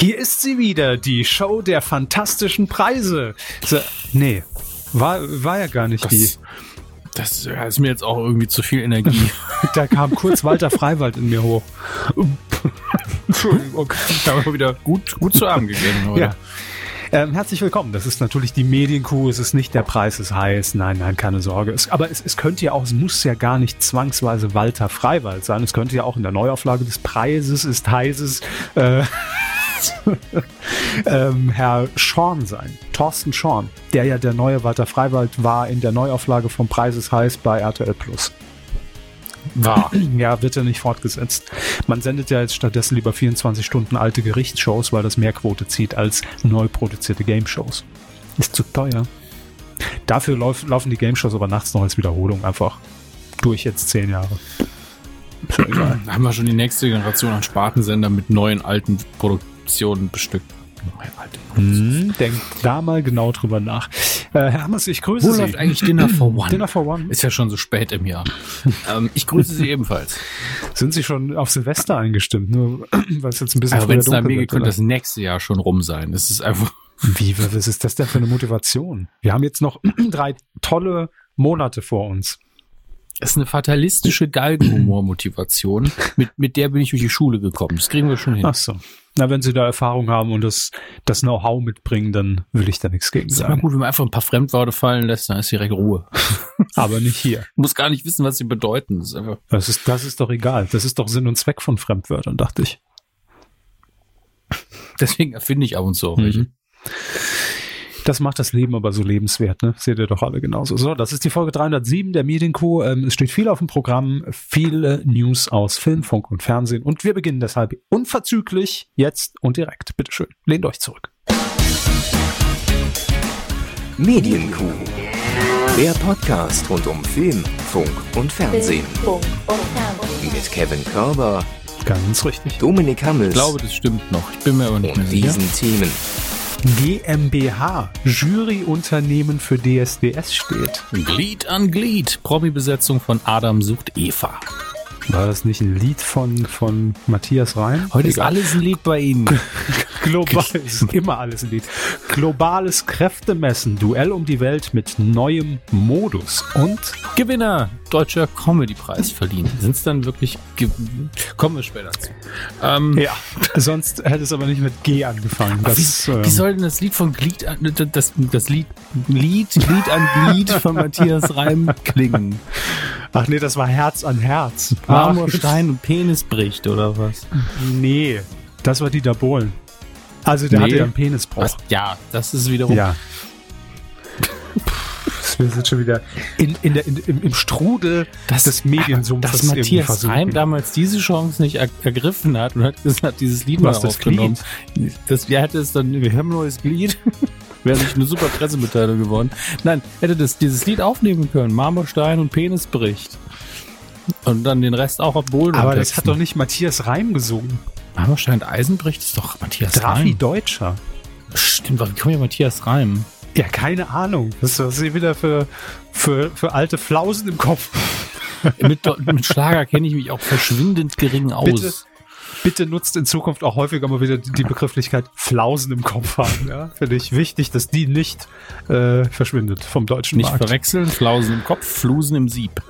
Hier ist sie wieder, die Show der fantastischen Preise. So, nee, war, war ja gar nicht Das, die. das ist mir jetzt auch irgendwie zu viel Energie. Da kam kurz Walter Freiwald in mir hoch. Entschuldigung. da haben wir wieder gut, gut zu Abend gegangen heute. Ja. Ähm, herzlich willkommen. Das ist natürlich die Medienkuh. Es ist nicht der Preis ist heiß. Nein, nein, keine Sorge. Es, aber es, es könnte ja auch, es muss ja gar nicht zwangsweise Walter Freiwald sein. Es könnte ja auch in der Neuauflage des Preises ist heißes äh, ähm, Herr Schorn sein. Thorsten Schorn, der ja der neue Walter Freiwald war in der Neuauflage vom Preises heiß bei RTL Plus. War. Ja, wird ja nicht fortgesetzt. Man sendet ja jetzt stattdessen lieber 24 Stunden alte Gerichtsshows, weil das mehr Quote zieht als neu produzierte Game-Shows. Ist zu teuer. Dafür lauf, laufen die Game-Shows aber nachts noch als Wiederholung einfach durch jetzt zehn Jahre. Da haben wir schon die nächste Generation an Spartensender mit neuen alten Produktionen bestückt. Produktionen. Hm, denkt da mal genau drüber nach. Äh, Herr Hammers, ich grüße Wo Sie. läuft eigentlich Dinner for One? Dinner for One. Ist ja schon so spät im Jahr. ähm, ich grüße Sie ebenfalls. Sind Sie schon auf Silvester eingestimmt? Nur weil es jetzt ein bisschen Aber wenn es nach mir geht, könnte das nächste Jahr schon rum sein. Es ist einfach. Wie, was ist das denn für eine Motivation? Wir haben jetzt noch drei tolle Monate vor uns. Es ist eine fatalistische Galgenhumor-Motivation. mit, mit der bin ich durch die Schule gekommen. Das kriegen wir schon hin. Ach so. Na, wenn Sie da Erfahrung haben und das, das Know-how mitbringen, dann will ich da nichts gegen ist immer sagen. gut, wenn man einfach ein paar Fremdworte fallen lässt, dann ist direkt Ruhe. Aber nicht hier. muss gar nicht wissen, was sie bedeuten. Das ist Das ist, das ist doch egal. Das ist doch Sinn und Zweck von Fremdwörtern, dachte ich. Deswegen erfinde ich ab und zu auch welche. Mhm. Das macht das Leben aber so lebenswert, ne? Seht ihr doch alle genauso. So, das ist die Folge 307 der Medienkuh. Ähm, es steht viel auf dem Programm, viele News aus Film, Funk und Fernsehen. Und wir beginnen deshalb unverzüglich, jetzt und direkt. Bitteschön, lehnt euch zurück. Medienkuh. Der Podcast rund um Film, Funk und Fernsehen. Funk und Fernsehen. Mit Kevin Körber, Ganz richtig. Dominik Hammes Ich glaube, das stimmt noch. Ich bin mir aber nicht mehr und sicher. diesen Themen. GmbH, Juryunternehmen für DSDS steht. Glied an Glied. Promi-Besetzung von Adam sucht Eva. War das nicht ein Lied von, von Matthias Reim? Heute ist Egal. alles ein Lied bei Ihnen. Global, ist immer alles ein Lied. Globales Kräftemessen, Duell um die Welt mit neuem Modus. Und Gewinner, deutscher Comedy-Preis verliehen. Sind es dann wirklich, kommen wir später zu. Ähm, ja, sonst hätte es aber nicht mit G angefangen. wie, Das, ähm, wie soll denn das Lied von Glied an, das, das Lied, Lied, Glied an Glied von Matthias Reim klingen? ach nee, das war Herz an Herz. Marmorstein und Penis bricht oder was? Nee, das war Dieter Bohlen. Also der Nee. hatte ja einen Penisbruch. was? Ja, das ist wiederum. Ja. Wir sind schon wieder in, in der, in, im, im Strudel des Mediensumpfes dass Matthias. Reim damals diese Chance nicht er ergriffen hat und hat gesagt, dieses Lied mal Was, das aufgenommen. Das, wer hätte es dann, wir haben ein neues Glied. Wäre nicht eine super Pressemitteilung geworden. Nein, hätte das, dieses Lied aufnehmen können. Marmorstein und Penis bricht. Und dann den Rest auch auf Bohlen. Aber das hat doch nicht Matthias Reim gesungen. Marmorstein und Eisen bricht, ist doch Matthias Drafi Reim. Deutscher. Stimmt, wie kommt ja Matthias Reim? Ja, keine Ahnung. Was was sie wieder für, für, für alte Flausen im Kopf. mit, mit Schlager kenne ich mich auch verschwindend gering aus. Bitte, bitte nutzt in Zukunft auch häufiger mal wieder die Begrifflichkeit Flausen im Kopf haben. Ja? Finde ich wichtig, dass die nicht äh, verschwindet vom deutschen Nicht Markt. verwechseln, Flausen im Kopf, Flusen im Sieb.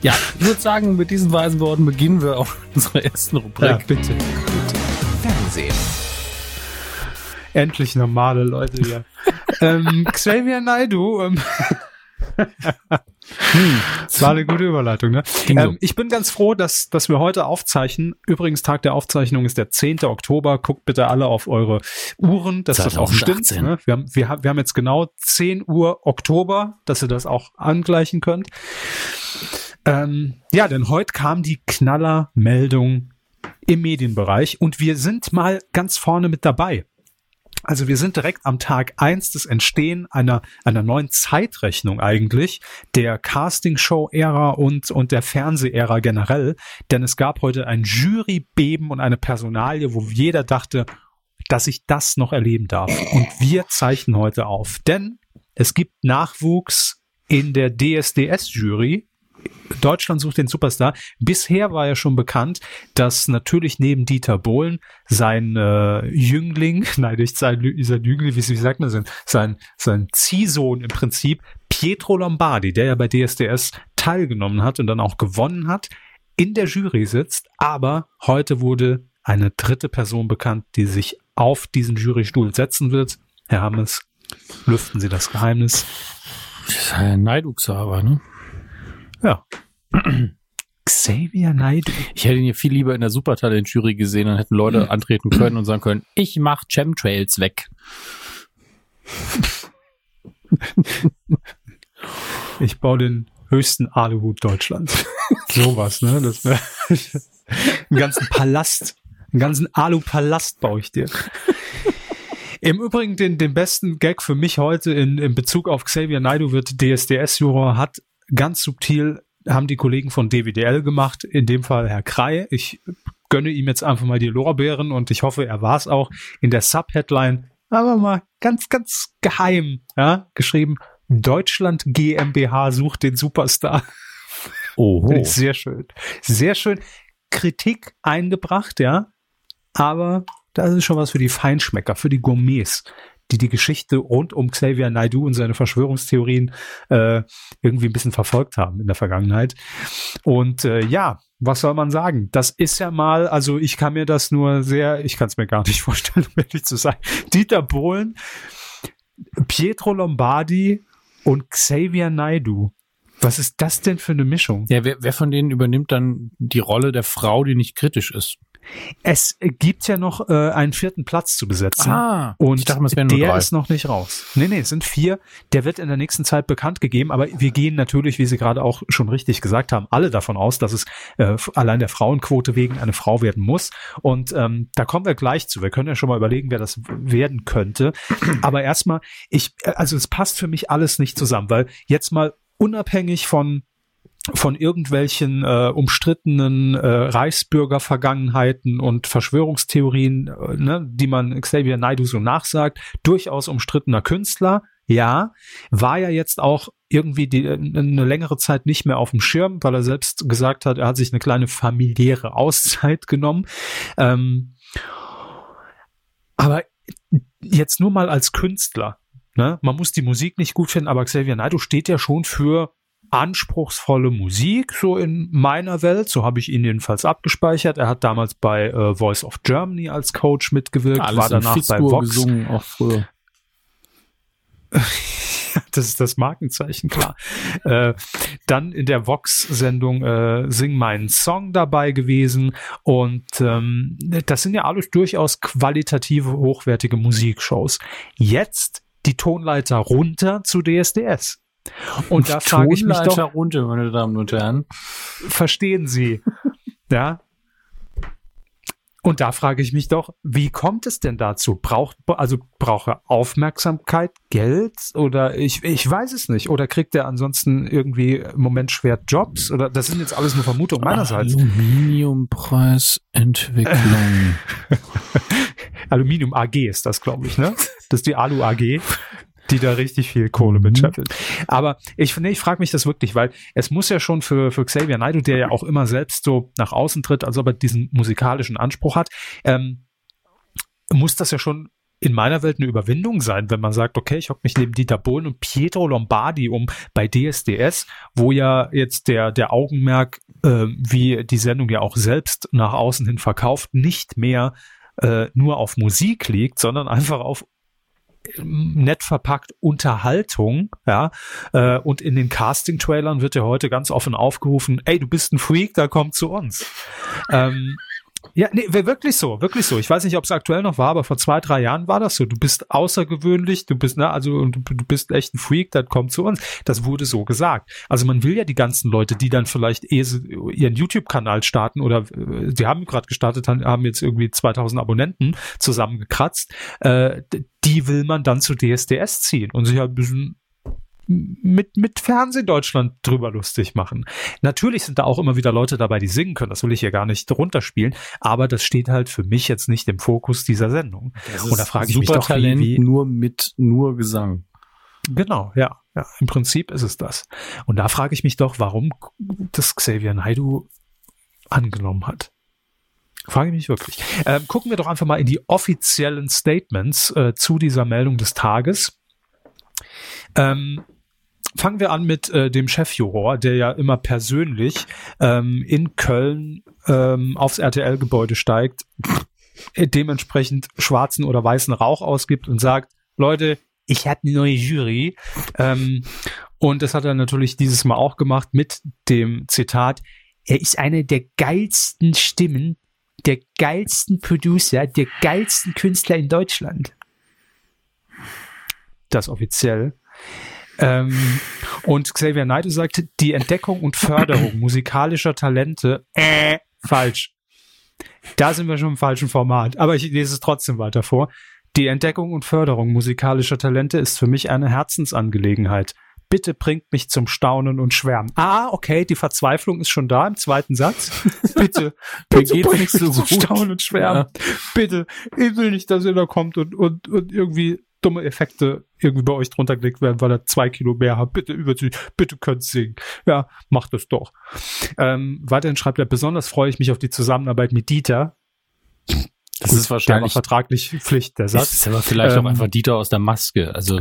Ja, ich würde sagen, mit diesen weisen Worten beginnen wir auch unsere ersten Rubrik. Ja, bitte. Fernsehen. Endlich normale Leute hier. ähm, Xavier Naidu. Ähm, das war eine gute Überleitung, ne? Ähm, ich bin ganz froh, dass, dass wir heute aufzeichnen. Übrigens, Tag der Aufzeichnung ist der 10. Oktober. Guckt bitte alle auf eure Uhren, dass das auch stimmt. 2018. Ne? Wir, haben, wir, haben, wir haben jetzt genau 10 Uhr Oktober, dass ihr das auch angleichen könnt. Ähm, ja, denn heute kam die Knallermeldung im Medienbereich und wir sind mal ganz vorne mit dabei. Also wir sind direkt am Tag eins des Entstehen einer, einer neuen Zeitrechnung eigentlich, der Castingshow-Ära und, und der Fernseh-Ära generell. Denn es gab heute ein Jurybeben und eine Personalie, wo jeder dachte, dass ich das noch erleben darf. Und wir zeichnen heute auf. Denn es gibt Nachwuchs in der DSDS-Jury Deutschland sucht den Superstar. Bisher war ja schon bekannt, dass natürlich neben Dieter Bohlen sein äh, Jüngling, nein, nicht sein, sein Jüngling, wie, wie sagt man, sein, sein, sein Ziehsohn im Prinzip, Pietro Lombardi, der ja bei DSDS teilgenommen hat und dann auch gewonnen hat, in der Jury sitzt. Aber heute wurde eine dritte Person bekannt, die sich auf diesen Jurystuhl setzen wird. Herr Hammes, lüften Sie das Geheimnis. Das ist ja Neiduxaber, ne? Ja. Xavier Naidoo. Ich hätte ihn ja viel lieber in der Supertalent-Jury gesehen, dann hätten Leute antreten können und sagen können, ich mach Chemtrails weg. Ich baue den höchsten Aluhut Deutschlands. Sowas, ne? Das wär, einen ganzen Palast, einen ganzen Alu-Palast baue ich dir. Im Übrigen den, den besten Gag für mich heute in, in Bezug auf Xavier Naidoo wird DSDS-Juror hat ganz subtil haben die Kollegen von DWDL gemacht, in dem Fall Herr Krei. Ich gönne ihm jetzt einfach mal die Lorbeeren und ich hoffe, er war es auch in der Subheadline, aber mal ganz, ganz geheim, ja, geschrieben, Deutschland GmbH sucht den Superstar. Oh. Sehr schön. Sehr schön. Kritik eingebracht, ja. Aber das ist schon was für die Feinschmecker, für die Gourmets, die die Geschichte rund um Xavier Naidoo und seine Verschwörungstheorien äh, irgendwie ein bisschen verfolgt haben in der Vergangenheit. Und äh, ja, was soll man sagen? Das ist ja mal, also ich kann mir das nur sehr, ich kann es mir gar nicht vorstellen, um ehrlich zu sein. Dieter Bohlen, Pietro Lombardi und Xavier Naidoo. Was ist das denn für eine Mischung? Ja, wer, wer von denen übernimmt dann die Rolle der Frau, die nicht kritisch ist? Es gibt ja noch äh, einen vierten Platz zu besetzen. Ah, und ich dachte, es wären nur der drei. ist noch nicht raus. Nee, nee, es sind vier. Der wird in der nächsten Zeit bekannt gegeben, aber wir gehen natürlich, wie Sie gerade auch schon richtig gesagt haben, alle davon aus, dass es äh, allein der Frauenquote wegen eine Frau werden muss. Und ähm, da kommen wir gleich zu. Wir können ja schon mal überlegen, wer das werden könnte. Aber erstmal, ich, äh, also es passt für mich alles nicht zusammen, weil jetzt mal unabhängig von von irgendwelchen äh, umstrittenen äh, Reichsbürger-Vergangenheiten und Verschwörungstheorien, äh, ne, die man Xavier Naidoo so nachsagt, durchaus umstrittener Künstler. Ja, war ja jetzt auch irgendwie die, eine längere Zeit nicht mehr auf dem Schirm, weil er selbst gesagt hat, er hat sich eine kleine familiäre Auszeit genommen. Ähm, aber jetzt nur mal als Künstler. Ne? Man muss die Musik nicht gut finden, aber Xavier Naidoo steht ja schon für anspruchsvolle Musik, so in meiner Welt. So habe ich ihn jedenfalls abgespeichert. Er hat damals bei äh, Voice of Germany als Coach mitgewirkt, Alles war danach bei Vox. gesungen, auch früher. Das ist das Markenzeichen, klar. äh, dann in der Vox-Sendung äh, Sing meinen Song dabei gewesen. Und ähm, das sind ja alles durchaus qualitative, hochwertige Musikshows. Jetzt die Tonleiter runter zu DSDS. Und da frage ich mich doch, runter, meine Damen und Herren. verstehen Sie? Ja. Und da frage ich mich doch, wie kommt es denn dazu? Braucht, also braucht er Aufmerksamkeit, Geld oder ich, ich weiß es nicht. Oder kriegt er ansonsten irgendwie im Moment schwer Jobs? Oder das sind jetzt alles nur Vermutungen meinerseits. Aluminiumpreisentwicklung. Aluminium AG ist das, glaube ich, ne? Das ist die Alu AG, die da richtig viel Kohle mit scheffelt. Aber ich, nee, ich frage mich das wirklich, weil es muss ja schon für, für Xavier Naidoo, der ja auch immer selbst so nach außen tritt, als ob er diesen musikalischen Anspruch hat, ähm, muss das ja schon in meiner Welt eine Überwindung sein, wenn man sagt, okay, ich hocke mich neben Dieter Bohlen und Pietro Lombardi um bei DSDS, wo ja jetzt der, der Augenmerk, äh, wie die Sendung ja auch selbst nach außen hin verkauft, nicht mehr äh, nur auf Musik liegt, sondern einfach auf nett verpackt Unterhaltung, ja, äh, und in den Casting-Trailern wird ja heute ganz offen aufgerufen, ey, du bist ein Freak, da komm zu uns. ähm, ja, nee, wirklich so, wirklich so. Ich weiß nicht, ob es aktuell noch war, aber vor zwei, drei Jahren war das so. Du bist außergewöhnlich, du bist, ne, also du, du bist echt ein Freak, dann komm zu uns. Das wurde so gesagt. Also man will ja die ganzen Leute, die dann vielleicht eh ihren YouTube-Kanal starten oder äh, die haben gerade gestartet, haben jetzt irgendwie 2000 Abonnenten zusammengekratzt, äh, die will man dann zu DSDS ziehen und sich halt ein bisschen mit, mit Fernsehdeutschland drüber lustig machen. Natürlich sind da auch immer wieder Leute dabei, die singen können. Das will ich hier gar nicht runterspielen. Aber das steht halt für mich jetzt nicht im Fokus dieser Sendung. Und da frage ich mich doch, wie, Supertalent wie, nur mit nur Gesang. Genau, ja, Ja, im Prinzip ist es das. Und da frage ich mich doch, warum das Xavier Naidu angenommen hat. Frage ich mich wirklich. Ähm, gucken wir doch einfach mal in die offiziellen Statements äh, zu dieser Meldung des Tages. Ähm, fangen wir an mit äh, dem Chefjuror, der ja immer persönlich ähm, in Köln ähm, aufs RTL-Gebäude steigt, dementsprechend schwarzen oder weißen Rauch ausgibt und sagt, Leute, ich habe eine neue Jury. Ähm, und das hat er natürlich dieses Mal auch gemacht mit dem Zitat, er ist eine der geilsten Stimmen, der geilsten Producer, der geilsten Künstler in Deutschland. Das offiziell. Ähm, und Xavier Naidoo sagte, die Entdeckung und Förderung musikalischer Talente, äh, falsch. Da sind wir schon im falschen Format. Aber ich lese es trotzdem weiter vor. Die Entdeckung und Förderung musikalischer Talente ist für mich eine Herzensangelegenheit. Bitte bringt mich zum Staunen und Schwärmen. Ah, okay, die Verzweiflung ist schon da im zweiten Satz. Bitte, bitte bringt nicht mich so zum. Staunen und Schwärmen. Bitte, ich will nicht, dass ihr da kommt und, und, und irgendwie dumme Effekte irgendwie bei euch drunter gelegt werden, weil er zwei Kilo mehr hat. Bitte über bitte könnt singen. Ja, macht es doch. Ähm, weiterhin schreibt er, besonders freue ich mich auf die Zusammenarbeit mit Dieter. Das Gut, ist wahrscheinlich, vertraglich Pflicht, der das Satz. ist aber vielleicht Ähm, auch einfach Dieter aus der Maske. Also,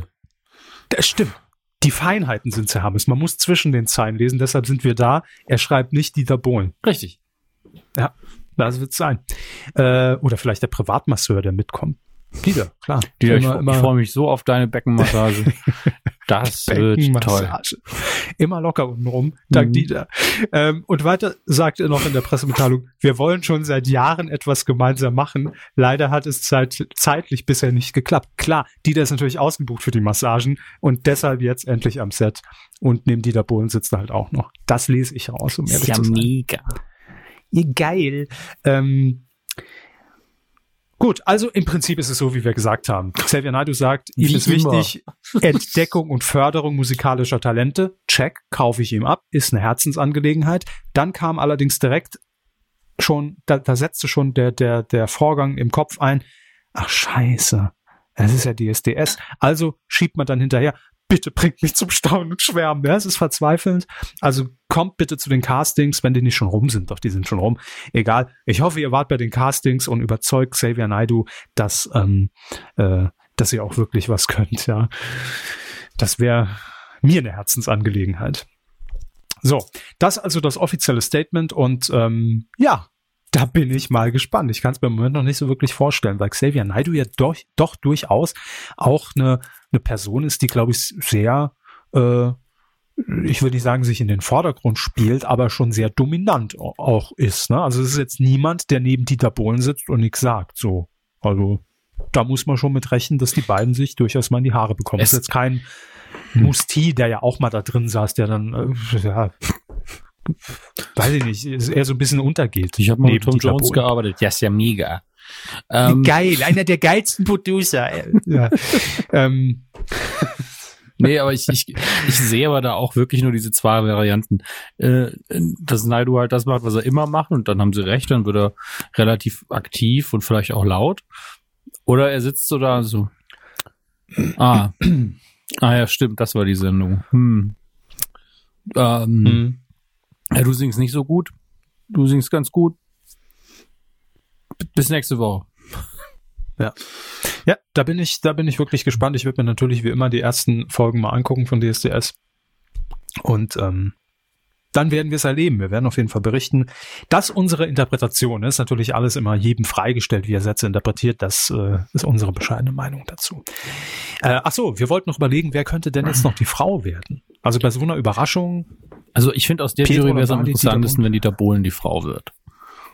Das stimmt. Die Feinheiten sind Herr Hammes. Man muss zwischen den Zeilen lesen, deshalb sind wir da. Er schreibt nicht Dieter Bohlen. richtig. Ja, das wird sein. Äh, oder vielleicht der Privatmasseur, der mitkommt. Dieter, klar. Dieter, ich, Immer- ich immer- freue mich so auf deine Beckenmassage. Das wird toll. Immer locker unten rum. Dank Mhm. Dieter. Ähm, und weiter sagt er noch in der Pressemitteilung, wir wollen schon seit Jahren etwas gemeinsam machen. Leider hat es zeit, zeitlich bisher nicht geklappt. Klar, Dieter ist natürlich ausgebucht für die Massagen und deshalb jetzt endlich am Set. Und neben Dieter Bohlen sitzt er halt auch noch. Das lese ich raus, um ehrlich zu sein. mega. Ja, geil. Ähm, gut, also im Prinzip ist es so, wie wir gesagt haben. Xavier Naidoo sagt, ihm Wie ist immer. wichtig, Entdeckung und Förderung musikalischer Talente. Check, kaufe ich ihm ab, ist eine Herzensangelegenheit. Dann kam allerdings direkt schon, da, da setzte schon der, der, der Vorgang im Kopf ein. Ach, scheiße. Das ist ja DSDS. Also schiebt man dann hinterher. Bitte bringt mich zum Staunen und Schwärmen. Ja, es ist verzweifelnd. Also kommt bitte zu den Castings, wenn die nicht schon rum sind. Doch, die sind schon rum. Egal. Ich hoffe, ihr wart bei den Castings und überzeugt Xavier Naidoo, dass, ähm, äh, dass ihr auch wirklich was könnt. Ja, das wäre mir eine Herzensangelegenheit. So, das also das offizielle Statement und ähm, ja, da bin ich mal gespannt. Ich kann es mir im Moment noch nicht so wirklich vorstellen, weil Xavier Naidoo ja doch, doch durchaus auch eine, eine Person ist, die, glaube ich, sehr, äh, ich würde nicht sagen, sich in den Vordergrund spielt, aber schon sehr dominant au- auch ist. Ne? Also es ist jetzt niemand, der neben Dieter Bohlen sitzt und nichts sagt. So, also da muss man schon mit rechnen, dass die beiden sich durchaus mal in die Haare bekommen. Es Es- ist jetzt kein Musti, der ja auch mal da drin saß, der dann, äh, ja, weiß ich nicht, ist eher so ein bisschen untergeht. Ich habe mal mit Tom Jones gearbeitet. Ja, ist ja mega. Ähm, Geil, einer der geilsten Producer. ja. ähm, nee, aber ich, ich, ich sehe aber da auch wirklich nur diese zwei Varianten. Äh, dass Naidu halt das macht, was er immer macht und dann haben sie recht, dann wird er relativ aktiv und vielleicht auch laut. Oder er sitzt so da so. Ah. Ah ja, stimmt, das war die Sendung. Hm. Ähm, hm. Ja, du singst nicht so gut. Du singst ganz gut. Bis nächste Woche. Ja, da bin ich, da bin ich wirklich gespannt. Ich würde mir natürlich wie immer die ersten Folgen mal angucken von DSDS. Und ähm, dann werden wir es erleben. Wir werden auf jeden Fall berichten. dass unsere Interpretation ist natürlich alles immer jedem freigestellt, wie er Sätze interpretiert. Das äh, ist unsere bescheidene Meinung dazu. Äh, ach so, wir wollten noch überlegen, wer könnte denn jetzt noch die Frau werden? Also bei so einer Überraschung Also ich finde aus der Jury wäre es am interessantesten, wenn Dieter Bohlen die Frau wird.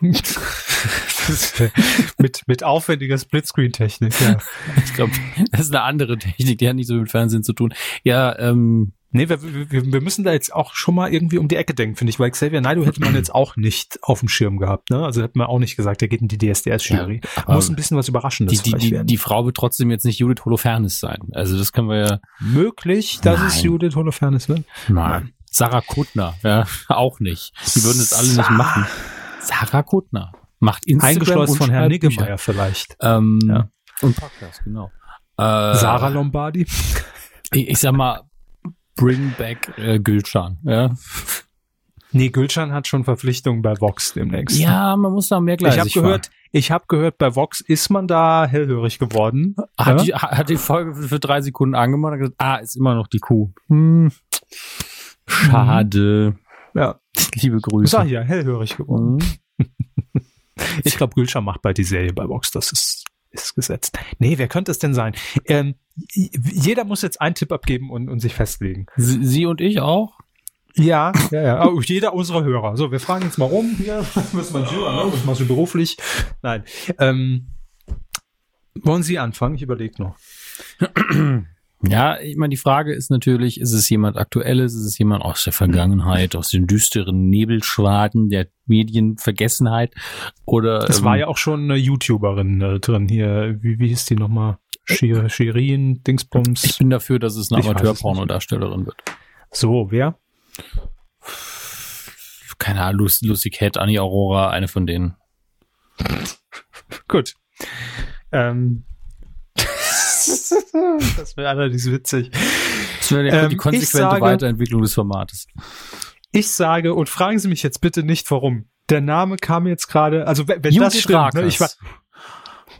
mit, mit aufwendiger Splitscreen-Technik. Ja. Ich glaube, das ist eine andere Technik, die hat nicht so mit Fernsehen zu tun. Ja, ähm, Nee, wir, wir, wir müssen da jetzt auch schon mal irgendwie um die Ecke denken, finde ich, weil Xavier Naidoo hätte man jetzt auch nicht auf dem Schirm gehabt. Ne? Also hätte man auch nicht gesagt, er geht in die DSDS-Jury. aber Muss ein bisschen was Überraschendes die, die, die, die Frau wird trotzdem jetzt nicht Judith Holofernes sein. Also das können wir ja. Möglich, dass es Nein. Judith Holofernes wird? Nein. Sarah Kuttner, ja, auch nicht. Die würden das alle nicht machen. Sarah Kuttner macht Instagram Eingeschleust und von Herrn. Niggemeier vielleicht. Ähm, Ja. Und Podcast, genau. Äh, Sarah Lombardi. ich, ich sag mal, Bring back äh, Gülcan. Ja. Nee, Gülcan hat schon Verpflichtungen bei Vox demnächst. ja, man muss da mehr ich gleich habe gehört, ich habe gehört, bei Vox ist man da hellhörig geworden. Hat, Ja? die, hat die Folge für, für drei Sekunden angemacht und gesagt, ah, ist immer noch die Kuh. Hm. Schade. ja, Liebe Grüße. sag ich ja, hellhörig geworden. Mhm. Ich glaube, Gülcan macht bald die Serie bei Vox, das ist, ist gesetzt. Nee, wer könnte es denn sein? Ähm, jeder muss jetzt einen Tipp abgeben und, und sich festlegen. Sie, Sie und ich auch? Ja, ja, ja. Oh, jeder unserer Hörer. So, wir fragen jetzt mal rum. Hier, was machst du, ne? was machst du beruflich? Nein. Ähm, wollen Sie anfangen? Ich überlege noch. Ja, ich meine, die Frage ist natürlich, ist es jemand Aktuelles, ist es jemand aus der Vergangenheit, aus den düsteren Nebelschwaden der Medienvergessenheit oder Es ähm, war ja auch schon eine YouTuberin äh, drin hier. Wie, wie hieß die nochmal? Shir- Shirin, ich Dingsbums. bin dafür, dass es eine Ich Amateur-Pornodarstellerin wird. So, wer? Keine Ahnung, Lucy, Lucy Cat, Annie Aurora, eine von denen. Gut. Ähm. Das wäre allerdings witzig. Das wäre ja Ähm, die konsequente sage- Weiterentwicklung des Formates. Ich sage, und fragen Sie mich jetzt bitte nicht, warum. Der Name kam jetzt gerade, also wenn, wenn das stimmt, ne, ich war.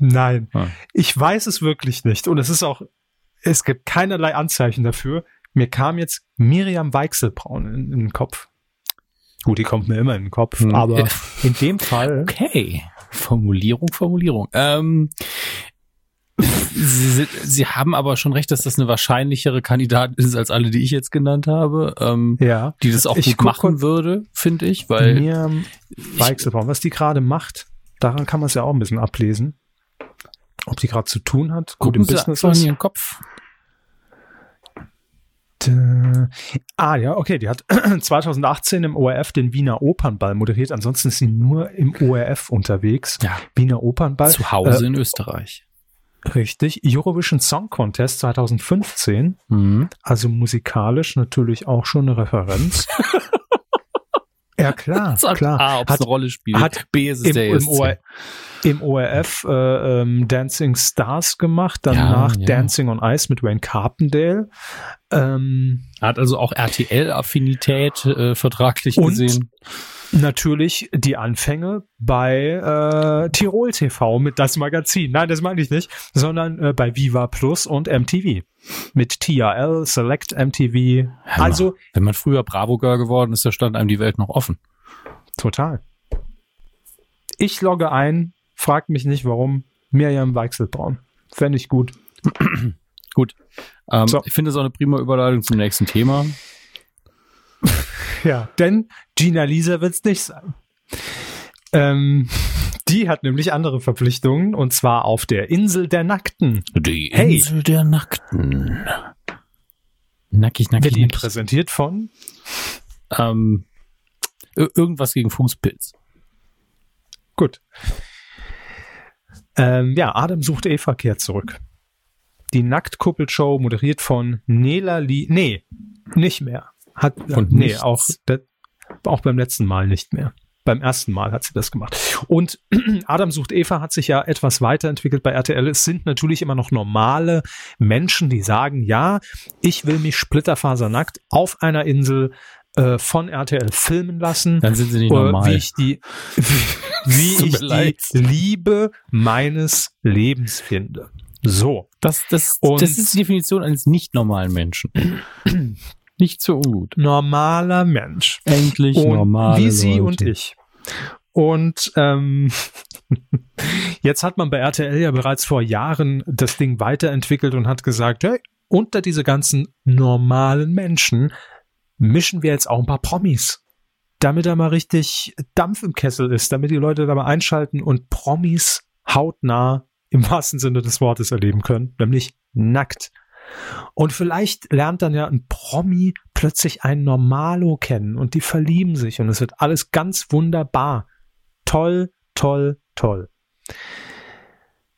Nein, Ah. ich weiß es wirklich nicht. Und es ist auch, es gibt keinerlei Anzeichen dafür. Mir kam jetzt Miriam Weichselbraun in, in den Kopf. Gut, die kommt mir immer in den Kopf, Hm. aber in dem Fall, Okay. Formulierung, Formulierung. Ähm, Sie, Sie haben aber schon recht, dass das eine wahrscheinlichere Kandidatin ist als alle, die ich jetzt genannt habe, ähm, ja, die das auch Ich gut machen würde, finde ich, weil Miriam Weichselbraun, was die gerade macht, daran kann man es ja auch ein bisschen ablesen. Ob die gerade zu tun hat, gut im Sie Business ist. Ihren Kopf. Ah ja, okay, die hat 2018 im ORF den Wiener Opernball moderiert. Ansonsten ist sie nur im ORF unterwegs. Ja. Wiener Opernball. Zu Hause Äh, in Österreich. Richtig. Eurovision Song Contest 2015. Mhm. Also musikalisch natürlich auch schon eine Referenz. ja, klar, klar. A, ob es Hat eine Rolle spielt. hat B, ist es im, der im. OR, im ORF äh, ähm, Dancing Stars gemacht, danach Ja, ja. Dancing on Ice mit Wayne Carpendale. Ähm, Hat also auch RTL-Affinität äh, vertraglich Und- gesehen. natürlich die Anfänge bei äh, Tirol TV mit das Magazin. Nein, das meine ich nicht, sondern äh, bei Viva Plus und MTV mit TRL, Select MTV. Mal, Also wenn man früher Bravo Girl geworden ist, da stand einem die Welt noch offen. total. Ich logge ein, frag mich nicht warum. Miriam Weichselbraun. Fände ich gut. Gut. Ähm, So. Ich finde es auch eine prima Überleitung zum nächsten Thema. Ja, denn Gina Lisa wird's nicht sein. Ähm, die hat nämlich andere Verpflichtungen und zwar auf der Insel der Nackten. Die Hey. Insel der Nackten. Nackig, nackig, Wird Ihnen präsentiert von Ähm, ir- irgendwas gegen Fußpilz. Gut. Ähm, ja, Adam sucht Eva kehrt zurück. Die Nacktkuppelshow moderiert von Nela Lee. Nee, nicht mehr. Hat, Von nee, nichts. auch, auch beim letzten Mal nicht mehr. Beim ersten Mal hat sie das gemacht. Und Adam sucht Eva hat sich ja etwas weiterentwickelt bei RTL. Es sind natürlich immer noch normale Menschen, die sagen, ja, ich will mich splitterfasernackt auf einer Insel äh, von RTL filmen lassen. Dann sind sie nicht Äh, normal. Wie ich die, wie Tut ich die. Liebe meines Lebens finde. So. Das, das, Und- das ist die Definition eines nicht normalen Menschen. nicht so ungut. Normaler Mensch. Endlich normal. wie Sie und ich. Und ähm, jetzt hat man bei RTL ja bereits vor Jahren das Ding weiterentwickelt und hat gesagt, hey, unter diese ganzen normalen Menschen mischen wir jetzt auch ein paar Promis. Damit da mal richtig Dampf im Kessel ist, damit die Leute da mal einschalten und Promis hautnah im wahrsten Sinne des Wortes erleben können, nämlich nackt. Und vielleicht lernt dann ja ein Promi plötzlich einen Normalo kennen und die verlieben sich und es wird alles ganz wunderbar. Toll, toll, toll.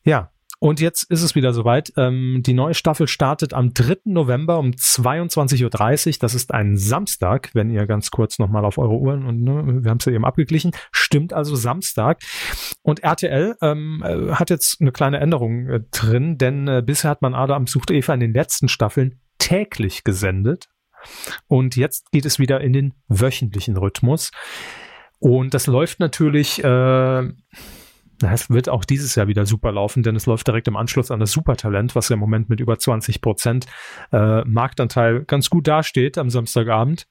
Ja, und jetzt ist es wieder soweit. Ähm, die neue Staffel startet am 3. November um 22.30 Uhr. Das ist ein Samstag, wenn ihr ganz kurz nochmal auf eure Uhren und ne, wir haben es ja eben abgeglichen. Stimmt also Samstag. Und RTL ähm, äh, hat jetzt eine kleine Änderung äh, drin, denn äh, bisher hat man Adam sucht Eva in den letzten Staffeln täglich gesendet. Und jetzt geht es wieder in den wöchentlichen Rhythmus. Und das läuft natürlich, äh, es wird auch dieses Jahr wieder super laufen, denn es läuft direkt im Anschluss an das Supertalent, was ja im Moment mit über 20 Prozent äh, Marktanteil ganz gut dasteht am Samstagabend.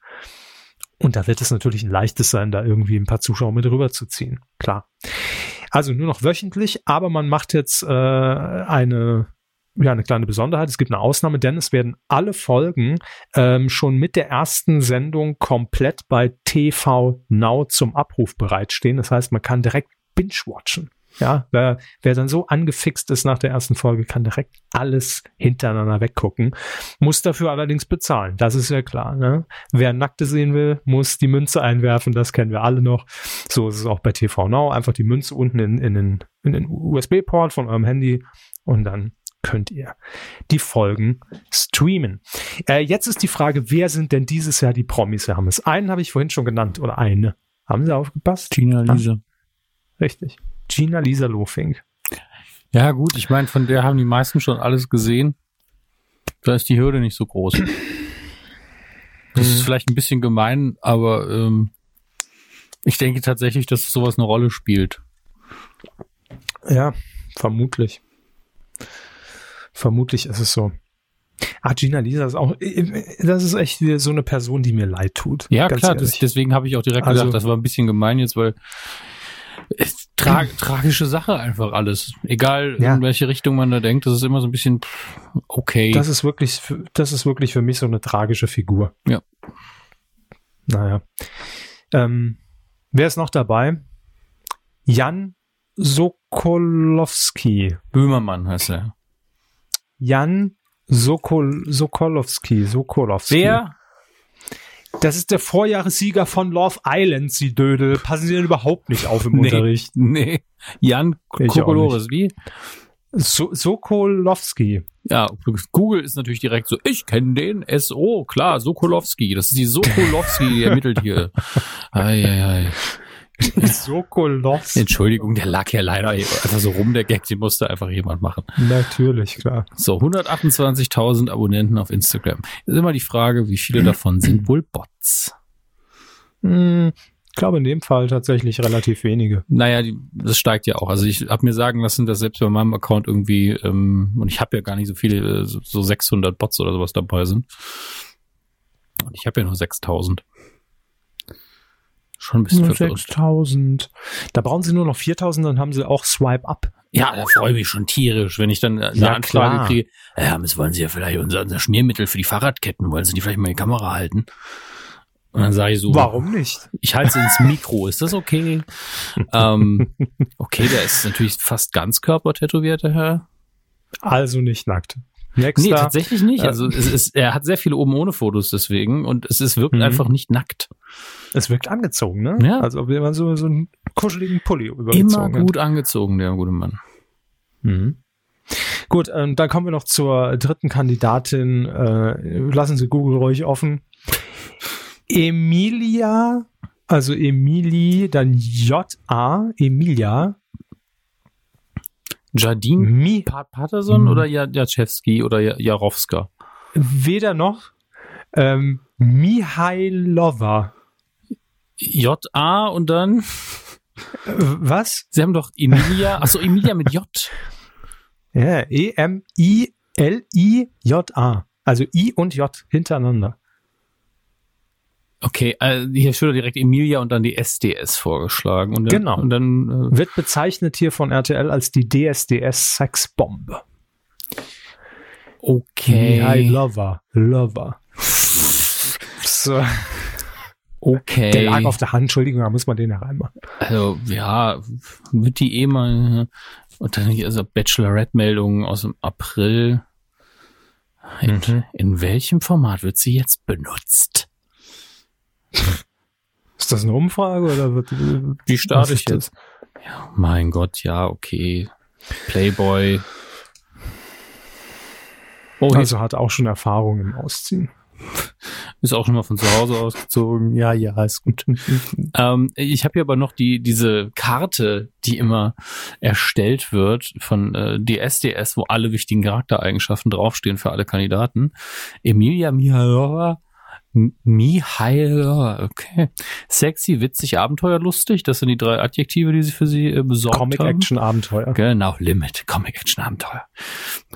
Und da wird es natürlich ein leichtes sein, da irgendwie ein paar Zuschauer mit rüberzuziehen. Klar. Also nur noch wöchentlich, aber man macht jetzt äh, eine ja, eine kleine Besonderheit. Es gibt eine Ausnahme, denn es werden alle Folgen ähm, schon mit der ersten Sendung komplett bei TV Now zum Abruf bereitstehen. Das heißt, man kann direkt binge-watchen. Ja, wer, wer dann so angefixt ist nach der ersten Folge, kann direkt alles hintereinander weggucken. Muss dafür allerdings bezahlen. Das ist ja klar. Ne? Wer Nackte sehen will, muss die Münze einwerfen. Das kennen wir alle noch. So ist es auch bei TV Now. Einfach die Münze unten in, in den, in den USB-Port von eurem Handy und dann könnt ihr die Folgen streamen. Äh, jetzt ist die Frage, wer sind denn dieses Jahr die Promis? Wir haben es. Einen habe ich vorhin schon genannt oder eine. Haben Sie aufgepasst? Gina Lisa. Richtig. Gina Lisa Lofink. Ja, gut, ich meine, von der haben die meisten schon alles gesehen. Da ist die Hürde nicht so groß. Das ist vielleicht ein bisschen gemein, aber ähm, ich denke tatsächlich, dass sowas eine Rolle spielt. Ja, vermutlich. Vermutlich ist es so. Ah, Gina Lisa ist auch, das ist echt wieder so eine Person, die mir leid tut. Ja, klar, das, deswegen habe ich auch direkt Also- gesagt, das war ein bisschen gemein jetzt, weil es tra tragische Sache einfach alles. Egal Ja. in welche Richtung man da denkt, das ist immer so ein bisschen okay. Das ist wirklich, für- das ist wirklich für mich so eine tragische Figur. Ja. Naja. Ähm, wer ist noch dabei? Jan Sokolowski. Böhmermann heißt er. Jan Sokol, Sokolowski. Sokolowski. Wer? Das ist der Vorjahressieger von Love Island, Sie Dödel. Passen Sie denn überhaupt nicht auf im Nee. Unterricht? Nee. Jan Kokolores, wie? So Sokolowski. Ja, Google ist natürlich direkt so, ich kenne den SO, klar, Sokolowski. Das ist die Sokolowski, die ermittelt hier. Ei, ei, ei. Sokolowski. Entschuldigung, der lag ja leider einfach so rum, der Gag, den musste einfach jemand machen. Natürlich, klar. So, 128.000 Abonnenten auf Instagram. Ist immer die Frage, wie viele davon sind wohl Bots? Hm, ich glaube in dem Fall tatsächlich relativ wenige. Naja, die, das steigt ja auch. Also ich habe mir sagen lassen, dass selbst bei meinem Account irgendwie, ähm, und ich habe ja gar nicht so viele, äh, so, so 600 Bots oder sowas dabei sind. Und ich habe ja nur 6000. Schon ein bisschen Nur verwirrend. 6000. Da brauchen sie nur noch 4000, dann haben sie auch Swipe Up. Ja, da freue ich mich schon tierisch, wenn ich dann eine Ja, Anfrage klar. kriege. Ja, Miss, wollen Sie ja vielleicht unser, unser Schmiermittel für die Fahrradketten, wollen Sie die vielleicht mal in die Kamera halten? Und dann sage ich so, Warum nicht? ich halte es ins Mikro, ist das okay? ähm, okay, der ist natürlich fast ganz körpertätowiert, der Herr. Also nicht nackt. Nee, Nächster. tatsächlich nicht. Äh, Also es ist, er hat sehr viele oben ohne Fotos deswegen und es ist, wirkt Mhm. einfach nicht nackt. es wirkt angezogen, ne? Ja. Also ob jemand so, so einen kuscheligen Pulli Immer übergezogen gut angezogen, der gute Mann. Hat. Mhm. Gut, ähm, dann kommen wir noch zur dritten Kandidatin. Äh, lassen Sie Google ruhig offen. Emilia, also Emily, dann J-A, Emilia, Jardine Mi, Pat Patterson Mhm. oder Ja- Jaczewski oder Ja- Jarowska? weder noch, ähm, Mihailova. J-A und dann, was? Sie haben doch Emilia, achso, Emilia mit J. Ja, E-M-I-L-I-J-A. Also I und J hintereinander. Okay, äh, hier steht direkt Emilia und dann die SDS vorgeschlagen. Und dann, Genau. Und dann, äh, Wird bezeichnet hier von RTL als die DSDS-Sexbombe. okay. Hi, Lover. Lover. So, okay. der lag auf der Hand, Entschuldigung, da muss man den ja reinmachen. Also, ja, wird die eh mal, und dann hier also Bachelorette-Meldungen aus dem April. In, Mhm. in welchem Format wird sie jetzt benutzt? Ist das eine Umfrage oder wird Wie starte ich jetzt? Mein Gott, ja, okay. Playboy. Oh, Also hat auch schon Erfahrung im Ausziehen. ist auch schon mal von zu Hause ausgezogen. Ja, ja, ist gut. ähm, ich habe hier aber noch die diese Karte, die immer erstellt wird von äh, DSDS, wo alle wichtigen Charaktereigenschaften draufstehen für alle Kandidaten. Emilia Mihalova Mihail, okay. Sexy, witzig, abenteuerlustig. Das sind die drei Adjektive, die sie für sie äh, besorgt haben. Comic-Action-Abenteuer. Genau, Limit, Comic-Action-Abenteuer.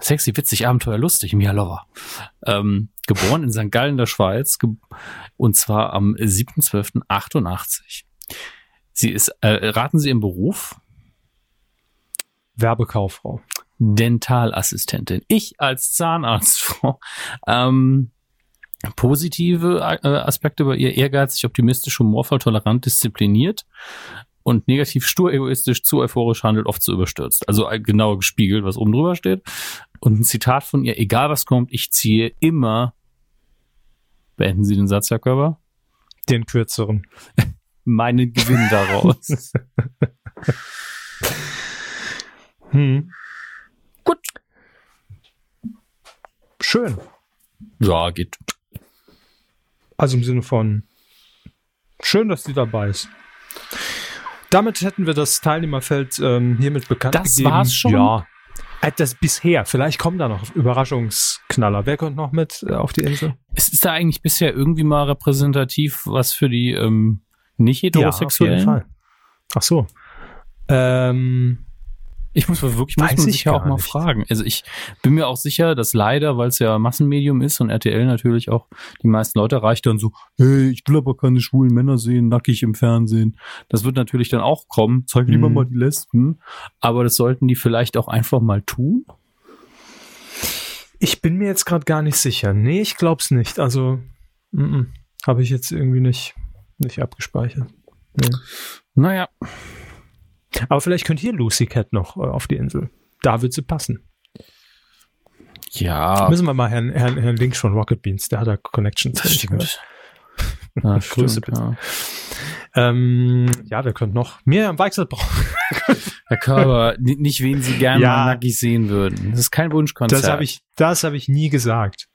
Sexy, witzig, abenteuerlustig, Mihalova. Ähm, geboren in St. Gallen der Schweiz und zwar am 7.12.88. Sie ist, äh, raten Sie im Beruf, Werbekauffrau. Dentalassistentin. Ich als Zahnarztfrau. Ähm, positive äh, Aspekte über ihr ehrgeizig, optimistisch, humorvoll, tolerant, diszipliniert und negativ stur, egoistisch, zu euphorisch handelt, oft zu überstürzt. Also genau gespiegelt, was oben drüber steht. Und ein Zitat von ihr, egal was kommt, ich ziehe immer, beenden Sie den Satz, Herr Körber, Den kürzeren. meinen Gewinn daraus. Hm. Gut. Schön. ja, geht. Also im Sinne von schön, dass sie dabei ist. Damit hätten wir das Teilnehmerfeld ähm, hiermit bekannt Das gegeben. war's schon? Ja. Äh, Das bisher. Vielleicht kommen da noch Überraschungsknaller. Wer kommt noch mit äh, auf die Insel? Es ist da eigentlich bisher irgendwie mal repräsentativ was für die ähm, nicht heterosexuellen? Ach so. Ähm, Ich muss mal wirklich, muss man ich sich ja auch mal nicht. fragen. Also ich bin mir auch sicher, dass leider, weil es ja Massenmedium ist und RTL natürlich auch die meisten Leute erreicht dann so, hey, ich will aber keine schwulen Männer sehen, nackig im Fernsehen. Das wird natürlich dann auch kommen. Zeig lieber Mhm. mal die Lesben. Aber das sollten die vielleicht auch einfach mal tun. ich bin mir jetzt gerade gar nicht sicher. Nee, ich glaub's nicht. Also habe ich jetzt irgendwie nicht, nicht abgespeichert. Nee. Naja, Aber vielleicht könnt ihr Lucy Cat noch äh, auf die Insel. Da wird sie passen. ja, Müssen wir mal Herrn, Herrn, Herrn Link von Rocket Beans, der hat da Connections. das stimmt. Ja, Grüße stimmt, bitte. ja. Ähm, ja, wir können noch mehr am Weichselbrauch. Herr Körber, ni- nicht wen Sie gerne Ja. nackig sehen würden. Das ist kein Wunschkonzert. Das habe ich, das habe ich nie gesagt.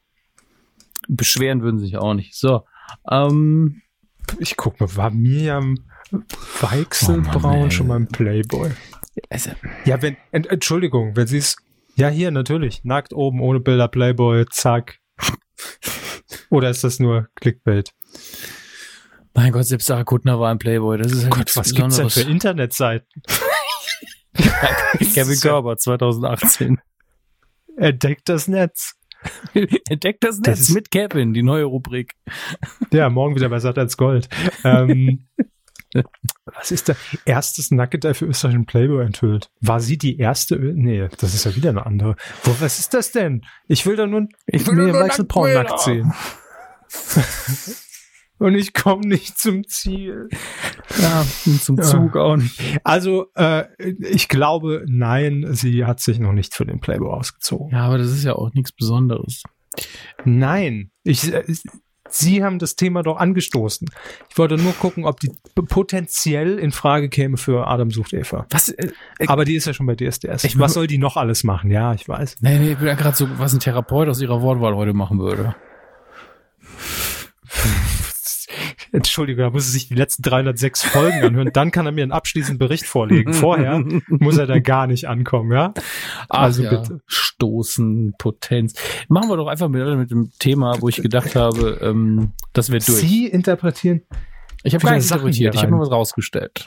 Beschweren würden sich auch nicht. So, ähm, Ich guck mal, war Miriam Weichselbraun Oh Mann, schon mal ein Playboy? also, Ja, wenn, Ent, Entschuldigung, wenn sie es, ja hier, natürlich, nackt oben, ohne Bilder, Playboy, zack. Oder ist das nur Clickbait? mein Gott, selbst Sarah Kuttner war ein Playboy. Das ist ja Gott, nichts was gibt's denn für Besonderes. Internetseiten? Kevin Körber 2018. Entdeckt das Netz. Entdeckt das Das Netz ist- mit Kevin, die neue Rubrik. Ja, morgen wieder bei Sat1 Gold. Ähm, was ist da? Erstes Nackedei für österreichischen Playboy enthüllt. War sie die erste? Ö nee, das ist ja wieder eine andere. Wo, was ist das denn? Ich will da nur, ich will mir nur nackt nackt sehen. Und ich komme nicht zum Ziel. Ja, zum Ja. Zug auch nicht. Also, äh, ich glaube, nein, sie hat sich noch nicht für den Playboy ausgezogen. Ja, aber das ist ja auch nichts Besonderes. Nein, ich, äh, Sie haben das Thema doch angestoßen. Ich wollte nur gucken, ob die potenziell in Frage käme für Adam sucht Eva. Was? Äh, Aber die ist ja schon bei DSDS. Ich- Was soll die noch alles machen? Ja, ich weiß. nee, nee, ich bin ja gerade so, was ein Therapeut aus ihrer Wortwahl heute machen würde. Entschuldigung, da muss er sich die letzten 306 Folgen anhören. Dann kann er mir einen abschließenden Bericht vorlegen. Vorher muss er da gar nicht ankommen, ja? Also ja. bitte. Stoßen, Potenz. Machen wir doch einfach mit, mit dem Thema, wo ich gedacht habe, ähm, das wird durch. Sie interpretieren. ich habe gar nicht Sachen hier interpretiert, ich habe nur was rausgestellt.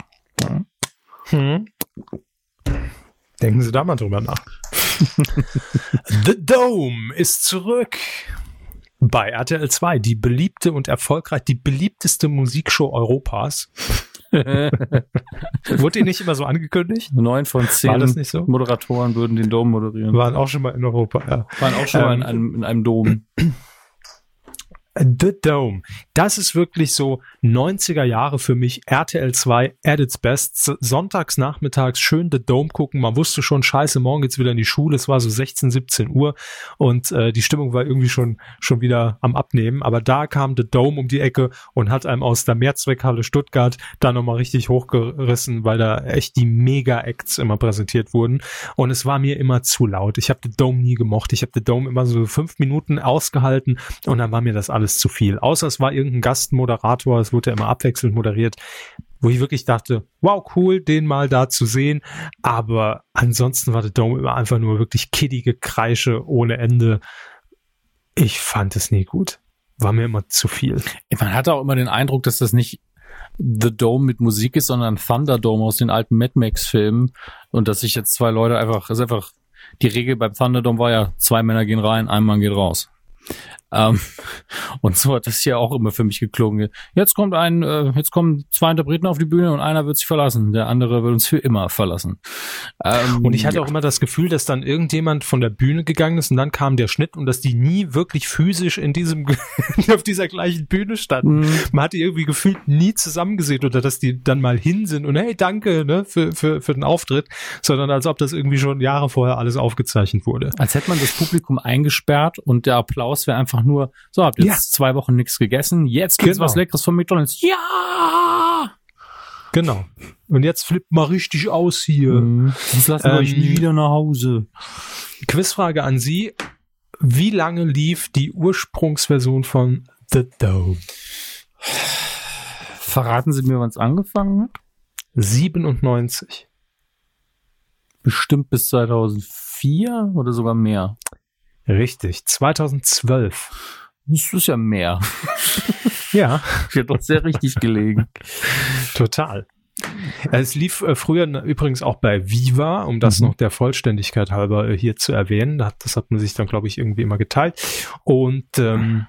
Hm. Denken Sie da mal drüber nach. The Dome ist zurück. Bei RTL 2, die beliebte und erfolgreich, die beliebteste Musikshow Europas. Wurde die nicht immer so angekündigt? Neun von zehn so? Moderatoren würden den Dom moderieren. Waren auch schon mal in Europa, ja. Waren auch schon mal in Ähm, einem, in einem Dom. The Dome. Das ist wirklich so 90er Jahre für mich. RTL 2 at its best. Sonntags nachmittags schön The Dome gucken. Man wusste schon, scheiße, morgen geht's wieder in die Schule. Es war so 16, 17 Uhr und äh, die Stimmung war irgendwie schon, schon wieder am Abnehmen. Aber da kam The Dome um die Ecke und hat einem aus der Mehrzweckhalle Stuttgart da nochmal richtig hochgerissen, weil da echt die Mega-Acts immer präsentiert wurden. Und es war mir immer zu laut. Ich habe The Dome nie gemocht. Ich habe The Dome immer so fünf Minuten ausgehalten und dann war mir das alles zu viel. Außer es war irgendein Gastmoderator, es wurde ja immer abwechselnd moderiert, wo ich wirklich dachte, wow, cool, den mal da zu sehen. Aber ansonsten war The Dome immer einfach nur wirklich kiddige Kreische ohne Ende. Ich fand es nie gut. war mir immer zu viel. Man hatte auch immer den Eindruck, dass das nicht The Dome mit Musik ist, sondern Thunderdome aus den alten Mad Max-Filmen. Und dass sich jetzt zwei Leute einfach, ist einfach, die Regel beim Thunderdome war ja, zwei Männer gehen rein, ein Mann geht raus. Ähm, und so hat das hier auch immer für mich geklungen. Jetzt kommt ein, äh, jetzt kommen zwei Interpreten auf die Bühne und einer wird sich verlassen, der andere wird uns für immer verlassen. Ähm, Und ich hatte auch immer das Gefühl, dass dann irgendjemand von der Bühne gegangen ist und dann kam der Schnitt und dass die nie wirklich physisch in diesem, auf dieser gleichen Bühne standen. Mhm. Man hat die irgendwie gefühlt nie zusammengesehen oder dass die dann mal hin sind und hey, danke, ne, für, für, für den Auftritt, sondern als ob das irgendwie schon Jahre vorher alles aufgezeichnet wurde. als hätte man das Publikum eingesperrt und der Applaus wäre einfach nur, so, habt ihr Ja. jetzt zwei Wochen nichts gegessen, jetzt gibt's Genau. was Leckeres von McDonalds. Ja! Genau. Und jetzt flippt mal richtig aus hier. Mhm. Sonst lassen wir euch Ähm, nie wieder nach Hause. Quizfrage an Sie. Wie lange lief die Ursprungsversion von The Dome? Verraten Sie mir, wann es angefangen hat? 97. Bestimmt bis 2004 oder sogar mehr. Richtig. 2012. Das ist ja mehr. Ja, Ich hätte doch sehr richtig gelegen. total. Es lief äh, früher übrigens auch bei Viva, um das Mhm. noch der Vollständigkeit halber äh, hier zu erwähnen. Das hat man sich dann, glaube ich, irgendwie immer geteilt. Und ähm,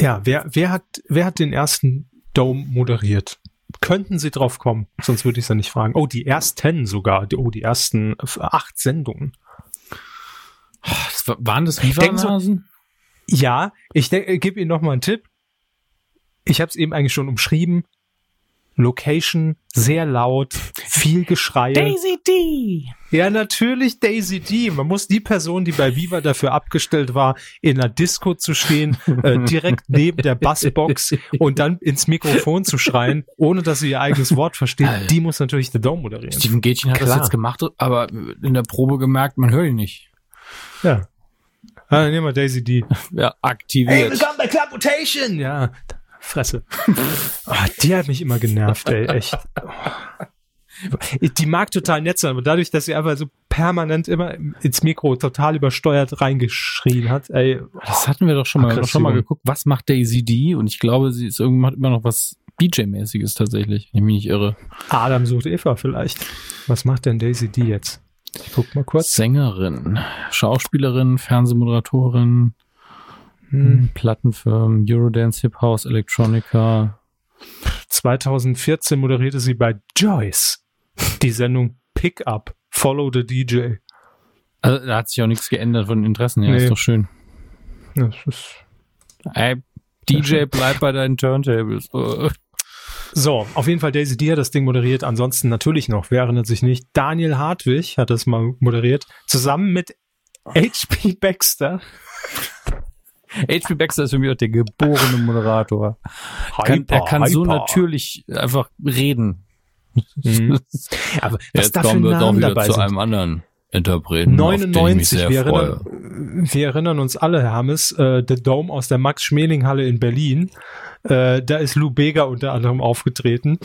ja, wer, wer, hat, wer hat den ersten Dome moderiert? Könnten Sie drauf kommen? Sonst würde ich es ja nicht fragen. Oh, die ersten sogar. Oh, die ersten äh, acht Sendungen. Das war, waren das denk so-? Ja, ich äh, gebe Ihnen noch mal einen Tipp. Ich habe es eben eigentlich schon umschrieben. Location, sehr laut, viel Geschrei. Daisy D! Ja, natürlich Daisy D. Man muss die Person, die bei Viva dafür abgestellt war, in einer Disco zu stehen, äh, direkt neben der Bassbox und dann ins Mikrofon zu schreien, ohne dass sie ihr eigenes Wort versteht, Alter. die muss natürlich The Dome moderieren. Steven Gätchen hat das Klar. jetzt gemacht, aber in der Probe gemerkt, man hört ihn nicht. Ja. Ah, nehmen wir Daisy D. Ja, aktiviert. willkommen bei Club Rotation! Ja, Fresse. Ah, die hat mich immer genervt, ey, echt. Die mag total nett sein, aber dadurch, dass sie einfach so permanent immer ins Mikro total übersteuert reingeschrien hat, ey, Das hatten wir doch schon mal, doch schon mal geguckt. Was macht Daisy D? Und ich glaube, sie ist irgendwann immer noch was DJ-mäßiges tatsächlich, wenn ich mich nicht irre. Adam sucht Eva vielleicht. Was macht denn Daisy D jetzt? Ich guck mal kurz. Sängerin, Schauspielerin, Fernsehmoderatorin, Hm. Plattenfirmen, Eurodance, Hip House, Electronica. 2014 moderierte sie bei Joyce die Sendung Pick Up, Follow the DJ. Also, da hat sich auch nichts geändert von den Interessen her. Nee. Ist doch schön. Das ist Ey, DJ, bleib bei deinen Turntables. So, auf jeden Fall Daisy D hat das Ding moderiert. Ansonsten natürlich noch, wer erinnert sich nicht, Daniel Hartwig hat das mal moderiert, zusammen mit H.P. Baxter. H.P. Baxter ist für mich auch der geborene Moderator. Kann, er kann so natürlich einfach reden. Mhm. Aber was Jetzt da für Namen wieder dabei zu sind. einem anderen Interpreten. auf den ich mich 99, sehr wir freue. erinnern, wir erinnern uns alle, Herr Hammes, äh, The Dome aus der Max-Schmeling-Halle in Berlin. Äh, da ist Lou Bega unter anderem aufgetreten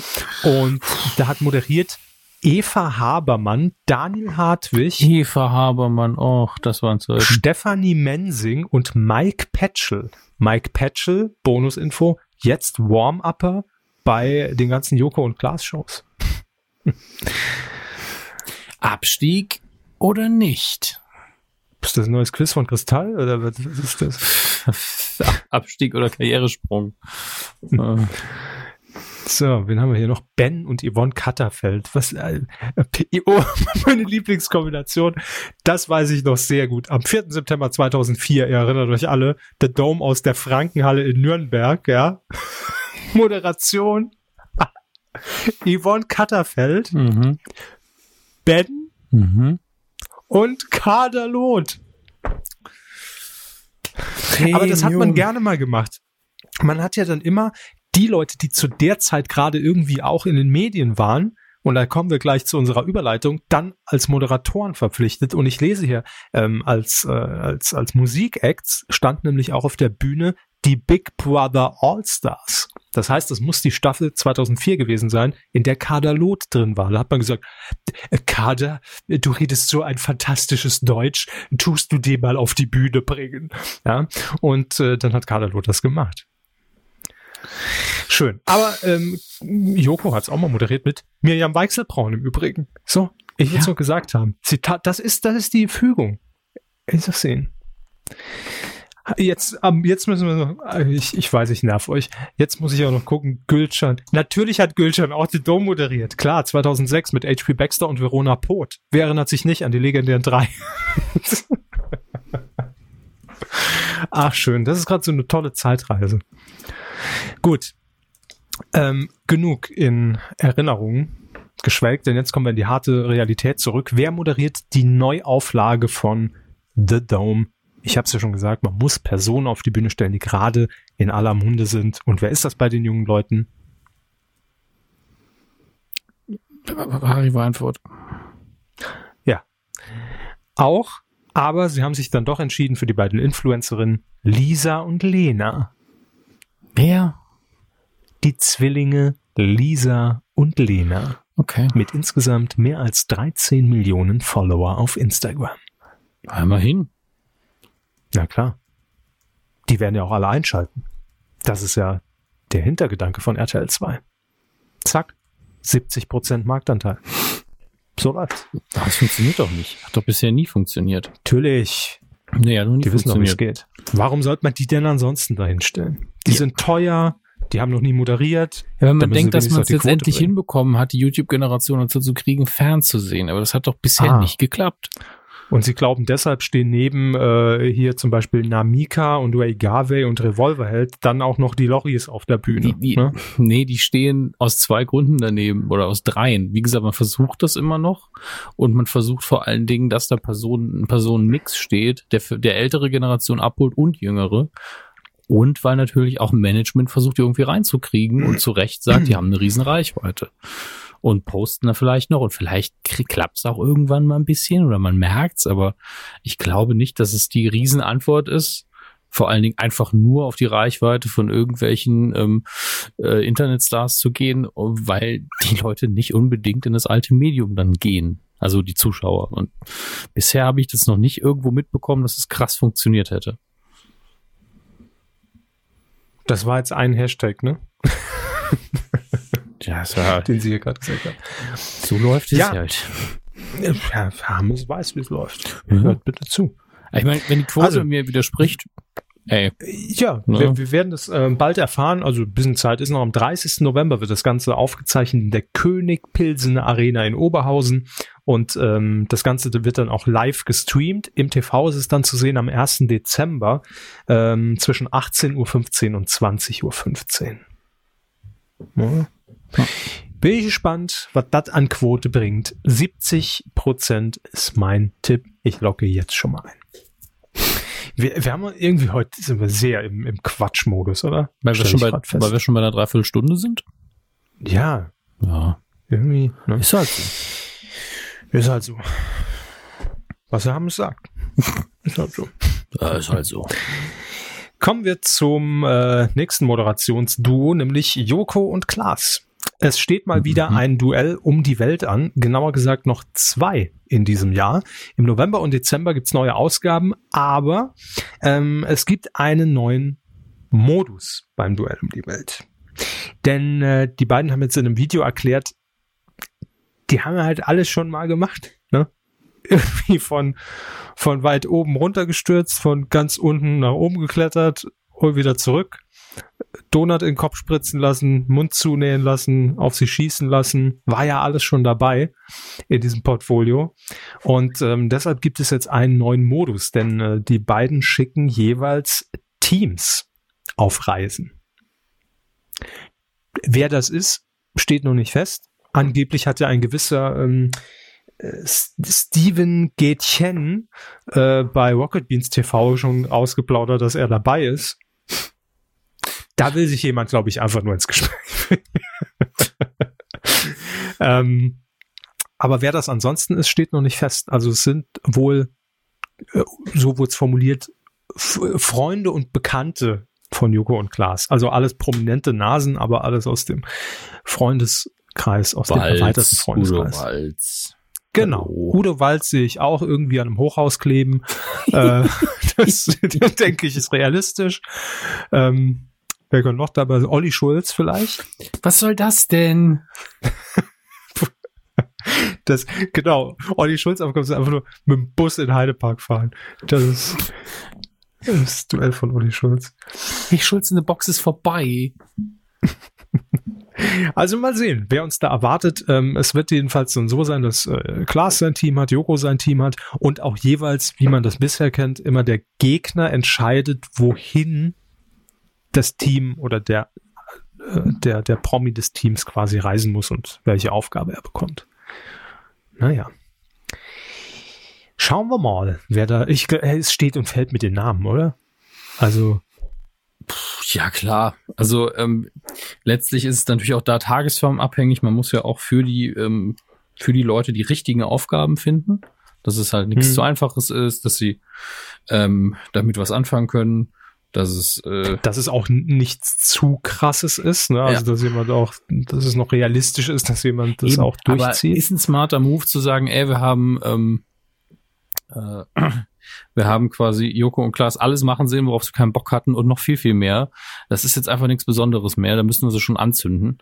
und da hat moderiert Eva Habermann, Daniel Hartwig, Eva Habermann, och, das waren Zeiten. Stephanie Mensing und Mike Petschel. Mike Petschel, Bonusinfo, jetzt Warm-Upper bei den ganzen Joko und Klaas Shows. Abstieg oder nicht? Ist das ein neues Quiz von Kristall oder was ist das? Abstieg oder Karrieresprung? Äh, So, wen haben wir hier noch? Ben und Yvonne Katterfeld. Was, äh, äh, oh, meine Lieblingskombination. Das weiß ich noch sehr gut. Am 4. September 2004, ihr erinnert euch alle, The Dome aus der Frankenhalle in Nürnberg, ja. Moderation. Yvonne Katterfeld, mhm. Ben Mhm. Und Kader Loth. Aber das hat man gerne mal gemacht. Man hat ja dann immer die Leute, die zu der Zeit gerade irgendwie auch in den Medien waren, und da kommen wir gleich zu unserer Überleitung, dann als Moderatoren verpflichtet. Und ich lese hier, ähm, als, äh, als, als Musikacts stand nämlich auch auf der Bühne die Big Brother All-Stars. Das heißt, es muss die Staffel 2004 gewesen sein, in der Kader Loth drin war. Da hat man gesagt, äh, Kader, du redest so ein fantastisches Deutsch, tust du den mal auf die Bühne bringen. Ja, und äh, dann hat Kader Loth das gemacht. Schön. Aber ähm, Joko hat es auch mal moderiert mit Mirjam Weichselbraun im Übrigen. So, ich will es Ja. nur gesagt haben. Zitat, das ist, das ist die Fügung. Ich sag's Ihnen. Jetzt, ähm, jetzt müssen wir äh, ich, ich weiß, ich nerv euch. Jetzt muss ich auch noch gucken, Gülcan. Natürlich hat Gülcan auch die Dome moderiert. Klar, 2006 mit H.P. Baxter und Verona Poth. Wer erinnert sich nicht an die legendären drei? Ach, schön. Das ist gerade so eine tolle Zeitreise. Gut. Ähm, genug in Erinnerungen geschwelgt, denn jetzt kommen wir in die harte Realität zurück. Wer moderiert die Neuauflage von The Dome? Ich habe es ja schon gesagt, man muss Personen auf die Bühne stellen, die gerade in aller Munde sind. Und wer ist das bei den jungen Leuten? Harry Weinfurt. Auch, aber sie haben sich dann doch entschieden für die beiden Influencerinnen Lisa und Lena. Wer? Die Zwillinge Lisa und Lena. Okay. Mit insgesamt mehr als 13 Millionen Follower auf Instagram. Immerhin. Na klar. Die werden ja auch alle einschalten. Das ist ja der Hintergedanke von RTL 2. Zack. 70% Marktanteil. So läuft's. Das funktioniert doch nicht. Hat doch bisher nie funktioniert. Natürlich. Hat noch nie Die wissen doch, wie es geht. Warum sollte man die denn ansonsten dahinstellen? Die Ja. sind teuer, die haben noch nie moderiert. Ja, wenn man denkt, dass man es jetzt Quote endlich bringen. hinbekommen hat, die YouTube-Generation dazu zu kriegen, fernzusehen. Aber das hat doch bisher Ah. nicht geklappt. Und sie glauben, deshalb stehen neben äh, hier zum Beispiel Namika und Ray Garvey und Revolverheld dann auch noch die Loris auf der Bühne. Die, die, ne? Nee, die stehen aus zwei Gründen daneben oder aus dreien. Wie gesagt, man versucht das immer noch und man versucht vor allen Dingen, dass da Personen, ein Personenmix steht, der für der ältere Generation abholt und jüngere. Und weil natürlich auch Management versucht, die irgendwie reinzukriegen und zu Recht sagt, die haben eine riesen Reichweite. Und posten da vielleicht noch und vielleicht klappt es auch irgendwann mal ein bisschen oder man merkt's, aber ich glaube nicht, dass es die Riesenantwort ist. Vor allen Dingen einfach nur auf die Reichweite von irgendwelchen ähm, äh, Internetstars zu gehen, weil die Leute nicht unbedingt in das alte Medium dann gehen. Also die Zuschauer. Und bisher habe ich das noch nicht irgendwo mitbekommen, dass es krass funktioniert hätte. Das war jetzt ein Hashtag, ne? Ja, war, Den sie hier gerade gesagt haben. so läuft es Ja. halt. Ja, Hermes weiß, wie es läuft. Mhm. Hört bitte zu. Ich meine, wenn die Quote Also- mir widerspricht, ey, Ja, Ja. Wir, wir werden das ähm, bald erfahren. Also ein bisschen Zeit ist noch. Am 30. November wird das Ganze aufgezeichnet in der König Pilsener Arena in Oberhausen. Und ähm, das Ganze wird dann auch live gestreamt. Im TV ist es dann zu sehen am 1. Dezember ähm, zwischen 18.15 Uhr und 20.15 Uhr. Ja. Bin ich gespannt, was das an Quote bringt. 70 Prozent ist mein Tipp. Ich locke jetzt schon mal ein. Wir, wir haben irgendwie heute sind wir sehr im, im Quatschmodus, oder? weil wir, schon bei, weil wir schon bei einer Dreiviertelstunde sind. ja, Ja, irgendwie. Ne? ist halt so. Ist halt so. Was er haben es sagt. ist halt so. Ja, ist halt so. Kommen wir zum äh, nächsten Moderationsduo, nämlich Joko und Klaas. Es steht mal wieder Mhm. ein Duell um die Welt an, genauer gesagt noch zwei in diesem Jahr. Im November und Dezember gibt's neue Ausgaben, aber ähm, es gibt einen neuen Modus beim Duell um die Welt. Denn äh, die beiden haben jetzt in einem Video erklärt, die haben halt alles schon mal gemacht. Ne? Irgendwie von, von weit oben runtergestürzt, von ganz unten nach oben geklettert und wieder zurück. Donut in den Kopf spritzen lassen, Mund zunähen lassen, auf sie schießen lassen. War ja alles schon dabei in diesem Portfolio. Und ähm, deshalb gibt es jetzt einen neuen Modus, denn äh, die beiden schicken jeweils Teams auf Reisen. Wer das ist, steht noch nicht fest. Angeblich hat ja ein gewisser ähm, äh, Steven Gätchen äh, bei Rocket Beans TV schon ausgeplaudert, dass er dabei ist. Da will sich jemand, glaube ich, einfach nur ins Gespräch bringen. ähm, aber wer das ansonsten ist, steht noch nicht fest. Also es sind wohl, äh, so wurde es formuliert, Freunde und Bekannte von Joko und Klaas. Also alles prominente Nasen, aber alles aus dem Freundeskreis, aus dem erweiterten Freundeskreis. Udo Walz. Genau. Hallo. Udo Walz sehe ich auch irgendwie an einem Hochhaus kleben. äh, das denke ich ist realistisch. Ähm, wer kommt noch dabei? Olli Schulz vielleicht. Was soll das denn? Das, genau. Olli Schulz aber kommst du einfach nur mit dem Bus in Heidepark fahren. Das ist das Duell von Olli Schulz. Hey, Schulz in the Box ist vorbei. Also mal sehen, wer uns da erwartet. Ähm, es wird jedenfalls dann so sein, dass äh, Klaas sein Team hat, Joko sein Team hat und auch jeweils, wie man das bisher kennt, immer der Gegner entscheidet, wohin das Team oder der, äh, der, der Promi des Teams quasi reisen muss und welche Aufgabe er bekommt. Naja. Schauen wir mal, wer da, ich, äh, es steht und fällt mit den Namen, oder? Also, Ja, klar. Also ähm, letztlich ist es natürlich auch da tagesformabhängig. Man muss ja auch für die, ähm, für die Leute die richtigen Aufgaben finden. Dass es halt nichts Hm. zu einfaches ist, dass sie ähm, damit was anfangen können. Dass es äh, dass es auch nichts zu krasses ist, ne? Also, Ja. dass jemand auch, dass es noch realistisch ist, dass jemand das Eben, auch durchzieht. Aber ist ein smarter Move zu sagen, ey, wir haben, ähm, äh, wir haben quasi Joko und Klaas alles machen sehen, worauf sie keinen Bock hatten und noch viel, viel mehr. Das ist jetzt einfach nichts Besonderes mehr. Da müssen wir sie schon anzünden.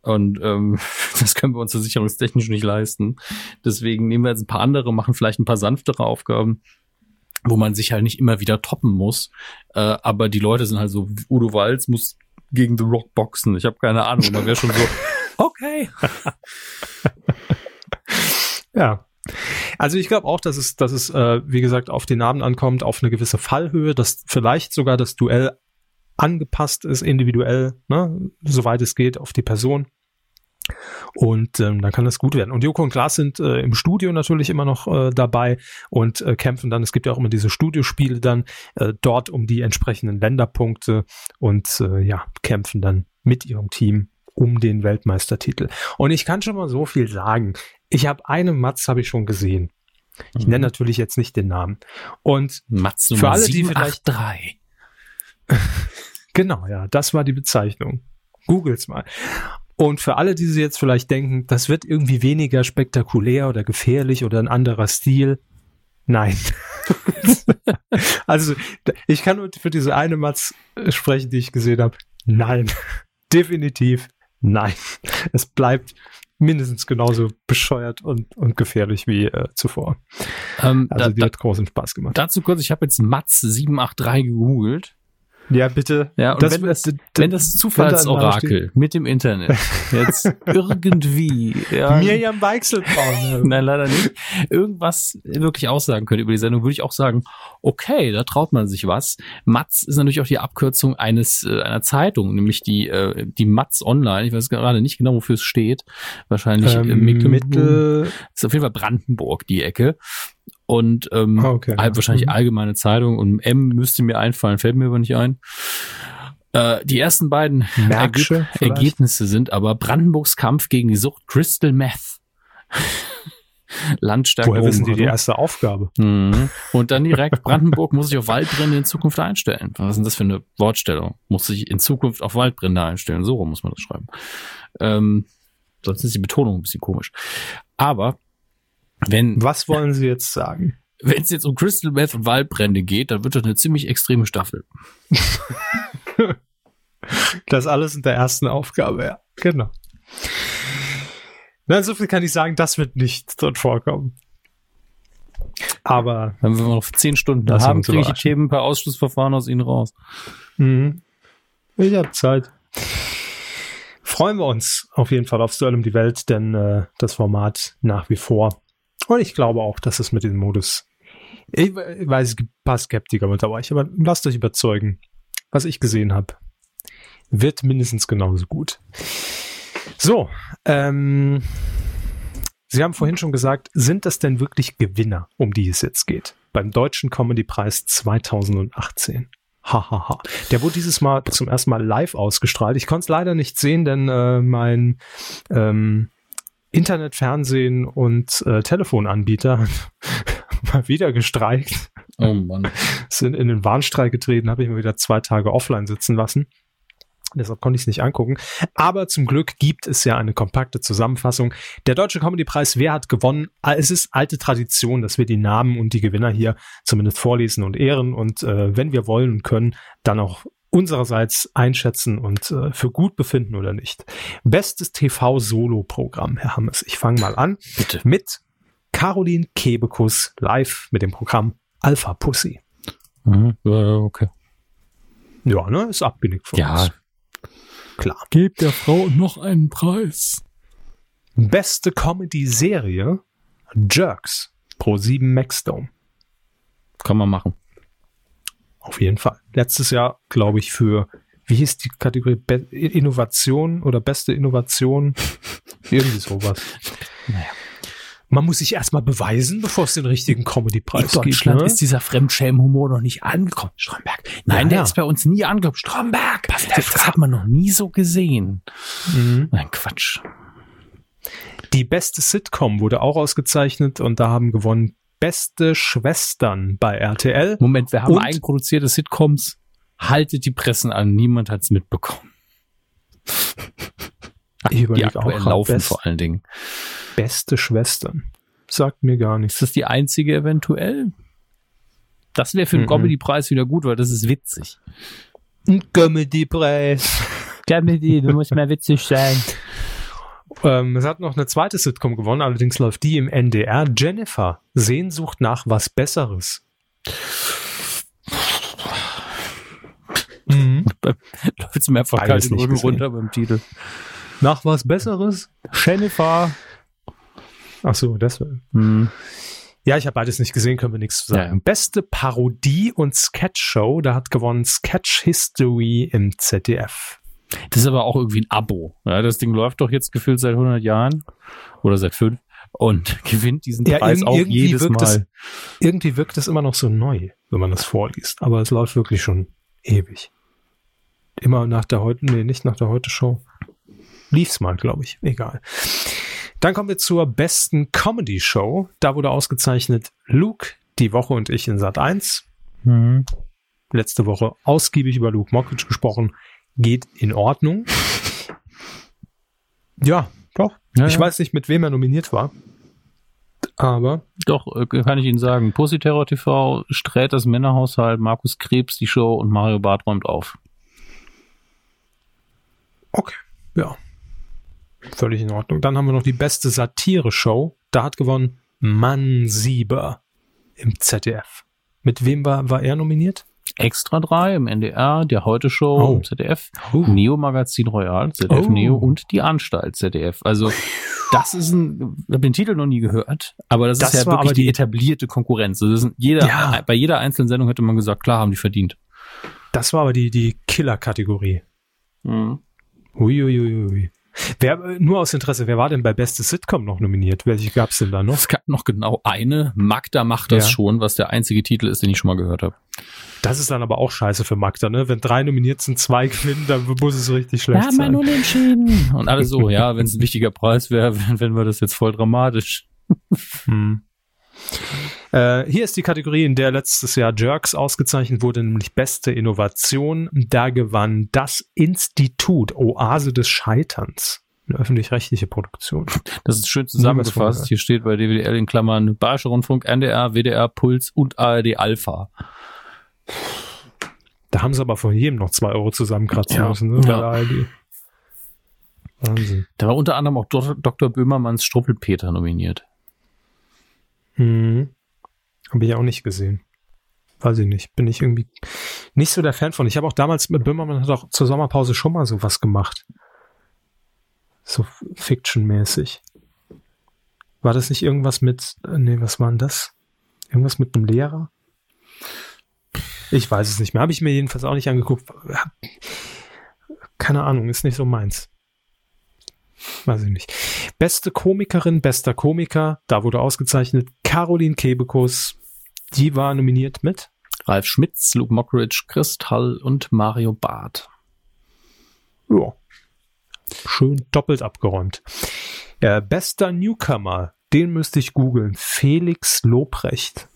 Und ähm, das können wir uns versicherungstechnisch nicht leisten. Deswegen nehmen wir jetzt ein paar andere, machen vielleicht ein paar sanftere Aufgaben, wo man sich halt nicht immer wieder toppen muss. Äh, aber die Leute sind halt so, Udo Walz muss gegen The Rock boxen. Ich habe keine Ahnung. Man wäre schon so, okay. Ja. Also ich glaube auch, dass es, dass es, äh, wie gesagt, auf den Abend ankommt, auf eine gewisse Fallhöhe, dass vielleicht sogar das Duell angepasst ist, individuell, ne, soweit es geht, auf die Person. Und ähm, dann kann das gut werden. Und Joko und Klaas sind äh, im Studio natürlich immer noch äh, dabei und äh, kämpfen dann. Es gibt ja auch immer diese Studiospiele dann äh, dort um die entsprechenden Länderpunkte und äh, ja, kämpfen dann mit ihrem Team um den Weltmeistertitel. Und ich kann schon mal so viel sagen. Ich habe eine Matz habe ich schon gesehen. Ich nenne natürlich jetzt nicht den Namen. Und Matz Für Nummer alle, die 783. genau, ja, das war die Bezeichnung. Googles mal. Und für alle, die sich jetzt vielleicht denken, das wird irgendwie weniger spektakulär oder gefährlich oder ein anderer Stil. Nein. also, ich kann nur für diese eine Matz äh, sprechen, die ich gesehen habe. Nein. Definitiv nein. Es bleibt mindestens genauso bescheuert und, und gefährlich wie äh, zuvor. Ähm, Also, da, die da, hat großen Spaß gemacht. dazu kurz, ich habe jetzt Matz 783 gegoogelt. Ja, bitte. Ja, und wenn, das, wenn das Zufallsorakel mit dem Internet jetzt irgendwie ja, Mirjam Weichselbraun. Nein, leider nicht. Irgendwas wirklich aussagen könnte über die Sendung, würde ich auch sagen, okay, da traut man sich was. Matz ist natürlich auch die Abkürzung eines äh, einer Zeitung, nämlich die äh, die Matz Online. Ich weiß gerade nicht genau, wofür es steht. Wahrscheinlich äh, ähm, Mecklenburg. Mittel. ist auf jeden Fall Brandenburg die Ecke. Und ähm, Ah, okay, all- ja. wahrscheinlich Mhm. allgemeine Zeitung und M müsste mir einfallen, fällt mir aber nicht ein. Äh, die ersten beiden Ergeb vielleicht? Ergebnisse sind aber Brandenburgs Kampf gegen die Sucht Crystal Meth. Landstärke Woher wissen die die erste Aufgabe? Mhm. Und dann direkt Brandenburg muss sich auf Waldbrände in Zukunft einstellen. Was ist denn das für eine Wortstellung? Muss sich in Zukunft auf Waldbrände einstellen. So rum muss man das schreiben. Ähm, sonst ist die Betonung ein bisschen komisch. Aber wenn Was wollen Sie jetzt sagen? wenn es jetzt um Crystal Meth und Waldbrände geht, dann wird das eine ziemlich extreme Staffel. Das alles in der ersten Aufgabe, ja. Genau. Na, so viel kann ich sagen, das wird nicht dort vorkommen. Aber Wenn wir noch zehn Stunden wir haben, kriege ich die überraschen. Themen per Ausschlussverfahren aus ihnen raus. mhm. ich habe Zeit. Freuen wir uns auf jeden Fall aufs Duell um die Welt, denn äh, das Format nach wie vor. Und ich glaube auch, dass es mit dem Modus. Ich, we- ich weiß, es gibt ein paar Skeptiker mit dabei, aber lasst euch überzeugen. Was ich gesehen habe, wird mindestens genauso gut. So, ähm, Sie haben vorhin schon gesagt, sind das denn wirklich Gewinner, um die es jetzt geht? Beim Deutschen Comedy-Preis 2018. Hahaha. Ha, ha. Der wurde dieses Mal zum ersten Mal live ausgestrahlt. Ich konnte es leider nicht sehen, denn äh, mein ähm, Internet, Fernsehen und äh, Telefonanbieter mal wieder gestreikt. Oh Mann. sind in den Warnstreik getreten, habe ich mir wieder zwei Tage offline sitzen lassen. Deshalb konnte ich es nicht angucken. Aber zum Glück gibt es ja eine kompakte Zusammenfassung. Der Deutsche Comedy-Preis, wer hat gewonnen? Ah, Es ist alte Tradition, dass wir die Namen und die Gewinner hier zumindest vorlesen und ehren und äh, wenn wir wollen und können, dann auch unsererseits einschätzen und äh, für gut befinden oder nicht. Bestes TV-Solo-Programm, Herr Hammes. Ich fange mal an Bitte. mit Caroline Kebekus live mit dem Programm Alpha Pussy. Mhm. Ja, okay. Ja, ne, ist abgenickt von Ja. uns. Klar. Gebt der Frau noch einen Preis. Beste Comedy-Serie Jerks Pro 7 Maxdome. Kann man machen. Auf jeden Fall. Letztes Jahr, glaube ich, für, wie hieß die Kategorie? Be Innovation oder beste Innovation? Irgendwie sowas. Naja. Man muss sich erstmal beweisen, bevor es den richtigen Comedy-Preis gibt. Ne? dieser Fremdschämen-Humor noch nicht angekommen. Stromberg. Nein, Ja, der ja. ist bei uns nie angekommen. Stromberg. Das, das hat man noch nie so gesehen. Mhm. Nein, Quatsch. Die beste Sitcom wurde auch ausgezeichnet und da haben gewonnen beste Schwestern bei RTL. Moment, wir haben Und- eigenproduzierte Sitcoms. Haltet die Pressen an. Niemand hat's mitbekommen. Ich Die überlege aktuell auch laufen best, vor allen Dingen. beste Schwestern. Sagt mir gar nichts. Ist das die einzige eventuell? Das wäre für den Mhm. Comedy-Preis wieder gut, weil das ist witzig. Ein Comedy-Preis. Comedy, du musst mehr witzig sein. Ähm, es hat noch eine zweite Sitcom gewonnen, allerdings läuft die im NDR. Jennifer, Sehnsucht nach was Besseres. Mhm. Läuft's mir einfach kalt den nicht Rücken gesehen. runter beim Titel. Nach was Besseres? Jennifer. Ach so, das. Hm. Ja, ich habe beides nicht gesehen, können wir nichts zu sagen. Ja, ja. Beste Parodie- und Sketch-Show, da hat gewonnen Sketch History im ZDF. Das ist aber auch irgendwie ein Abo. Ja, das Ding läuft doch jetzt gefühlt seit 100 Jahren oder seit fünf und gewinnt diesen Ja, Preis auch jedes Mal. Irgendwie wirkt es immer noch so neu, wenn man das vorliest. Aber es läuft wirklich schon ewig. Immer nach der heute, nee, nicht nach der Heute-Show. Lief's mal, glaube ich. Egal. Dann kommen wir zur besten Comedy-Show. Da wurde ausgezeichnet Luke, die Woche und ich in Sat 1. Mhm. Letzte Woche ausgiebig über Luke Mockridge gesprochen. Geht in Ordnung. Ja, doch. Ja, ich ja. weiß nicht, mit wem er nominiert war. Aber Doch, äh, kann ich Ihnen sagen. Pussy Terror TV, Sträht das Männerhaushalt, Markus Krebs die Show und Mario Barth räumt auf. Okay, ja. Völlig in Ordnung. Dann haben wir noch die beste Satire-Show. Da hat gewonnen Mann Sieber im ZDF. Mit wem war, war er nominiert? Extra 3 im NDR, der Heute Show Oh. ZDF, Oh. Neo Magazin Royal, ZDF Oh. Neo und die Anstalt ZDF. Also das ist ein, ich habe den Titel noch nie gehört, aber das, Das ist ja wirklich die, die- etablierte Konkurrenz. Also jeder, Ja. Bei jeder einzelnen Sendung hätte man gesagt, klar haben die verdient. Das war aber die, die Killer-Kategorie. Uiuiui. Wer, nur aus Interesse, wer war denn bei Beste Sitcom noch nominiert? Welche gab's denn da noch? Es gab noch genau eine. Magda macht das Ja. schon, was der einzige Titel ist, den ich schon mal gehört habe. Das ist dann aber auch scheiße für Magda, ne? Wenn drei nominiert sind, zwei gewinnen, dann muss es richtig schlecht sein. Unentschieden. Und alle so, ja, wenn es ein wichtiger Preis wäre, wenn wir das jetzt voll dramatisch. Hm. Äh, hier ist die Kategorie, in der letztes Jahr Jerks ausgezeichnet wurde, nämlich beste Innovation. Da gewann das Institut Oase des Scheiterns. Eine öffentlich-rechtliche Produktion. Das ist schön zusammengefasst. Hier steht bei DWDL in Klammern Bayerischer Rundfunk, NDR, WDR, Puls und ARD Alpha. Da haben sie aber von jedem noch zwei Euro zusammenkratzen Ja. müssen. Ne? Bei Ja. der ARD. Wahnsinn. Da war unter anderem auch Dr. Dr. Böhmermanns Struppelpeter nominiert. Hm. Habe ich auch nicht gesehen. Weiß ich nicht. Bin ich irgendwie nicht so der Fan von. Ich habe auch damals mit Böhmermann hat auch zur Sommerpause schon mal sowas gemacht. So Fiction-mäßig. War das nicht irgendwas mit, äh, nee, was war denn das? Irgendwas mit einem Lehrer? Ich weiß es nicht mehr. Habe ich mir jedenfalls auch nicht angeguckt. Keine Ahnung, ist nicht so meins. Weiß ich nicht. Beste Komikerin, bester Komiker, da wurde ausgezeichnet Caroline Kebekus. Die war nominiert mit. Ralf Schmitz, Luke Mockridge, Chris Hall und Mario Barth. Ja. Schön doppelt abgeräumt. Äh, bester Newcomer, den müsste ich googeln. Felix Lobrecht.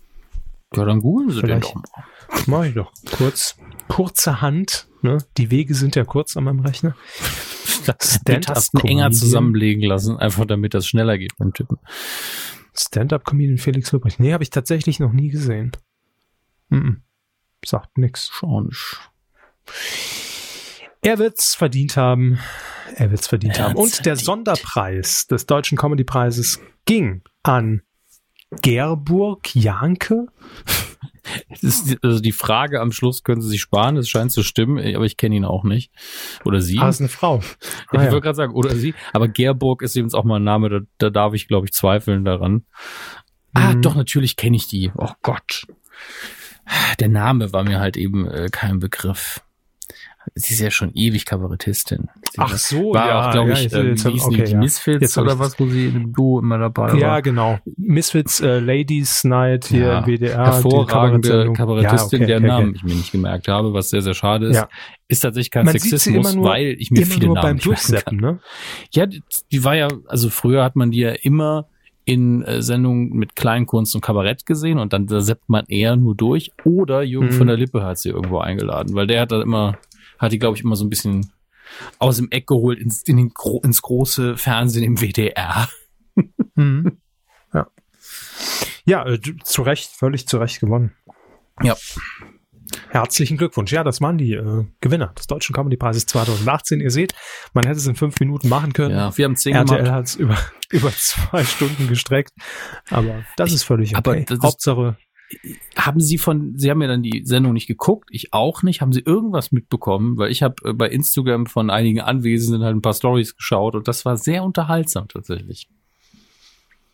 Ja, dann googeln Sie Vielleicht. den doch mal. Mach ich doch. Kurz, kurze Hand. Ne? Die Wege sind ja kurz an meinem Rechner. Die Tasten enger zusammenlegen lassen, einfach damit das schneller geht beim Tippen. Stand-up-Comedian Felix Lobrecht. Nee, habe ich tatsächlich noch nie gesehen. Mhm. Sagt nix. Schaunig. Er wird's verdient haben. Er wird's verdient Er haben. Und der verdient. Sonderpreis des Deutschen Comedy-Preises ging an Gerburg Janke. Das ist also die Frage am Schluss können Sie sich sparen, es scheint zu stimmen, aber ich kenne ihn auch nicht. Oder sie. Ah, ist eine Frau. Ah, ich ja. wollte gerade sagen, oder sie. Aber Gerburg ist eben auch mal ein Name, da, da darf ich, glaube ich, zweifeln daran. Ah, Mhm. doch, natürlich kenne ich die. Oh Gott. Der Name war mir halt eben äh, kein Begriff. Sie ist ja schon ewig Kabarettistin. Sie Ach so, war ja, auch, glaube ja, ich, ähm, jetzt die, okay, die ja. Misfits Jetzt oder was, wo sie dem Duo immer dabei Ja, war. genau. Misfits äh, Ladies Night hier Ja, im WDR. hervorragende. Kabarettistin, Ja, okay, deren okay. Namen ich mir nicht gemerkt habe, was sehr, sehr schade ist. Ja. Ist tatsächlich kein Man Sexismus, nur- weil ich mir viele Namen beim nicht merken kann. Ne? Ja, die, war ja, also früher hat man die ja immer in äh, Sendungen mit Kleinkunst und Kabarett gesehen und dann da seppt man eher nur durch. Oder Jürgen Mhm. von der Lippe hat sie irgendwo eingeladen, weil der hat da immer, hat die, glaube ich, immer so ein bisschen aus dem Eck geholt ins, in den, ins große Fernsehen im WDR. Mhm. Ja. Ja, äh, zu Recht, völlig zu Recht gewonnen. Ja. Herzlichen Glückwunsch. Ja, das waren die äh, Gewinner des Deutschen Comedy-Preises 2018. Ihr seht, man hätte es in fünf Minuten machen können. Ja, wir haben zehn RTL hat es über, über zwei Stunden gestreckt. Aber das ist völlig Aber okay. das ist- Hauptsache, Haben Sie von, Sie haben ja dann die Sendung nicht geguckt, ich auch nicht. Haben Sie irgendwas mitbekommen? Weil ich habe äh, bei Instagram von einigen Anwesenden halt ein paar Stories geschaut und das war sehr unterhaltsam tatsächlich.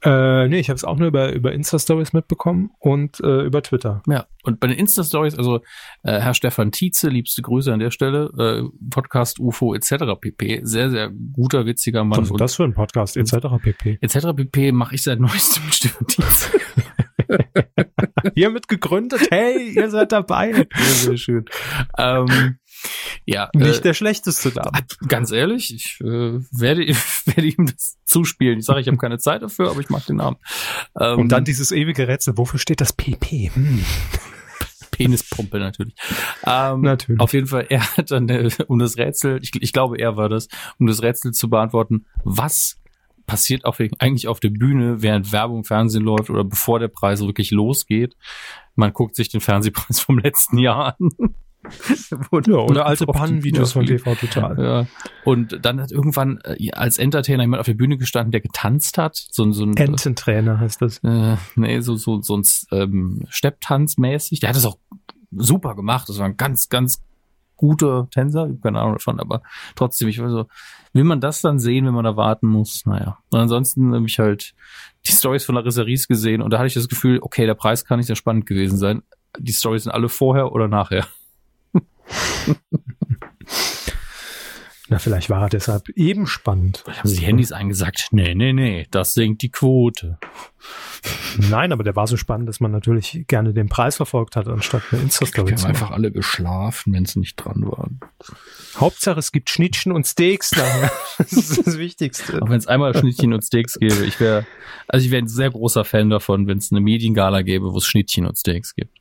äh, nee, ich habe es auch nur über, über Insta-Stories mitbekommen und äh, über Twitter. Ja, und bei den Insta-Stories, also äh, Herr Stefan Tietze, liebste Grüße an der Stelle, äh, Podcast UFO etc. pp. Sehr, sehr guter, witziger Mann. Was ist das für ein Podcast, etc. pp. etc. pp. mache ich seit neuestem mit Stefan Tietze. Ihr mit gegründet, hey, ihr seid dabei. Sehr, sehr schön. ähm, ja, Nicht äh, der schlechteste Name. ganz ehrlich, ich äh, werde, werde ihm das zuspielen. Ich sage, ich habe keine Zeit dafür, aber ich mag den Namen. Ähm, Und dann dieses ewige Rätsel, wofür steht das PP? Hm. Penispumpe natürlich. Ähm, Natürlich. Auf jeden Fall, er hat dann, äh, um das Rätsel, ich, ich glaube, er war das, um das Rätsel zu beantworten, was passiert auf, eigentlich auf der Bühne, während Werbung im Fernsehen läuft oder bevor der Preis wirklich losgeht. Man guckt sich den Fernsehpreis vom letzten Jahr an. Ja, oder alte Pannenvideos von TV Total. Ja. Und dann hat irgendwann äh, als Entertainer jemand auf der Bühne gestanden, der getanzt hat. So, so ein Ententrainer heißt das. äh, nee, so, so, so ein ähm, Stepptanz mäßig. Der hat das auch super gemacht. Das war ein ganz, ganz guter Tänzer. Ich hab keine Ahnung davon, aber trotzdem, ich war so, will man das dann sehen, wenn man da warten muss? Naja. Und ansonsten habe ich halt die Stories von Larissa Ries gesehen und da hatte ich das Gefühl, okay, der Preis kann nicht sehr spannend gewesen sein. Die Stories sind alle vorher oder nachher. Na, vielleicht war er deshalb eben spannend. Haben sie die Handys eingesagt? Nee, nee, nee, das sinkt die Quote. Nein, aber der war so spannend, dass man natürlich gerne den Preis verfolgt hat, anstatt eine Insta-Story zu haben machen. einfach alle geschlafen, wenn sie nicht dran waren. Hauptsache, es gibt Schnittchen und Steaks nachher. das ist das Wichtigste. Auch wenn es einmal Schnittchen und Steaks gäbe. Ich wäre, also ich wäre ein sehr großer Fan davon, wenn es eine Mediengala gäbe, wo es Schnittchen und Steaks gibt.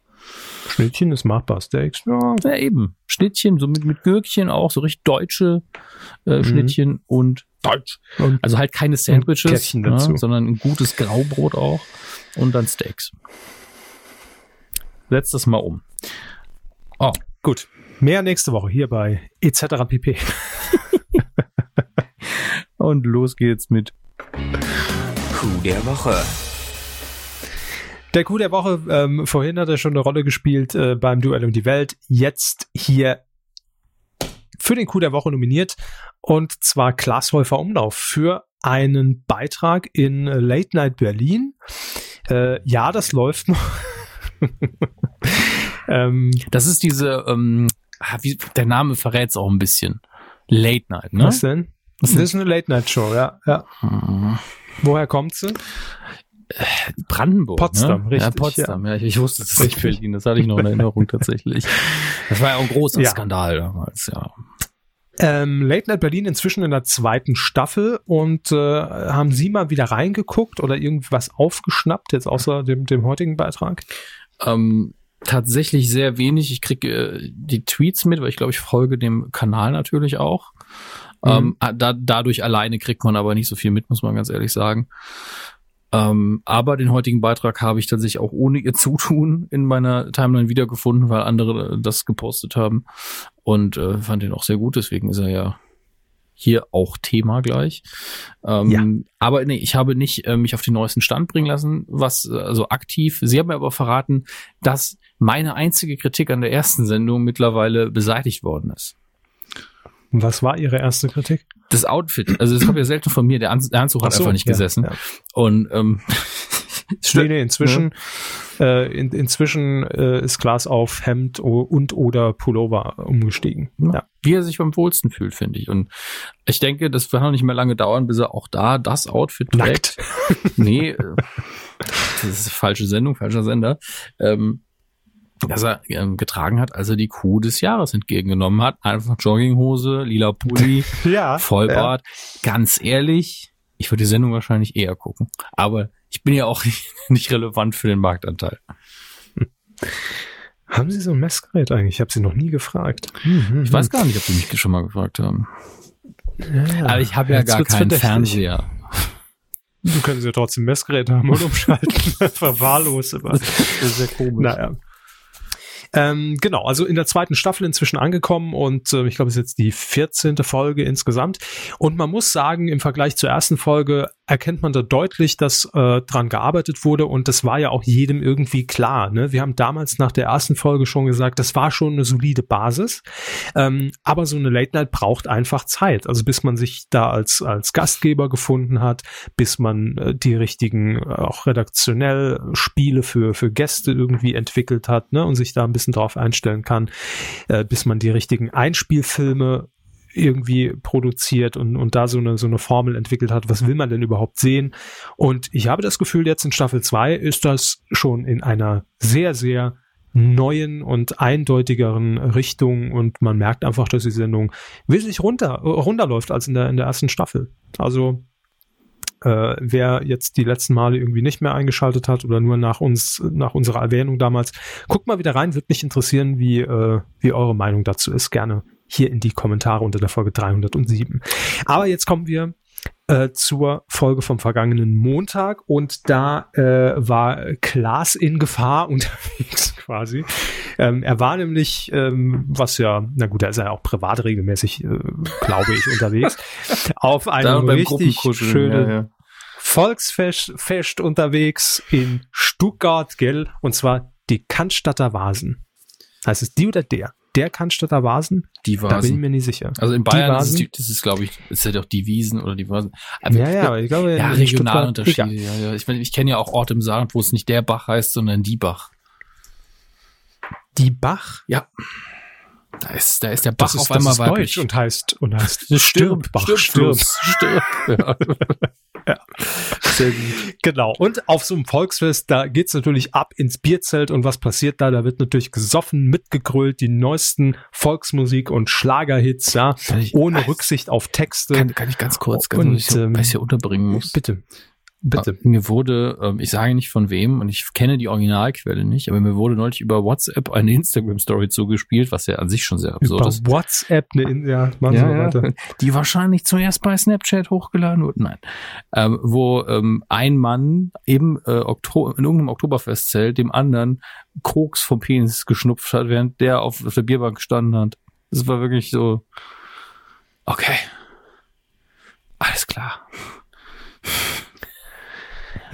Schnittchen ist machbar, Steaks. Ja, Ja, eben. Schnittchen, so mit, mit Gürkchen auch, so richtig deutsche äh, Mhm. Schnittchen und Deutsch. und Also halt keine Sandwiches, ja, sondern ein gutes Graubrot auch und dann Steaks. Setz das mal um. Oh, gut. Mehr nächste Woche hier bei etc. pp. und los geht's mit Coup der Woche. Der Coup der Woche, ähm, vorhin hat er schon eine Rolle gespielt äh, beim Duell um die Welt. Jetzt hier für den Coup der Woche nominiert und zwar Klaas Häufer Umlauf für einen Beitrag in äh, Late Night Berlin. Äh, ja, das läuft noch. ähm, Das ist diese, ähm, ah, wie, der Name verrät's auch ein bisschen. Late Night, ne? Was denn? Das ist eine Late Night Show, ja. ja. Hm. Woher kommt sie? Brandenburg. Potsdam, ne? richtig, Ja, Potsdam, ja. Ich, ich wusste, es nicht Berlin. Das hatte ich noch in Erinnerung tatsächlich. Das war ja auch ein großer Ja. Skandal damals, ja. Ähm, Late Night Berlin inzwischen in der zweiten Staffel und äh, haben Sie mal wieder reingeguckt oder irgendwas aufgeschnappt, jetzt außer dem, dem heutigen Beitrag? Ähm, tatsächlich sehr wenig. Ich kriege äh, die Tweets mit, weil ich glaube, ich folge dem Kanal natürlich auch. Mhm. Ähm, da, dadurch alleine kriegt man aber nicht so viel mit, muss man ganz ehrlich sagen. Ähm, aber den heutigen Beitrag habe ich tatsächlich auch ohne ihr Zutun in meiner Timeline wiedergefunden, weil andere das gepostet haben und äh, fand den auch sehr gut. Deswegen ist er ja hier auch Thema gleich. Ähm, Ja. Aber nee, ich habe nicht äh, mich auf den neuesten Stand bringen lassen, was äh, also aktiv. Sie haben mir aber verraten, dass meine einzige Kritik an der ersten Sendung mittlerweile beseitigt worden ist. Was war Ihre erste Kritik? Das Outfit, also das kommt ja selten von mir, der, Anz der Anzug hat so, einfach nicht ja, gesessen. ja. Und ähm, Nee, nee, inzwischen, äh, in, inzwischen äh, ist Glas auf Hemd und oder Pullover umgestiegen. Ja. wie er sich beim wohlsten fühlt, finde ich. Und ich denke, das wird noch nicht mehr lange dauern, bis er auch da das Outfit trägt. Nackt. Nee, äh, das ist falsche Sendung, falscher Sender. Ähm, dass er ähm, getragen hat, als er die Kuh des Jahres entgegengenommen hat. Einfach Jogginghose, lila Pulli, Ja. Vollbart. Ganz ehrlich, ich würde die Sendung wahrscheinlich eher gucken. Aber ich bin ja auch nicht relevant für den Marktanteil. Haben Sie so ein Messgerät eigentlich? Ich habe Sie noch nie gefragt. Ich weiß gar nicht, ob die mich schon mal gefragt haben. Aber ich habe ja gar keinen verdächtig. Fernseher. Du können Sie ja trotzdem Messgerät haben und umschalten. Verwahrlos. Aber. Das ist sehr komisch. Naja. Ähm, genau, also in der zweiten Staffel inzwischen angekommen und äh, ich glaube, es ist jetzt die 14. Folge insgesamt. Und man muss sagen, im Vergleich zur ersten Folge erkennt man da deutlich, dass äh, dran gearbeitet wurde und das war ja auch jedem irgendwie klar. Ne? Wir haben damals nach der ersten Folge schon gesagt, das war schon eine solide Basis, ähm, aber so eine Late Night braucht einfach Zeit. Also bis man sich da als, als Gastgeber gefunden hat, bis man äh, die richtigen, äh, auch redaktionell Spiele für, für Gäste irgendwie entwickelt hat ne? und sich da ein bisschen drauf einstellen kann, äh, bis man die richtigen Einspielfilme irgendwie produziert und, und da so eine, so eine Formel entwickelt hat, was will man denn überhaupt sehen? Und ich habe das Gefühl, jetzt in Staffel 2 ist das schon in einer sehr, sehr neuen und eindeutigeren Richtung und man merkt einfach, dass die Sendung wesentlich runter, runterläuft als in der, in der ersten Staffel. Also äh, wer jetzt die letzten Male irgendwie nicht mehr eingeschaltet hat oder nur nach uns, nach unserer Erwähnung damals, guckt mal wieder rein, wird mich interessieren, wie, äh, wie eure Meinung dazu ist. Gerne hier in die Kommentare unter der Folge 307. Aber jetzt kommen wir äh, zur Folge vom vergangenen Montag und da äh, war Klaas in Gefahr unterwegs quasi. Ähm, er war nämlich, ähm, was ja, na gut, da ist er ja auch privat regelmäßig, äh, glaube ich, unterwegs, auf einem richtig schönen ja, ja. Volksfest Fest unterwegs in Stuttgart, gell? Und zwar die Cannstatter Vasen. Heißt es die oder der? Der Cannstatter Vasen? Die Da bin ich Vasen. mir nicht sicher. Also in Bayern ist es, Vasen? das ist, glaube ich, ist ja doch die Wiesen oder die Vasen. Aber ja, ja, aber ich glaube, ja, regionale Unterschiede. Egal. Ja, ja. Ich, meine, ich kenne ja auch Orte im Saarland, wo es nicht der Bach heißt, sondern die Bach. Die Bach, Ja. Da ist, da ist der Bach das ist, auf das einmal ist weiblich. deutsch und heißt, und heißt Stirb, Stirbbach, stirb, Stirb. stirb. stirb. Ja. Sehr gut. Genau. Und auf so einem Volksfest, da geht's natürlich ab ins Bierzelt und was passiert da? Da wird natürlich gesoffen, mitgegrölt, die neuesten Volksmusik und Schlagerhits, ja, ich- ohne Rücksicht auf Texte. Kann, kann ich ganz kurz, ganz Und, kurz, ich, ähm, ich hier unterbringen muss. Bitte. Bitte. Ah, Mir wurde, ähm, ich sage nicht von wem und ich kenne die Originalquelle nicht, aber mir wurde neulich über WhatsApp eine Instagram-Story zugespielt, was ja an sich schon sehr absurd Über ist. WhatsApp, ne, in- ja, machen Sie Ja, mal ja. weiter. Die wahrscheinlich zuerst bei Snapchat hochgeladen wurde. Nein. Ähm, wo ähm, ein Mann eben äh, Okto in irgendeinem Oktoberfestzelt dem anderen Koks vom Penis geschnupft hat, während der auf, auf der Bierbank gestanden hat. Das war wirklich so. Okay. Alles klar.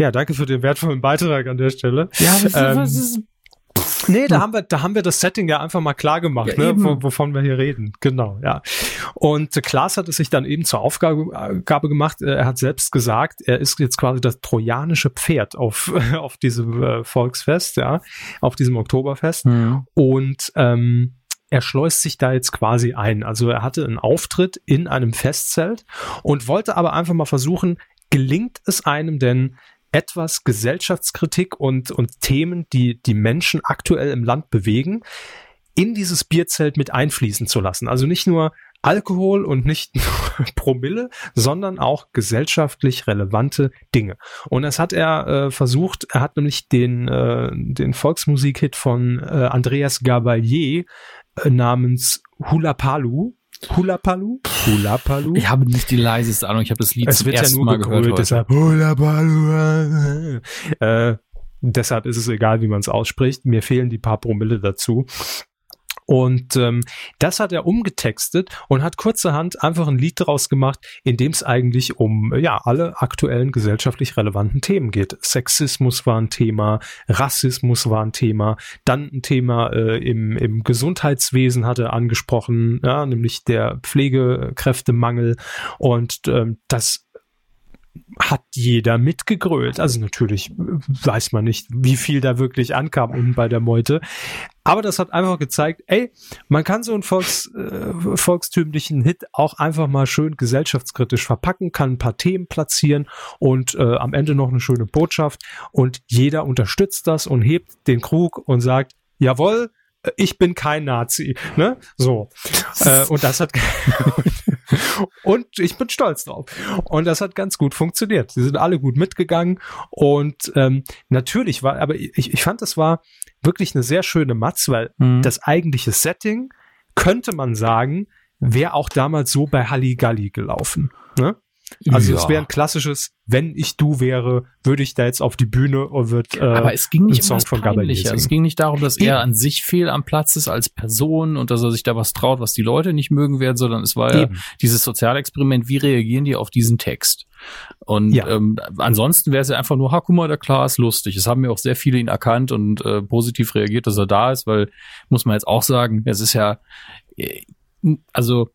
Ja, danke für den wertvollen Beitrag an der Stelle. Ja, was, Ähm, was ist. Nee, da haben wir, da haben wir das Setting ja einfach mal klar gemacht, Ja, ne, wo, wovon wir hier reden. Genau, ja. Und äh, Klaas hat es sich dann eben zur Aufgabe Gabe gemacht. Äh, Er hat selbst gesagt, er ist jetzt quasi das trojanische Pferd auf, auf diesem äh, Volksfest, ja, auf diesem Oktoberfest. Hm. Und ähm, er schleust sich da jetzt quasi ein. Also er hatte einen Auftritt in einem Festzelt und wollte aber einfach mal versuchen, gelingt es einem denn etwas Gesellschaftskritik und, und Themen, die die Menschen aktuell im Land bewegen, in dieses Bierzelt mit einfließen zu lassen. Also nicht nur Alkohol und nicht nur Promille, sondern auch gesellschaftlich relevante Dinge. Und das hat er äh, versucht. Er hat nämlich den, äh, den Volksmusikhit von äh, Andreas Gabalier äh, namens Hula Palu. Hula Palu? Hula Palu? Ich habe nicht die leiseste Ahnung. Ich habe das Lied es zum wird ja ersten nur Mal gehört. heute. deshalb Hula Palu. Äh, deshalb ist es egal, wie man es ausspricht. Mir fehlen die paar Promille dazu. Und ähm, das hat er umgetextet und hat kurzerhand einfach ein Lied daraus gemacht, in dem es eigentlich um ja alle aktuellen gesellschaftlich relevanten Themen geht. Sexismus war ein Thema, Rassismus war ein Thema, dann ein Thema äh, im, im Gesundheitswesen hat er angesprochen, ja, nämlich der Pflegekräftemangel und ähm, das hat jeder mitgegrölt. Also natürlich weiß man nicht, wie viel da wirklich ankam unten bei der Meute. Aber das hat einfach gezeigt, ey, man kann so einen Volks, äh, volkstümlichen Hit auch einfach mal schön gesellschaftskritisch verpacken, kann ein paar Themen platzieren und äh, am Ende noch eine schöne Botschaft. Und jeder unterstützt das und hebt den Krug und sagt, jawohl, ich bin kein Nazi, ne? So. äh, und das hat und ich bin stolz drauf. Und das hat ganz gut funktioniert. Sie sind alle gut mitgegangen und ähm, natürlich war, aber ich, ich fand, das war wirklich eine sehr schöne Matz, weil Mhm. das eigentliche Setting könnte man sagen, wäre auch damals so bei Halligalli gelaufen. Ne? Also es Ja. wäre ein klassisches, wenn ich du wäre, würde ich da jetzt auf die Bühne und würde äh, Aber es ging nicht um Song das von. Es ging nicht darum, dass er an sich fehl am Platz ist als Person und dass er sich da was traut, was die Leute nicht mögen werden, sondern es war ja Eben. dieses Sozialexperiment, wie reagieren die auf diesen Text? Und Ja. ähm, ansonsten wäre es ja einfach nur, ha, guck mal, der Klar ist lustig. Es haben ja auch sehr viele ihn erkannt und äh, positiv reagiert, dass er da ist, weil, muss man jetzt auch sagen, es ist ja, äh, also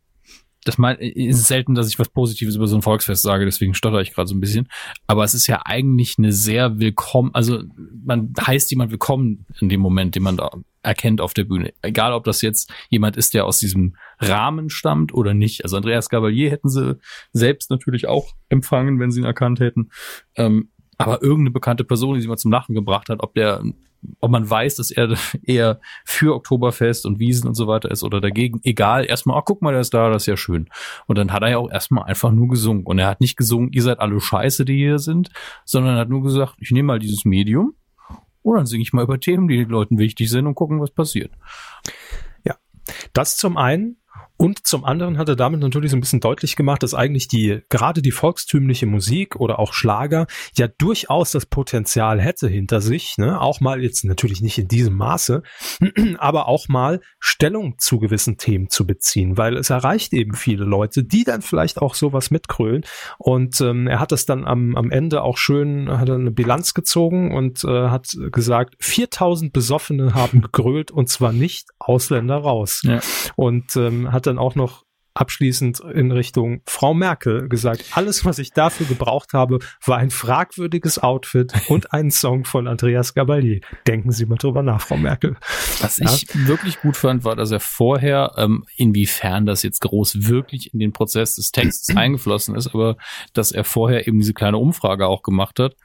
das mein, ist selten, dass ich was Positives über so ein Volksfest sage, deswegen stotter ich gerade so ein bisschen. Aber es ist ja eigentlich eine sehr willkommen, also man heißt jemand willkommen in dem Moment, den man da erkennt auf der Bühne. Egal, ob das jetzt jemand ist, der aus diesem Rahmen stammt oder nicht. Also Andreas Gabalier hätten sie selbst natürlich auch empfangen, wenn sie ihn erkannt hätten. Ähm, aber irgendeine bekannte Person, die sie mal zum Lachen gebracht hat, ob der, ob man weiß, dass er eher für Oktoberfest und Wiesen und so weiter ist oder dagegen, egal, erstmal, ach guck mal, der ist da, das ist ja schön. Und dann hat er ja auch erstmal einfach nur gesungen. Und er hat nicht gesungen, ihr seid alle scheiße, die hier sind, sondern er hat nur gesagt, ich nehme mal dieses Medium und dann singe ich mal über Themen, die den Leuten wichtig sind und gucken, was passiert. Das zum einen. Und zum anderen hat er damit natürlich so ein bisschen deutlich gemacht, dass eigentlich die, gerade die volkstümliche Musik oder auch Schlager ja durchaus das Potenzial hätte hinter sich, ne? auch mal jetzt natürlich nicht in diesem Maße, aber auch mal Stellung zu gewissen Themen zu beziehen, weil es erreicht eben viele Leute, die dann vielleicht auch sowas mitkrölen. Und ähm, er hat das dann am, am Ende auch schön, hat er eine Bilanz gezogen und äh, hat gesagt, 4000 Besoffene haben gegrölt und zwar nicht Ausländer raus. Ja. Und ähm, hat dann auch noch abschließend in Richtung Frau Merkel gesagt, alles, was ich dafür gebraucht habe, war ein fragwürdiges Outfit und ein Song von Andreas Gabalier. Denken Sie mal drüber nach, Frau Merkel. Was Ja. ich wirklich gut fand, war, dass er vorher, ähm, inwiefern das jetzt groß wirklich in den Prozess des Textes eingeflossen ist, aber dass er vorher eben diese kleine Umfrage auch gemacht hat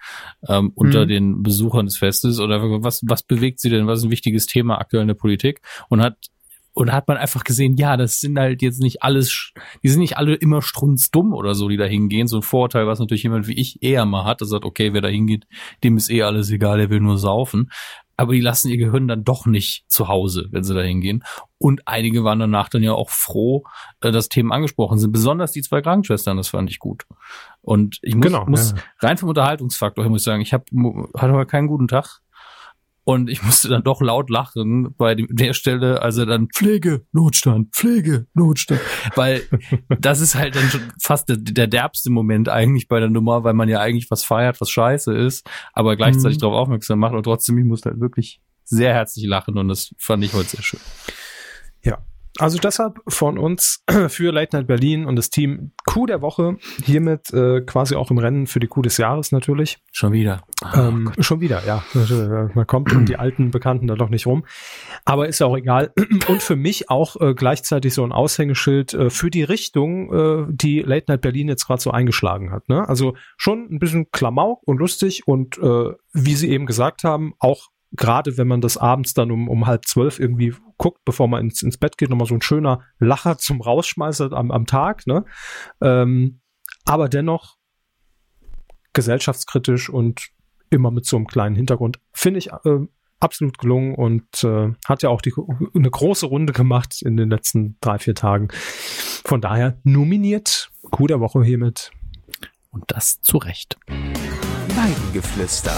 ähm, unter Mhm. den Besuchern des Festes oder was, was bewegt sie denn, was ist ein wichtiges Thema aktuell in der Politik und hat und da hat man einfach gesehen, ja, das sind halt jetzt nicht alles, die sind nicht alle immer strunzdumm oder so, die da hingehen. So ein Vorurteil, was natürlich jemand wie ich eher mal hat, der sagt, okay, wer da hingeht, dem ist eh alles egal, der will nur saufen. Aber die lassen ihr Gehirn dann doch nicht zu Hause, wenn sie da hingehen. Und einige waren danach dann ja auch froh, äh, dass Themen angesprochen sind. Besonders die zwei Krankenschwestern, das fand ich gut. Und ich muss, Genau, muss ja. rein vom Unterhaltungsfaktor her muss ich sagen, ich hab, hatte heute keinen guten Tag. Und ich musste dann doch laut lachen bei der Stelle, als er dann Pflege, Notstand, Pflege, Notstand. Weil das ist halt dann schon fast der, der derbste Moment eigentlich bei der Nummer, weil man ja eigentlich was feiert, was scheiße ist, aber gleichzeitig Mhm. darauf aufmerksam macht. Und trotzdem, ich musste halt wirklich sehr herzlich lachen und das fand ich heute sehr schön. Also deshalb von uns für Late Night Berlin und das Team Coup der Woche hiermit äh, quasi auch im Rennen für die Coup des Jahres natürlich. Schon wieder. Ähm, schon wieder, ja. Man kommt um die alten Bekannten da doch nicht rum. Aber ist ja auch egal. Und für mich auch äh, gleichzeitig so ein Aushängeschild äh, für die Richtung, äh, die Late Night Berlin jetzt gerade so eingeschlagen hat. Ne? Also schon ein bisschen Klamauk und lustig und äh, wie Sie eben gesagt haben, auch gerade wenn man das abends dann um, um halb zwölf irgendwie guckt, bevor man ins, ins Bett geht, nochmal so ein schöner Lacher zum Rausschmeißer am, am Tag. Ne? Ähm, aber dennoch gesellschaftskritisch und immer mit so einem kleinen Hintergrund. Finde ich äh, absolut gelungen und äh, hat ja auch die, eine große Runde gemacht in den letzten drei, vier Tagen. Von daher nominiert. Coup der Woche hiermit. Und das zu Recht. Weidengeflüster.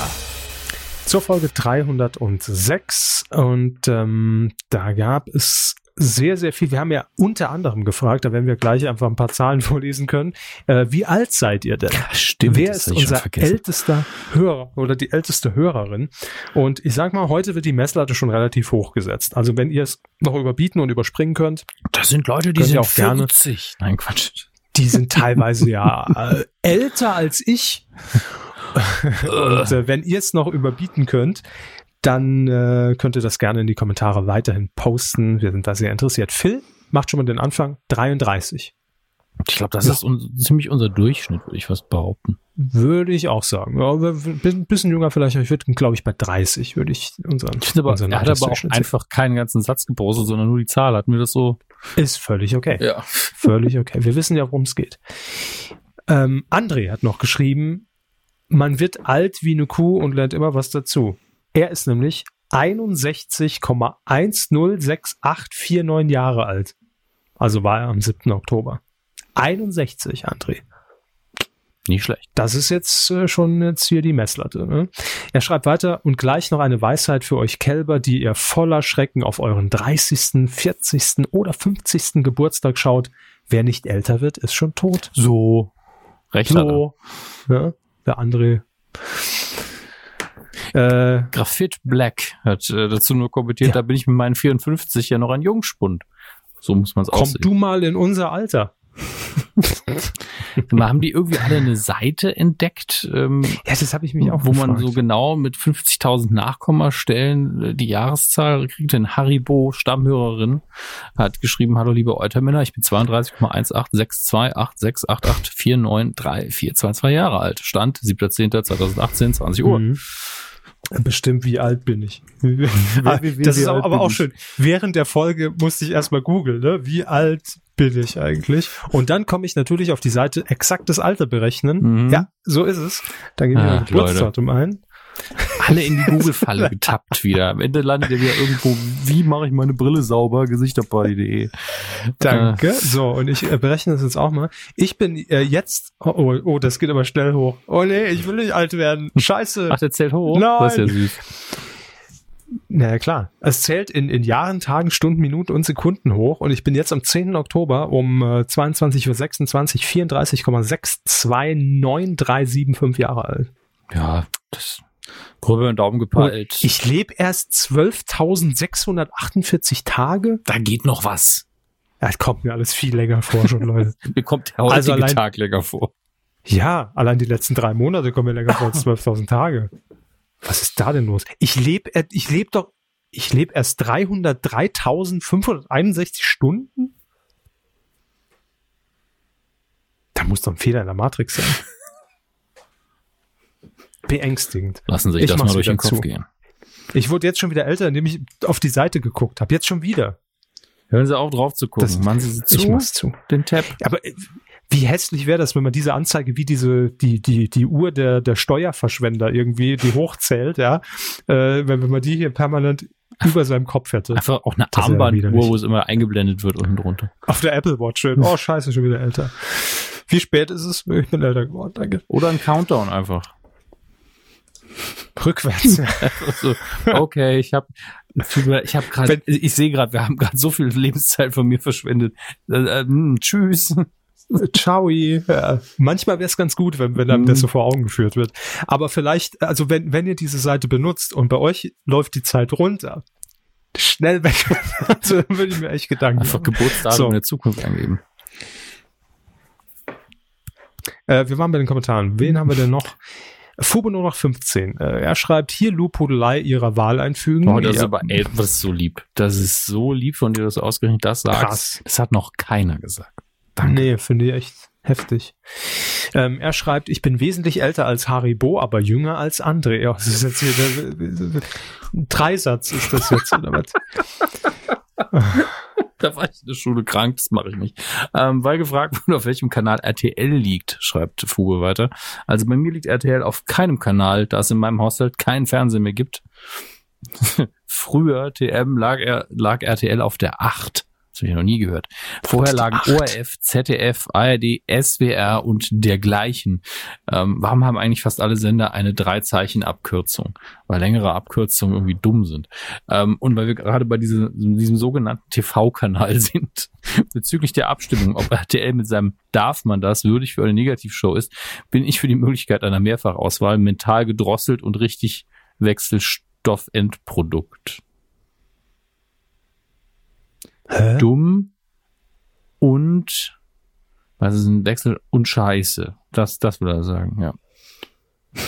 Zur Folge 306 und ähm, da gab es sehr, sehr viel. Wir haben ja unter anderem gefragt, da werden wir gleich einfach ein paar Zahlen vorlesen können. Äh, wie alt seid ihr denn? Stimmt, Wer ist unser ältester Hörer oder die älteste Hörerin? Und ich sag mal, heute wird die Messlatte schon relativ hoch gesetzt. Also wenn ihr es noch überbieten und überspringen könnt, Das sind Leute, die sind auch gerne- 40. Nein, Quatsch. die sind teilweise ja äh, älter als ich. Und äh, wenn ihr es noch überbieten könnt, dann äh, könnt ihr das gerne in die Kommentare weiterhin posten. Wir sind da sehr interessiert. Phil macht schon mal den Anfang. 33. Ich glaube, das ist un ziemlich unser Durchschnitt, würde ich fast behaupten. Würde ich auch sagen. Ja, wir- wir- bisschen, jünger vielleicht, aber ich würde, glaube ich, bei 30 würde ich unseren, Ich aber, unseren er hat aber auch einfach keinen ganzen Satz gepostet, sondern nur die Zahl. Hat mir das so. Ist völlig okay. Ja. Völlig okay. Wir wissen ja, worum es geht. Ähm, André hat noch geschrieben, man wird alt wie eine Kuh und lernt immer was dazu. Er ist nämlich 61,106849 Jahre alt. Also war er am 7. Oktober. 61, André. Nicht schlecht. Das ist jetzt äh, schon jetzt hier die Messlatte. Ne? Er schreibt weiter und gleich noch eine Weisheit für euch Kälber, die ihr voller Schrecken auf euren 30., 40. oder 50. Geburtstag schaut. Wer nicht älter wird, ist schon tot. So. Recht. So. Ja, der André. Äh, Graphit Black hat äh, dazu nur kommentiert, Ja. da bin ich mit meinen 54 ja noch ein Jungspund. So muss man es komm aussehen. du mal in unser Alter. Mal haben die irgendwie alle eine Seite entdeckt, ähm, Ja, das habe ich mich auch wo man so gefragt. genau mit 50.000 Nachkommastellen äh, die Jahreszahl kriegt. Denn Haribo, Stammhörerin, hat geschrieben, hallo liebe Eutermänner, ich bin 32,18628688493422 Jahre alt. Stand 7.10.2018, 20 Uhr. Mhm. Bestimmt, wie alt bin ich? wie- Ah, wie- das wie ist aber auch ich? schön. Während der Folge musste ich erstmal googeln, ne? wie alt bin ich eigentlich? Und dann komme ich natürlich auf die Seite exaktes Alter berechnen. Mhm. Ja, so ist es. Dann gebe ich Ach, mein Geburtsdatum ein. Alle in die Google-Falle getappt wieder. Am Ende landet er wieder irgendwo, wie mache ich meine Brille sauber? Gesichterparty.de. Danke. So, und ich äh, berechne das jetzt auch mal. Ich bin äh, jetzt, oh, oh, oh, das geht aber schnell hoch. Oh nee, ich will nicht alt werden. Scheiße. Ach, der zählt hoch? Nein. Das ist ja süß. Na ja, klar. Es zählt in, in Jahren, Tagen, Stunden, Minuten und Sekunden hoch. Und ich bin jetzt am 10. Oktober um äh, 22.26 Uhr 34,629375 Jahre alt. Ja, das Gröbe und Daumen gepeilt. Ich lebe erst 12.648 Tage. da geht noch was. Das kommt mir alles viel länger vor schon, Leute. Mir kommt der heutige Also allein- Tag länger vor. Ja, allein die letzten drei Monate kommen mir länger vor als 12.000 Tage. Was ist da denn los? Ich lebe, ich lebe doch, ich lebe erst 303.561 Stunden? Da muss doch ein Fehler in der Matrix sein. Beängstigend. Lassen Sie sich Ich das mal durch den Kopf zu. gehen. Ich wurde jetzt schon wieder älter, indem ich auf die Seite geguckt habe. Jetzt schon wieder. Hören Sie auf, drauf zu gucken. Das- Machen Sie zu, mach's zu. den Tab. Aber wie hässlich wäre das, wenn man diese Anzeige wie diese, die, die, die Uhr der, der Steuerverschwender irgendwie, die hochzählt, ja, äh, wenn, wenn man die hier permanent über seinem Kopf hätte. Einfach auch eine Armbanduhr, wo es immer eingeblendet wird unten drunter. Auf der Apple Watch schön. Oh, scheiße, schon wieder älter. Wie spät ist es? Ich bin älter geworden, danke. Oder ein Countdown einfach. Rückwärts. ja. so, okay, ich habe ich habe gerade ich sehe gerade, wir haben gerade so viel Lebenszeit von mir verschwendet. Äh, äh, hm, tschüss. Ciao. Ja. Manchmal wäre es ganz gut, wenn, wenn einem das so vor Augen geführt wird. Aber vielleicht, also wenn, wenn ihr diese Seite benutzt und bei euch läuft die Zeit runter, schnell weg. also dann würde ich mir echt Gedanken Einfach machen. Geburtsdatum So. in der Zukunft eingeben. Äh, wir waren bei den Kommentaren. Wen haben wir denn noch? Fubo nur noch 15. Äh, er schreibt, hier Lobhudelei ihrer Wahl einfügen. Oh, das ist aber, ey, das ist so lieb. Das ist so lieb von dir, dass du ausgerechnet das sagst. Krass. Das hat noch keiner gesagt. Nee, finde ich echt, Heftig. Ähm, er schreibt, ich bin wesentlich älter als Haribo, aber jünger als André. Ja, das ist jetzt hier der, ein Dreisatz ist das jetzt, oder was? Da war ich in der Schule krank, das mache ich nicht. Ähm, weil gefragt wurde, auf welchem Kanal RTL liegt, schreibt Fuge weiter. Also bei mir liegt RTL auf keinem Kanal, da es in meinem Haushalt keinen Fernseher mehr gibt. Früher, TM, lag, lag RTL auf der 8. Das habe ich noch nie gehört. Vorher lagen ORF, ZDF, ARD, SWR und dergleichen. Ähm, warum haben eigentlich fast alle Sender eine Drei-Zeichen-Abkürzung? Weil längere Abkürzungen irgendwie dumm sind. Ähm, und weil wir gerade bei diesem, diesem sogenannten TV-Kanal sind, bezüglich der Abstimmung, ob RTL mit seinem Darf man das würdig für eine Negativshow ist, bin ich für die Möglichkeit einer Mehrfachauswahl mental gedrosselt und richtig Wechselstoffendprodukt. Hä? dumm und was ist ein Wechsel und Scheiße. Das, das will er sagen, ja.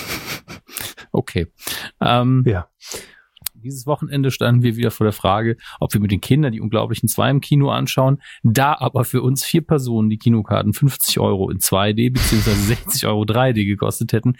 okay. Ähm, Ja. dieses Wochenende standen wir wieder vor der Frage, ob wir mit den Kindern die Unglaublichen zwei im Kino anschauen. Da aber für uns vier Personen die Kinokarten 50 Euro in 2D beziehungsweise 60 Euro 3D gekostet hätten,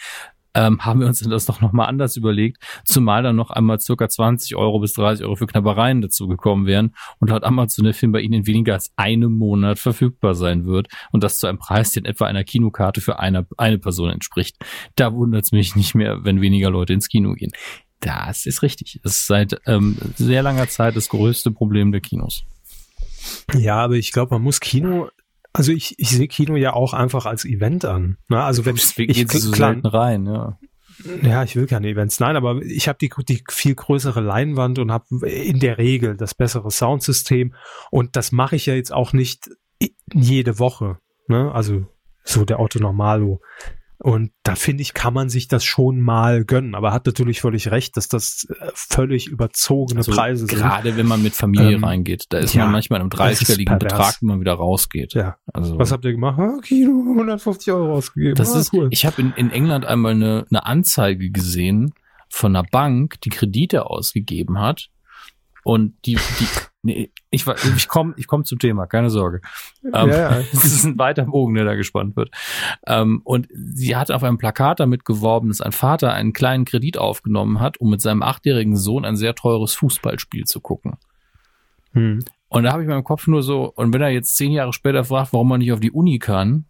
ähm, haben wir uns das doch nochmal anders überlegt, zumal dann noch einmal circa 20 Euro bis 30 Euro für Knabbereien dazu gekommen wären und laut Amazon der Film bei Ihnen in weniger als einem Monat verfügbar sein wird und das zu einem Preis, der in etwa einer Kinokarte für eine, eine Person entspricht. Da wundert es mich nicht mehr, wenn weniger Leute ins Kino gehen. Das ist richtig. Das ist seit ähm, sehr langer Zeit das größte Problem der Kinos. Ja, aber ich glaube, man muss Kino, also ich, ich sehe Kino ja auch einfach als Event an. Ne? Also wenn Deswegen ich sie so klar, rein, ja. ja, ich will keine Events. Nein, aber ich habe die, die viel größere Leinwand und habe in der Regel das bessere Soundsystem und das mache ich ja jetzt auch nicht jede Woche. Ne? Also so der Otto Normalo. Und da finde ich, kann man sich das schon mal gönnen. Aber er hat natürlich völlig recht, dass das äh, völlig überzogene Also Preise sind. gerade wenn man mit Familie Ähm, reingeht, da ist ja, man manchmal in einem das ist dreistelligen. Betrag, wenn man wieder rausgeht. Ja. Also Was habt ihr gemacht? Ah, Kino, 150 Euro ausgegeben. das ah, ist, cool. ich habe in, in England einmal eine, eine Anzeige gesehen von einer Bank, die Kredite ausgegeben hat und die, die nee, ich war, ich komme, ich komme zum Thema, keine Sorge. Ähm, ja, ja. Es ist ein weiter Bogen, der da gespannt wird. Ähm, und sie hat auf einem Plakat damit geworben, dass ein Vater einen kleinen Kredit aufgenommen hat, um mit seinem achtjährigen Sohn ein sehr teures Fußballspiel zu gucken. Hm. Und da habe ich in meinem Kopf nur so, und wenn er jetzt zehn Jahre später fragt, warum man nicht auf die Uni kann,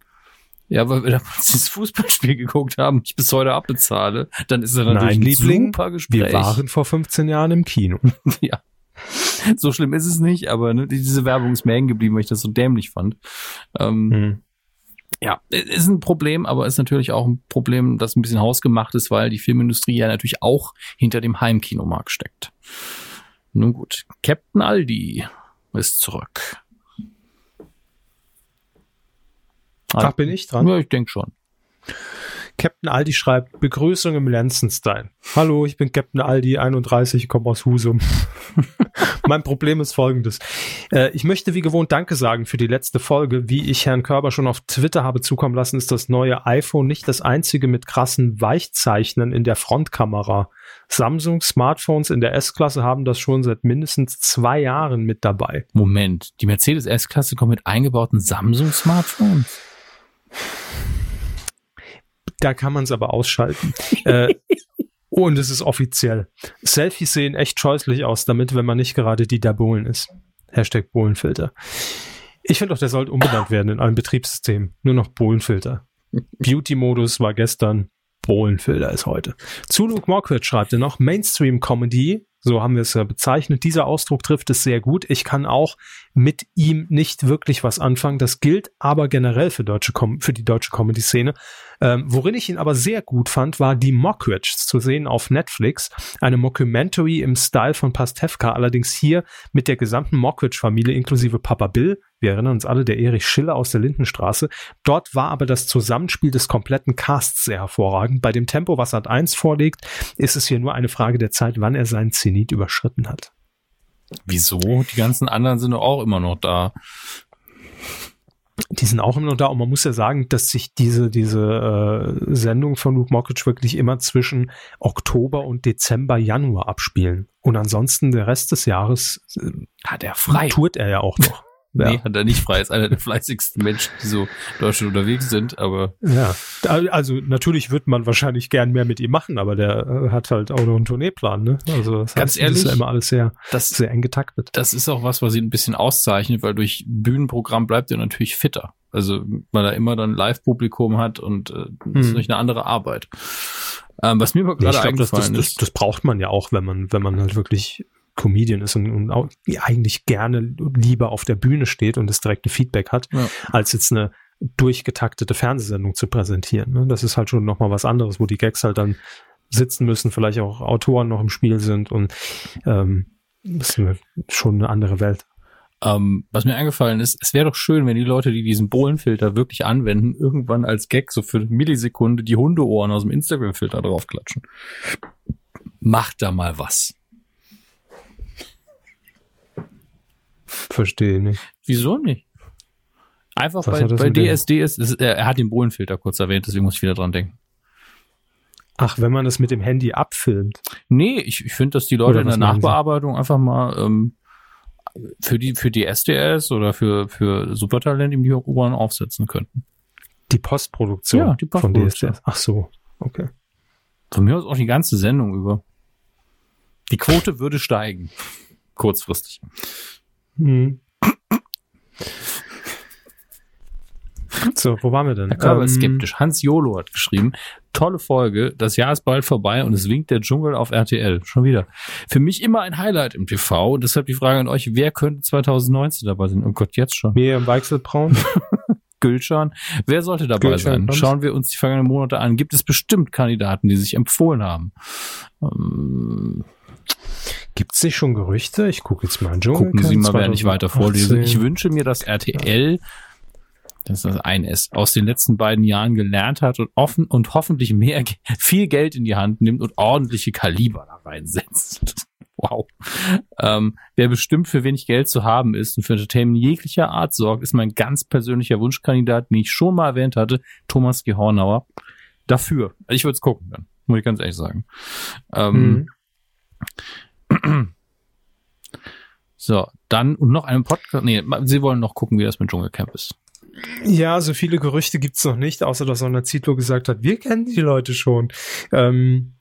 ja, weil wir damals dieses Fußballspiel geguckt haben, ich bis heute abbezahle, dann ist er natürlich Nein, ein Liebling, super Gespräch. Wir waren vor 15 Jahren im Kino. ja. So schlimm ist es nicht, aber ne, diese Werbung ist mir hängen geblieben, weil ich das so dämlich fand. Ähm, Hm. ja, ist ein Problem, aber ist natürlich auch ein Problem, das ein bisschen hausgemacht ist, weil die Filmindustrie ja natürlich auch hinter dem Heimkinomarkt steckt. Nun gut, Captain Aldi ist zurück. Ach, bin ich dran? Ja, ich denke schon. Captain Aldi schreibt, Begrüßung im Lenzen-Style. Hallo, ich bin Captain Aldi, 31, komme aus Husum. mein Problem ist folgendes. Äh, ich möchte wie gewohnt Danke sagen für die letzte Folge. Wie ich Herrn Körber schon auf Twitter habe zukommen lassen, ist das neue iPhone nicht das einzige mit krassen Weichzeichnen in der Frontkamera. Samsung Smartphones in der S-Klasse haben das schon seit mindestens zwei Jahren mit dabei. Moment, die Mercedes S-Klasse kommt mit eingebauten Samsung-Smartphones? Da kann man es aber ausschalten. äh, und es ist offiziell. Selfies sehen echt scheußlich aus damit, wenn man nicht gerade die der Bohlen ist. Hashtag Bohlenfilter. Ich finde doch, der sollte umbenannt werden in allen Betriebssystemen. Nur noch Bohlenfilter. Beauty-Modus war gestern, Bohlenfilter ist heute. Zu Luke Mockridge schreibt er noch, Mainstream-Comedy, so haben wir es ja bezeichnet. Dieser Ausdruck trifft es sehr gut. Ich kann auch mit ihm nicht wirklich was anfangen. Das gilt aber generell für, deutsche Com für die deutsche Comedy-Szene. Ähm, worin ich ihn aber sehr gut fand, war die Mockridge zu sehen auf Netflix. Eine Mockumentary im Style von Pastewka, allerdings hier mit der gesamten Mockridge-Familie inklusive Papa Bill. Wir erinnern uns alle, der Erich Schiller aus der Lindenstraße. Dort war aber das Zusammenspiel des kompletten Casts sehr hervorragend. Bei dem Tempo, was Sat 1 vorlegt, ist es hier nur eine Frage der Zeit, wann er seinen Zenit überschritten hat. Wieso? Die ganzen anderen sind doch auch immer noch da. Die sind auch immer noch da und man muss ja sagen, dass sich diese, diese äh, Sendung von Luke Mockridge wirklich immer zwischen Oktober und Dezember, Januar abspielen. Und ansonsten der Rest des Jahres äh, Hat er frei. tourt er ja auch noch. Ja. Nee, hat er nicht frei. Ist einer der fleißigsten Menschen, die so in Deutschland unterwegs sind, aber Ja, also natürlich wird man wahrscheinlich gern mehr mit ihm machen, aber der äh, hat halt auch noch einen Tourneeplan, ne? Also das Ganz heißt, ehrlich, das ist ja immer alles sehr, das, sehr eng getaktet. das ist auch was, was ihn ein bisschen auszeichnet, weil durch Bühnenprogramm bleibt er natürlich fitter. Also, weil er immer dann Live-Publikum hat und äh, das ist Hm. natürlich eine andere Arbeit. Ähm, was mir aber Nee, gerade ich glaube, das, das, das, ist, das braucht man ja auch, wenn man, wenn man halt wirklich Comedian ist und, und auch eigentlich gerne lieber auf der Bühne steht und das direkte Feedback hat, Ja. als jetzt eine durchgetaktete Fernsehsendung zu präsentieren. Ne? Das ist halt schon nochmal was anderes, wo die Gags halt dann sitzen müssen, vielleicht auch Autoren noch im Spiel sind und ähm, das ist schon eine andere Welt. Ähm, was mir eingefallen ist, es wäre doch schön, wenn die Leute, die diesen Bohlenfilter wirklich anwenden, irgendwann als Gag so für eine Millisekunde die Hundeohren aus dem Instagram-Filter draufklatschen. Macht da mal was. Verstehe nicht. Wieso nicht? Einfach Was bei, bei DSD ist, ist er, hat den Bohlenfilter kurz erwähnt, deswegen muss ich wieder dran denken. Ach, wenn man das mit dem Handy abfilmt. Nee, ich, ich finde, dass die Leute in der? Nachbearbeitung einfach mal ähm, für die für die SDS oder für für Supertalent die Ohren aufsetzen könnten. Die Postproduktion, Ja, die Postproduktion. von DSDS. Ach so, okay. Von mir aus auch die ganze Sendung über. Die Quote würde steigen. Kurzfristig. Hm. So, wo waren wir denn? Ist Ähm, skeptisch. Hans Jolo hat geschrieben, tolle Folge, das Jahr ist bald vorbei und es winkt der Dschungel auf RTL. Schon wieder. Für mich immer ein Highlight im TV. Und deshalb die Frage an euch, wer könnte 2019 dabei sein? Oh Gott, jetzt schon. Miriam Weichselbraun. Gülschan. Wer sollte dabei Gülschan sein? kommt's. Schauen wir uns die vergangenen Monate an. Gibt es bestimmt Kandidaten, die sich empfohlen haben? Ähm, Gibt's nicht schon Gerüchte? Ich gucke jetzt mal in Dschungel. gucken Sie mal, wer nicht weiter vorlesen. Ich 2018. wünsche mir, dass RTL, das ist das eine ist, aus den letzten beiden Jahren gelernt hat und offen und hoffentlich mehr, viel Geld in die Hand nimmt und ordentliche Kaliber da reinsetzt. Wow. Ähm, wer bestimmt für wenig Geld zu haben ist und für Entertainment jeglicher Art sorgt, ist mein ganz persönlicher Wunschkandidat, den ich schon mal erwähnt hatte, Thomas G. Hornauer. Dafür. Ich würde es gucken dann, muss ich ganz ehrlich sagen. Ähm, Mhm. So, dann und noch einen Podcast. Nee, Sie wollen noch gucken, wie das mit Dschungelcamp ist. Ja, so viele Gerüchte gibt's noch nicht, außer dass Sonja Zietlow gesagt hat, wir kennen die Leute schon. Ähm,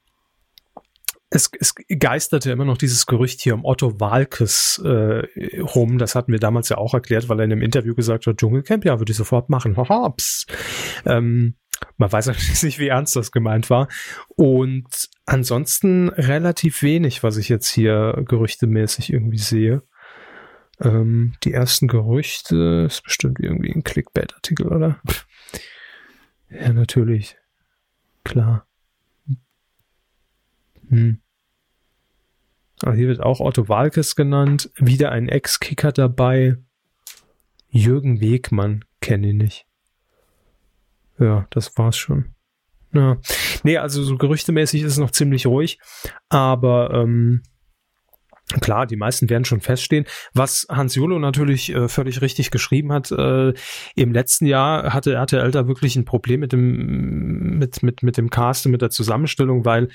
es, es geisterte immer noch dieses Gerücht hier um Otto Walkes äh, rum. Das hatten wir damals ja auch erklärt, weil er in einem Interview gesagt hat, Dschungelcamp, ja, würde ich sofort machen. Haha. Ähm, man weiß allerdings nicht, wie ernst das gemeint war. Und ansonsten relativ wenig, was ich jetzt hier gerüchtemäßig irgendwie sehe. Ähm, die ersten Gerüchte ist bestimmt irgendwie ein Clickbait-Artikel, oder? Ja, natürlich. Klar. Hm. Aber hier wird auch Otto Walkes genannt. Wieder ein Ex-Kicker dabei. Jürgen Wegmann kenne ich nicht. Ja, das war's schon. Ja. Nee, also so gerüchtemäßig ist es noch ziemlich ruhig. Aber ähm, Klar, die meisten werden schon feststehen. Was Hans Jolo natürlich äh, völlig richtig geschrieben hat, äh, im letzten Jahr hatte RTL da wirklich ein Problem mit dem, mit, mit, mit dem Cast und mit der Zusammenstellung, weil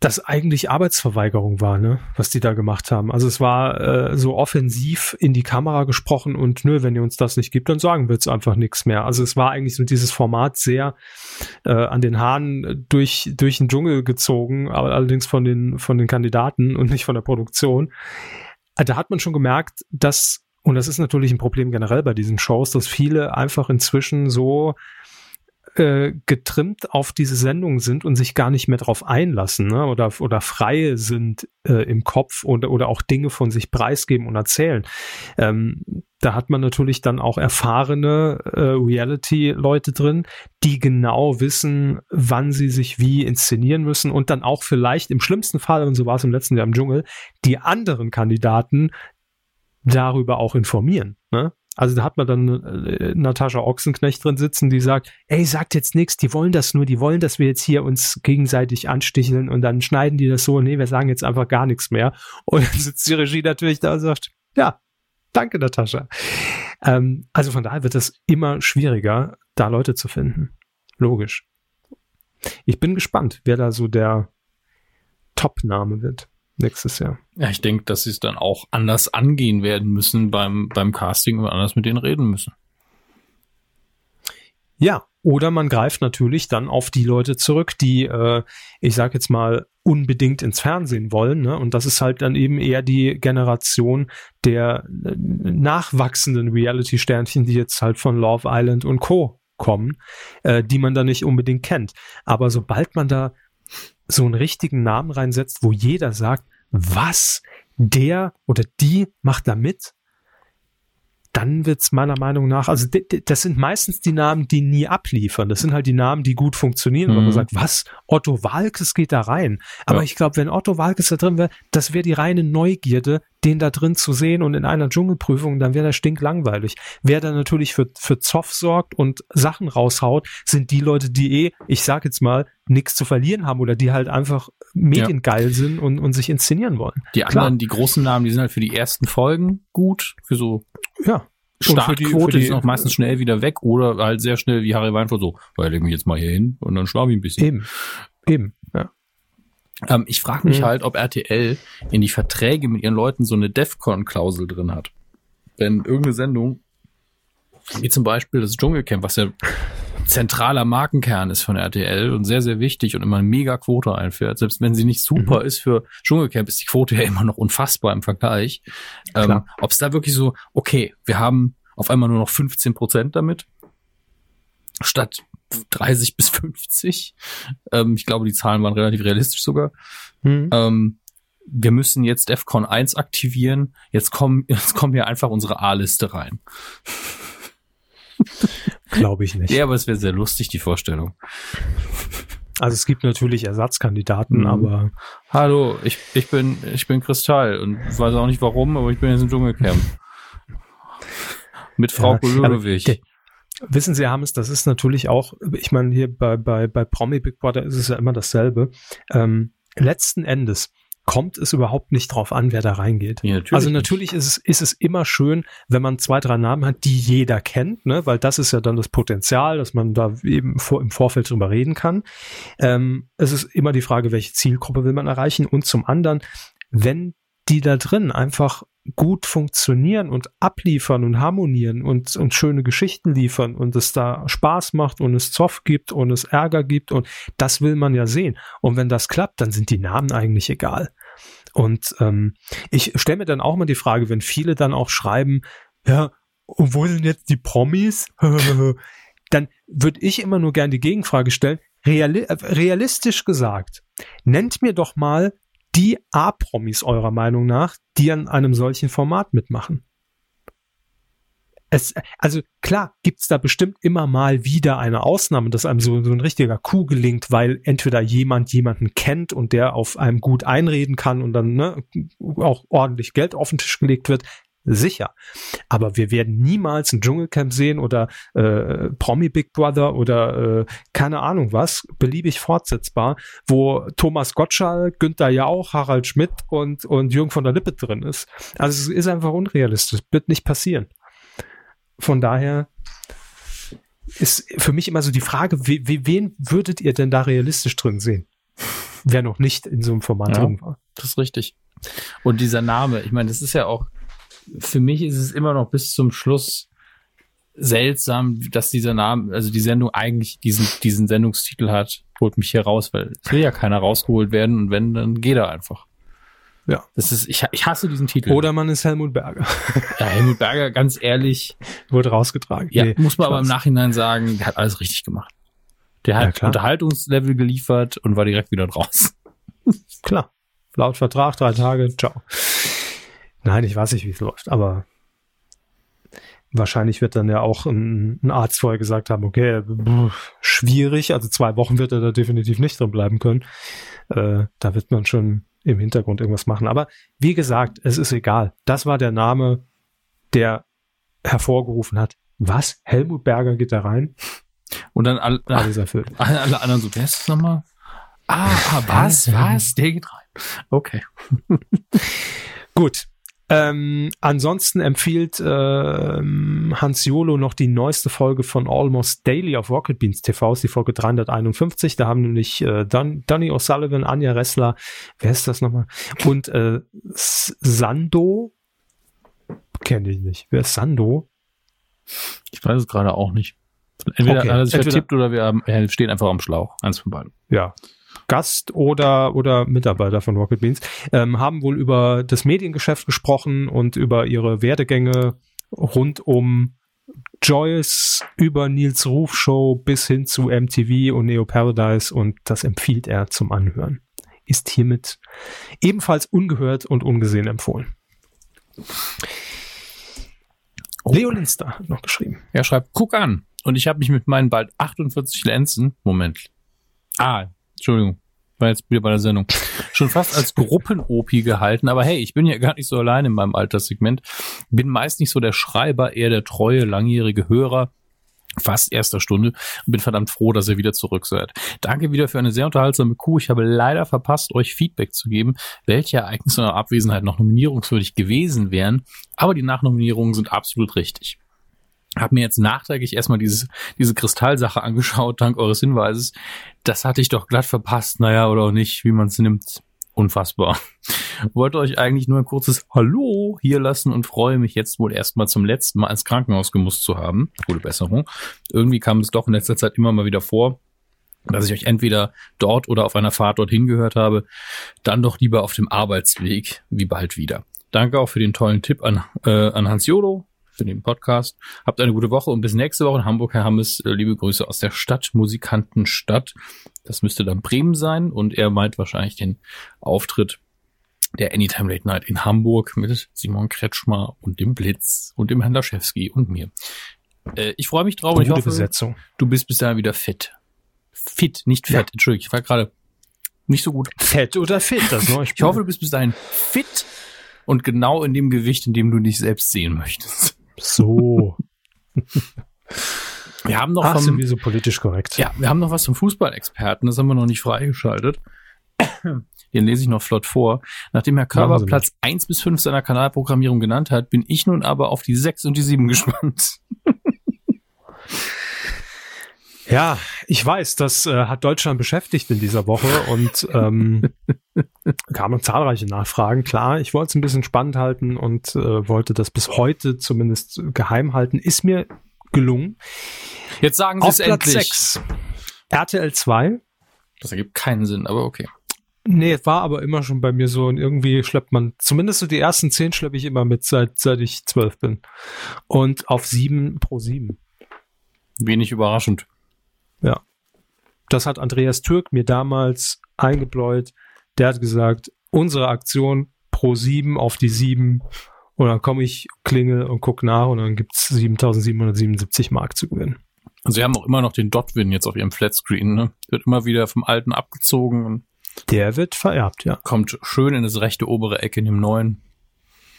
das eigentlich Arbeitsverweigerung war, ne, was die da gemacht haben. Also es war äh, so offensiv in die Kamera gesprochen und nö, wenn ihr uns das nicht gibt, dann sagen wir jetzt einfach nichts mehr. Also es war eigentlich so dieses Format sehr äh, an den Haaren durch durch den Dschungel gezogen, aber allerdings von den von den Kandidaten und nicht von der Produktion. Da hat man schon gemerkt, dass und das ist natürlich ein Problem generell bei diesen Shows, dass viele einfach inzwischen so äh, getrimmt auf diese Sendung sind und sich gar nicht mehr drauf einlassen ne? oder, oder frei sind äh, im Kopf oder, oder auch Dinge von sich preisgeben und erzählen. Ähm, da hat man natürlich dann auch erfahrene äh, Reality-Leute drin, die genau wissen, wann sie sich wie inszenieren müssen und dann auch vielleicht im schlimmsten Fall, und so war es im letzten Jahr im Dschungel, die anderen Kandidaten darüber auch informieren. Ne? Also da hat man dann äh, Natascha Ochsenknecht drin sitzen, die sagt, ey, sagt jetzt nichts, die wollen das nur, die wollen, dass wir jetzt hier uns gegenseitig ansticheln und dann schneiden die das so, nee, wir sagen jetzt einfach gar nichts mehr. Und dann sitzt die Regie natürlich da und sagt, ja, danke Natascha. Ähm, also von daher wird es immer schwieriger, da Leute zu finden. Logisch. Ich bin gespannt, wer da so der Top-Name wird. Nächstes Jahr. Ja, ich denke, dass sie es dann auch anders angehen werden müssen beim, beim Casting und anders mit denen reden müssen. Ja, oder man greift natürlich dann auf die Leute zurück, die, äh, ich sag jetzt mal, unbedingt ins Fernsehen wollen. Ne? Und das ist halt dann eben eher die Generation der äh, nachwachsenden Reality-Sternchen, die jetzt halt von Love Island und Co. kommen, äh, die man da nicht unbedingt kennt. Aber sobald man da so einen richtigen Namen reinsetzt, wo jeder sagt, was, der oder die macht da mit, dann wird's meiner Meinung nach, also das sind meistens die Namen, die nie abliefern. Das sind halt die Namen, die gut funktionieren, Mhm. man sagt, was, Otto Walkes geht da rein. Aber Ja. ich glaube, wenn Otto Walkes da drin wäre, das wäre die reine Neugierde, den da drin zu sehen und in einer Dschungelprüfung, dann wäre der stinklangweilig. Wer da natürlich für, für Zoff sorgt und Sachen raushaut, sind die Leute, die eh, ich sag jetzt mal, nichts zu verlieren haben oder die halt einfach mediengeil sind und, und sich inszenieren wollen. Die Klar. anderen, die großen Namen, die sind halt für die ersten Folgen gut, für so Ja. Startquote, sind auch meistens schnell wieder weg oder halt sehr schnell wie Harry Weinfurt so, weil leg mich jetzt mal hier hin und dann schlafe ich ein bisschen. Eben. Eben. Ja. Ähm, ich frage mich Mhm. halt, ob RTL in die Verträge mit ihren Leuten so eine DEFCON-Klausel drin hat. Wenn irgendeine Sendung, wie zum Beispiel das Dschungelcamp, was ja zentraler Markenkern ist von RTL und sehr, sehr wichtig und immer eine mega Quote einfährt. Selbst wenn sie nicht super ist für Dschungelcamp, ist die Quote ja immer noch unfassbar im Vergleich. Ähm, Klar. Ob es da wirklich so, okay, wir haben auf einmal nur noch 15 Prozent damit, statt 30 bis 50. Ähm, ich glaube, die Zahlen waren relativ realistisch sogar. Hm. Ähm, wir müssen jetzt DEFCON 1 aktivieren. Jetzt kommen, jetzt kommen hier einfach unsere A-Liste rein. Glaube ich nicht. Ja, aber es wäre sehr lustig, die Vorstellung. Also es gibt natürlich Ersatzkandidaten, Mhm. aber Hallo, ich, ich bin, ich bin Kristall und weiß auch nicht warum, aber ich bin jetzt im Dschungelcamp. Mit Frau Ja, wissen Sie, Hermes, das ist natürlich auch, ich meine, hier bei, bei, bei Promi Big Brother ist es ja immer dasselbe. Ähm, letzten Endes kommt es überhaupt nicht drauf an, wer da reingeht. Ja, natürlich also nicht. natürlich ist es, ist es immer schön, wenn man zwei, drei Namen hat, die jeder kennt, ne? weil das ist ja dann das Potenzial, dass man da eben vor, im Vorfeld drüber reden kann. Ähm, es ist immer die Frage, welche Zielgruppe will man erreichen und zum anderen, wenn die da drin einfach gut funktionieren und abliefern und harmonieren und, und schöne Geschichten liefern und es da Spaß macht und es Zoff gibt und es Ärger gibt und das will man ja sehen. Und wenn das klappt, dann sind die Namen eigentlich egal. Und ähm, ich stelle mir dann auch mal die Frage, wenn viele dann auch schreiben, ja, und wo sind jetzt die Promis? dann würde ich immer nur gern die Gegenfrage stellen, reali äh, realistisch gesagt, nennt mir doch mal die A-Promis eurer Meinung nach, die an einem solchen Format mitmachen. Es, also klar gibt's da bestimmt immer mal wieder eine Ausnahme, dass einem so, so ein richtiger Coup gelingt, weil entweder jemand jemanden kennt und der auf einem gut einreden kann und dann ne, auch ordentlich Geld auf den Tisch gelegt wird. Sicher. Aber wir werden niemals ein Dschungelcamp sehen oder äh, Promi Big Brother oder äh, keine Ahnung was, beliebig fortsetzbar, wo Thomas Gottschalk, Günther Jauch, Harald Schmidt und, und Jürgen von der Lippe drin ist. Also es ist einfach unrealistisch, wird nicht passieren. Von daher ist für mich immer so die Frage, we, we, wen würdet ihr denn da realistisch drin sehen? Wer noch nicht in so einem Format Ja. drin war. Das ist richtig. Und dieser Name, ich meine, das ist ja auch, für mich ist es immer noch bis zum Schluss seltsam, dass dieser Name, also die Sendung eigentlich diesen, diesen Sendungstitel hat, holt mich hier raus, weil es will ja keiner rausgeholt werden und wenn, dann geht er einfach. Ja. Das ist, ich, ich hasse diesen Titel. Oder man ist Helmut Berger. ja, Helmut Berger, ganz ehrlich, Wurde rausgetragen. ja, Nee, muss man aber im. Nachhinein sagen, der hat alles richtig gemacht. Der hat Ja. Unterhaltungslevel geliefert und war direkt wieder raus. Klar. Laut Vertrag, drei Tage, ciao. Nein, ich weiß nicht, wie es läuft, aber wahrscheinlich wird dann ja auch ein, ein Arzt vorher gesagt haben, okay, schwierig, also zwei Wochen wird er da definitiv nicht drin bleiben können. Äh, da wird man schon im Hintergrund irgendwas machen. Aber wie gesagt, es ist egal. Das war der Name, der hervorgerufen hat. Was? Helmut Berger geht da rein? Und dann alle, Alles erfüllt. alle, anderen so, wer ist das nochmal? Ah, was, was? Der geht rein. Okay. Gut. Ähm, ansonsten empfiehlt ähm, Hans Jolo noch die neueste Folge von Almost Daily auf Rocket Beans TV, ist die Folge 351. Da haben nämlich äh, Don, Donny O'Sullivan, Anja Ressler, wer ist das nochmal? Und äh, Sando, kenne ich nicht. Wer ist Sando? Ich weiß es gerade auch nicht. Entweder Okay, hat er sich vertippt oder wir haben, er steht einfach am Schlauch. Eins von beiden. ja, Gast oder, oder Mitarbeiter von Rocket Beans, ähm, haben wohl über das Mediengeschäft gesprochen und über ihre Werdegänge rund um Joyce über Nils Ruf Show bis hin zu MTV und Neo Paradise und das empfiehlt er zum Anhören. Ist hiermit ebenfalls ungehört und ungesehen empfohlen. Leo Linster hat noch geschrieben. Er schreibt, guck an. Und ich habe mich mit meinen bald 48 Lenzen, Moment. Ah, Entschuldigung, war jetzt wieder bei der Sendung. Schon fast als Gruppen-OP gehalten, aber hey, ich bin ja gar nicht so allein in meinem Alterssegment. Bin meist nicht so der Schreiber, eher der treue, langjährige Hörer. Fast erster Stunde und bin verdammt froh, dass ihr wieder zurück seid. Danke wieder für eine sehr unterhaltsame Kuh. Ich habe leider verpasst, euch Feedback zu geben, welche Ereignisse in eurer Abwesenheit noch nominierungswürdig gewesen wären. Aber die Nachnominierungen sind absolut richtig habe mir jetzt nachträglich erstmal dieses, diese Kristallsache angeschaut, dank eures Hinweises. Das hatte ich doch glatt verpasst, naja, oder auch nicht, wie man es nimmt. Unfassbar. Wollte euch eigentlich nur ein kurzes Hallo hier lassen und freue mich jetzt wohl erstmal zum letzten Mal ins Krankenhaus gemusst zu haben. Gute Besserung. Irgendwie kam es doch in letzter Zeit immer mal wieder vor, dass ich euch entweder dort oder auf einer Fahrt dorthin gehört habe, dann doch lieber auf dem Arbeitsweg, wie bald wieder. Danke auch für den tollen Tipp an, äh, an Hans Jodo für den Podcast. Habt eine gute Woche und bis nächste Woche in Hamburg, Herr Hammes. Äh, Liebe Grüße aus der Stadt, Musikantenstadt. Das müsste dann Bremen sein und er meint wahrscheinlich den Auftritt der Anytime Late Night in Hamburg mit Simon Kretschmer und dem Blitz und dem Herrn Laschewski und mir. Äh, ich freue mich drauf und ich hoffe, Besetzung. du bist bis dahin wieder fit. Fit, nicht fett. Entschuldigung, ich war gerade nicht so gut. Fett oder fit, das neue Ich hoffe, du bist bis dahin fit und genau in dem Gewicht, in dem du dich selbst sehen möchtest. So. Wir haben noch Ach, vom, sind wir so politisch korrekt. ja, wir haben noch was zum Fußballexperten, das haben wir noch nicht freigeschaltet. Den lese ich noch flott vor. Nachdem Herr Körber Platz 1 bis 5 seiner Kanalprogrammierung genannt hat, bin ich nun aber auf die 6 und die 7 gespannt. Ja, ich weiß, das äh, hat Deutschland beschäftigt in dieser Woche und ähm, kamen zahlreiche Nachfragen. Klar, ich wollte es ein bisschen spannend halten und äh, wollte das bis heute zumindest geheim halten. Ist mir gelungen. Jetzt sagen Sie Auf es Platz endlich. 6. RTL 2. Das ergibt keinen Sinn, aber okay. Nee, war aber immer schon bei mir so und irgendwie schleppt man, zumindest so die ersten zehn schleppe ich immer mit, seit, seit ich zwölf bin. Und auf sieben pro sieben. Wenig überraschend. Ja. Das hat Andreas Türk mir damals eingebläut. Der hat gesagt, unsere Aktion pro sieben auf die sieben. Und dann komme ich, klingel und guck nach und dann gibt's 7777 Mark zu gewinnen. Und Sie haben auch immer noch den Dotwin jetzt auf Ihrem Flatscreen, ne? Wird immer wieder vom alten abgezogen Der wird vererbt, ja. kommt schön in das rechte obere Eck in dem neuen.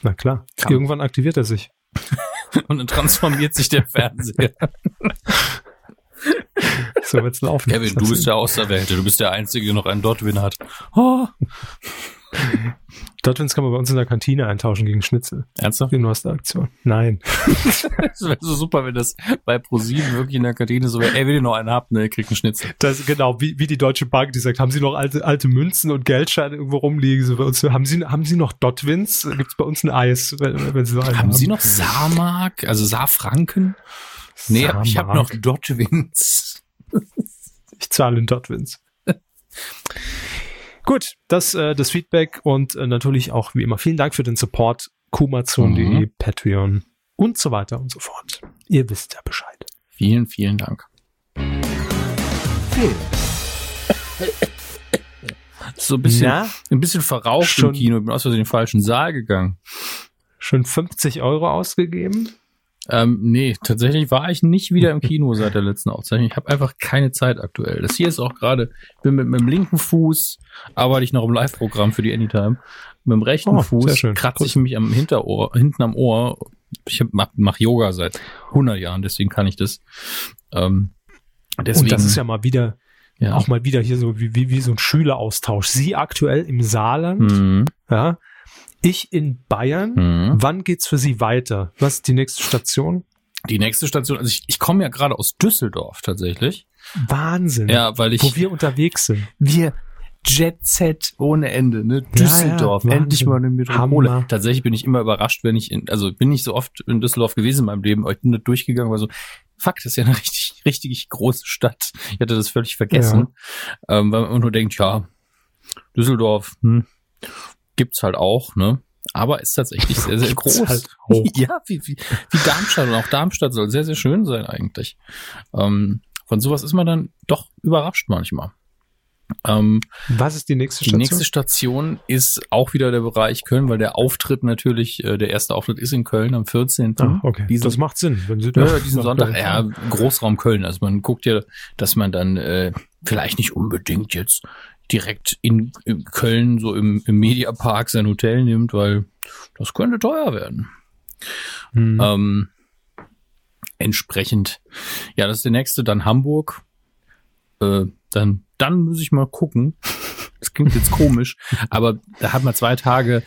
Na klar. Kann- Irgendwann aktiviert er sich. Und dann transformiert sich der Fernseher. So wird's laufen. Kevin, du bist der Auserwählte. Du bist der Einzige, der noch einen Dotwin hat. Oh. Dotwins kann man bei uns in der Kantine eintauschen gegen Schnitzel. Ernsthaft? Die neueste Aktion. Nein. Das wäre so super, wenn das bei ProSieben wirklich in der Kantine so wäre. Ey, wenn ihr noch einen habt, ne, ihr kriegt einen Schnitzel. Das genau, wie, wie die Deutsche Bank, die sagt, haben Sie noch alte, alte Münzen und Geldscheine irgendwo rumliegen? So bei uns, haben Sie, haben Sie noch Dotwins? Gibt's bei uns ein Eis, wenn, wenn Sie noch einen Haben Sie noch Saarmark? Also Saarfranken? Nee, ich habe noch. Dotwins. Ich zahle in Dotwins. Gut, das, äh, das Feedback und äh, natürlich auch wie immer vielen Dank für den Support. Kumazon.de, Mhm. Patreon und so weiter und so fort. Ihr wisst ja Bescheid. Vielen, vielen Dank. So ein bisschen, Na? ein bisschen verraucht Schon- im Kino. Ich bin aus Versehen in den falschen Saal gegangen. Schon 50 Euro ausgegeben? Ähm, nee, tatsächlich war ich nicht wieder im Kino seit der letzten Aufzeichnung. Ich habe einfach keine Zeit aktuell. Das hier ist auch gerade, ich bin mit meinem linken Fuß, arbeite ich noch im Live-Programm für die Anytime. Mit dem rechten Oh, Fuß kratze ich mich am Hinterohr, hinten am Ohr. Ich mach, mach Yoga seit 100 Jahren, deswegen kann ich das. Ähm, deswegen, und das ist ja mal wieder, ja. auch mal wieder hier so wie, wie, wie so ein Schüleraustausch. Sie aktuell im Saarland, Mhm. ja, Ich in Bayern. Mhm. Wann geht's für Sie weiter? Was ist die nächste Station? Die nächste Station, also ich, ich komme ja gerade aus Düsseldorf tatsächlich. Wahnsinn. Ja, weil ich. Wo wir unterwegs sind. wir Jet Set ohne Ende, ne? Ja, Düsseldorf, ja, endlich Wahnsinn. mal eine Metropole. Hammer. Tatsächlich bin ich immer überrascht, wenn ich in, also bin nicht so oft in Düsseldorf gewesen in meinem Leben, aber ich bin da durchgegangen, weil so, fuck, das ist ja eine richtig, richtig große Stadt. Ich hatte das völlig vergessen. Ähm, weil man immer nur denkt, ja, Düsseldorf, hm, gibt's halt auch, ne? Aber ist tatsächlich sehr, sehr groß. halt. Ja, wie, wie, wie Darmstadt und auch Darmstadt soll sehr, sehr schön sein eigentlich. Ähm, von sowas ist man dann doch überrascht manchmal. Ähm, Was ist die nächste die Station? nächste Station ist auch wieder der Bereich Köln, weil der Auftritt natürlich, äh, der erste Auftritt ist in Köln am 14. ah, okay. Diesen, das macht Sinn. Wenn Sie ja, diesen Sonntag, ja. Großraum Köln. Also man guckt ja, dass man dann äh, vielleicht nicht unbedingt jetzt direkt in, in Köln so im, im Mediapark sein Hotel nimmt, weil das könnte teuer werden. Hm. Ähm, entsprechend, ja, das ist der nächste, dann Hamburg. Äh, dann, dann muss ich mal gucken. Das klingt jetzt komisch, aber da hat man zwei Tage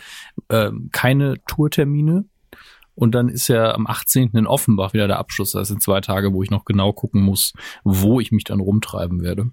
ähm, keine Tourtermine. Und dann ist ja am 18. in Offenbach wieder der Abschluss. Das sind zwei Tage, wo ich noch genau gucken muss, wo ich mich dann rumtreiben werde.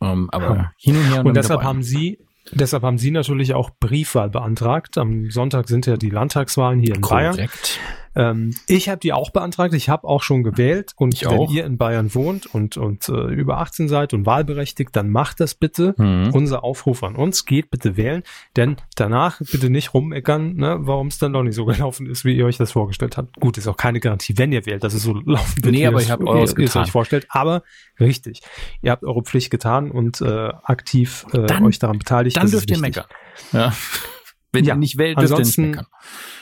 Ähm, aber Ja. hin und her. Und deshalb dabei. haben Sie, deshalb haben Sie natürlich auch Briefwahl beantragt. Am Sonntag sind ja die Landtagswahlen hier in Bayern. korrekt. Ähm, ich habe die auch beantragt. Ich habe auch schon gewählt. Und Ich wenn auch. ihr in Bayern wohnt und, und äh, über 18 seid und wahlberechtigt, dann macht das bitte. Mhm. Unser Aufruf an uns, geht bitte wählen, denn danach bitte nicht rumeckern, ne, warum es dann doch nicht so gelaufen ist, wie ihr euch das vorgestellt habt. Gut, ist auch keine Garantie, wenn ihr wählt, dass es so laufen wird, Nee, aber es- habt wie ihr es euch vorstellt. Aber richtig, ihr habt eure Pflicht getan und äh, aktiv äh, Dann- euch daran beteiligt. Dann dürft ihr meckern. Ja. Wenn Ja, ihr nicht wählt, dürft ihr nicht meckern.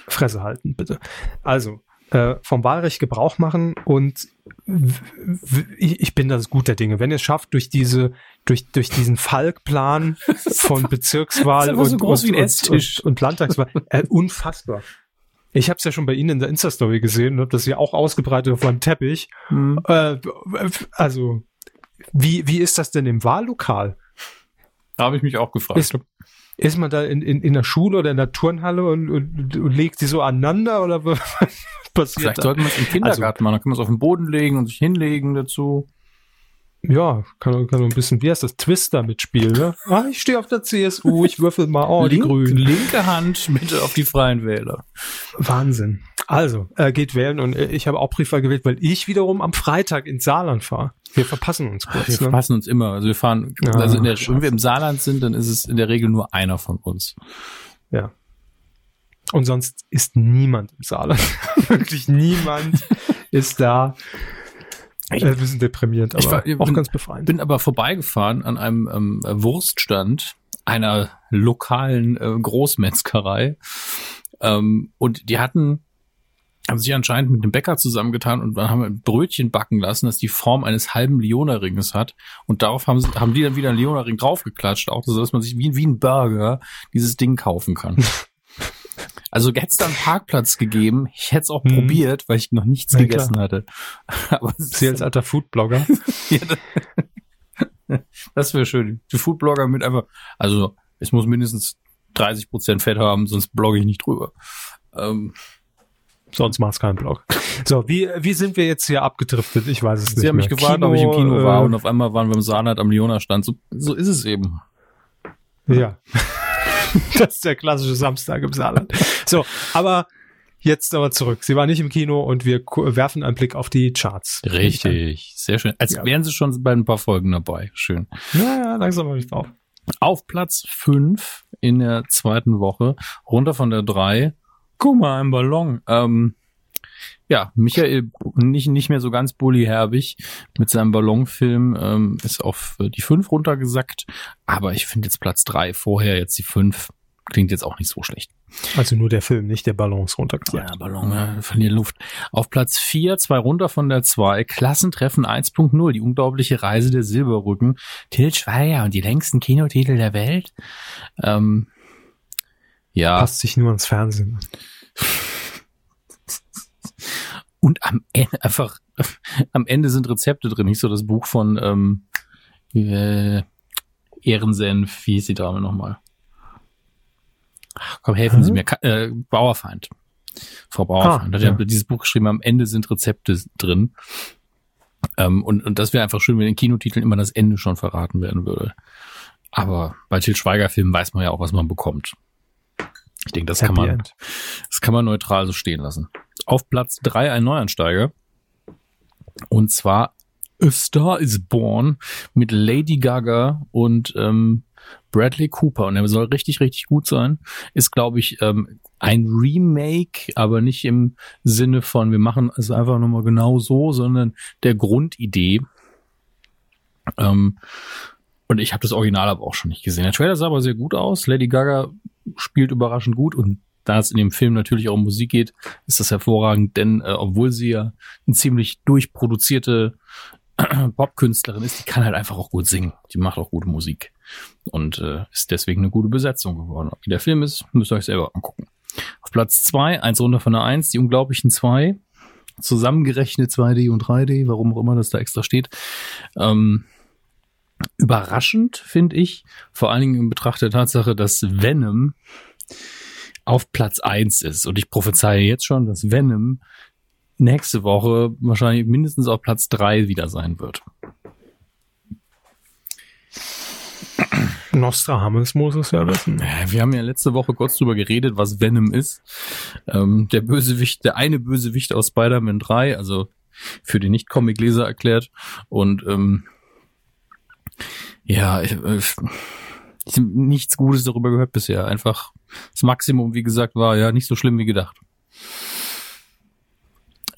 Fresse halten, bitte. Also, äh, vom Wahlrecht Gebrauch machen und ich bin da guter Dinge. Wenn ihr es schafft, durch diese, durch, durch diesen Falkplan von Bezirkswahl Das und, so groß und, und, und Landtagswahl, äh, unfassbar. Ich habe es ja schon bei Ihnen in der Insta-Story gesehen und habe das ja auch ausgebreitet auf meinem Teppich. Mhm. Äh, also, wie, wie ist das denn im Wahllokal? Da habe ich mich auch gefragt. Ist, ist man da in, in, in der Schule oder in der Turnhalle und, und, und legt sie so aneinander oder was passiert Vielleicht da? sollten wir es im Kindergarten machen. Dann können wir es auf den Boden legen und sich hinlegen dazu. Ja, kann, kann so ein bisschen, wie heißt das, Twister mitspielen, ne? Ah, ich stehe auf der CSU, ich würfel mal, oh, die Link- Grünen. Linke Hand bitte auf die Freien Wähler. Wahnsinn. Also, äh, geht wählen und äh, ich habe auch Briefwahl gewählt, weil ich wiederum am Freitag ins Saarland fahre. Wir verpassen uns kurz, Wir ne? verpassen uns immer. Also wir fahren, Ja, also der, wenn wir im Saarland sind, dann ist es in der Regel nur einer von uns. Ja. Und sonst ist niemand im Saarland. Wirklich niemand ist da. Ich- äh, wir sind deprimiert, aber Ich war- ich auch bin- ganz befreiend. Bin aber vorbeigefahren an einem ähm, Wurststand einer lokalen äh, Großmetzgerei. Ähm, und die hatten, haben sich anscheinend mit dem Bäcker zusammengetan und dann haben ein Brötchen backen lassen, das die Form eines halben Leonerringes hat. Und darauf haben, sie, haben die dann wieder einen Leonerring draufgeklatscht, auch so, dass man sich wie, wie ein Burger dieses Ding kaufen kann. Also hätte es da einen Parkplatz gegeben, ich hätte es auch Hm. probiert, weil ich noch nichts Ja, gegessen hatte. Aber Sie als alter Foodblogger. ja, das- das wäre schön. Die Foodblogger mit einfach, also es muss mindestens 30 Prozent Fett haben, sonst blogge ich nicht drüber. Ähm, Sonst macht's keinen Blog. So, wie, wie sind wir jetzt hier abgedriftet? Ich weiß es nicht. Sie haben mich mehr. gefragt, ob ich im Kino äh, war und auf einmal waren wir im Saarland am Leona-Stand. So, so ist es eben. Ja. das ist der klassische Samstag im Saarland. So, aber jetzt aber zurück. Sie war nicht im Kino und wir werfen einen Blick auf die Charts. Richtig, sehr schön. Als Ja. wären sie schon bei ein paar Folgen dabei. Schön. Naja, langsam habe ich drauf. Auf Platz 5 in der zweiten Woche, runter von der 3. Guck mal, ein Ballon. Ähm, ja, Michael, nicht, nicht mehr so ganz bullyherbig mit seinem Ballonfilm, ähm, ist auf äh, die 5 runtergesackt. Aber ich finde jetzt Platz 3 vorher, jetzt die 5, klingt jetzt auch nicht so schlecht. Also nur der Film, nicht der Ballons runtergesagt. Ja, Ballon, ja, verliert Luft. Auf Platz 4, zwei runter von der 2, Klassentreffen 1.0, die unglaubliche Reise der Silberrücken, Til Schweiger und die längsten Kinotitel der Welt. Ähm, ja, Passt sich nur ans Fernsehen. und am Ende einfach, am Ende sind Rezepte drin, nicht so das Buch von ähm, äh, Ehrensenf, wie hieß die Dame nochmal? Komm, helfen Sie Hä? mir. Äh, Bauerfeind. Frau Bauerfeind Ah, hat ja dieses Buch geschrieben, am Ende sind Rezepte drin. Ähm, und, und das wäre einfach schön, wenn in Kinotiteln immer das Ende schon verraten werden würde. Aber bei Til Schweiger Filmen weiß man ja auch, was man bekommt. Ich denke, das kann man, End. das kann man neutral so stehen lassen. Auf Platz drei ein Neuansteiger. Und zwar A Star is Born mit Lady Gaga und ähm, Bradley Cooper. Und er soll richtig, richtig gut sein. Ist, glaube ich, ähm, ein Remake, aber nicht im Sinne von, wir machen es einfach nochmal genau so, sondern der Grundidee. Ähm, und ich habe das Original aber auch schon nicht gesehen. Der Trailer sah aber sehr gut aus. Lady Gaga spielt überraschend gut und da es in dem Film natürlich auch um Musik geht, ist das hervorragend, denn äh, obwohl sie ja eine ziemlich durchproduzierte Popkünstlerin ist, die kann halt einfach auch gut singen. Die macht auch gute Musik und äh, ist deswegen eine gute Besetzung geworden. Wie der Film ist, müsst ihr euch selber angucken. Auf Platz zwei, eins runter von der eins, die unglaublichen zwei. Zusammengerechnet 2D und 3D, warum auch immer das da extra steht. Ähm, überraschend, finde ich, vor allen Dingen in Betracht der Tatsache, dass Venom auf Platz eins ist. Und ich prophezeie jetzt schon, dass Venom nächste Woche wahrscheinlich mindestens auf Platz drei wieder sein wird. Nostradamus muss es ja wissen. Wir haben ja letzte Woche kurz drüber geredet, was Venom ist. Ähm, der Bösewicht, der eine Bösewicht aus Spider-Man 3, also für die Nicht-Comic-Leser erklärt. Und ähm, ja, ich, äh, ich hab nichts Gutes darüber gehört bisher. Einfach das Maximum, wie gesagt, war ja nicht so schlimm wie gedacht.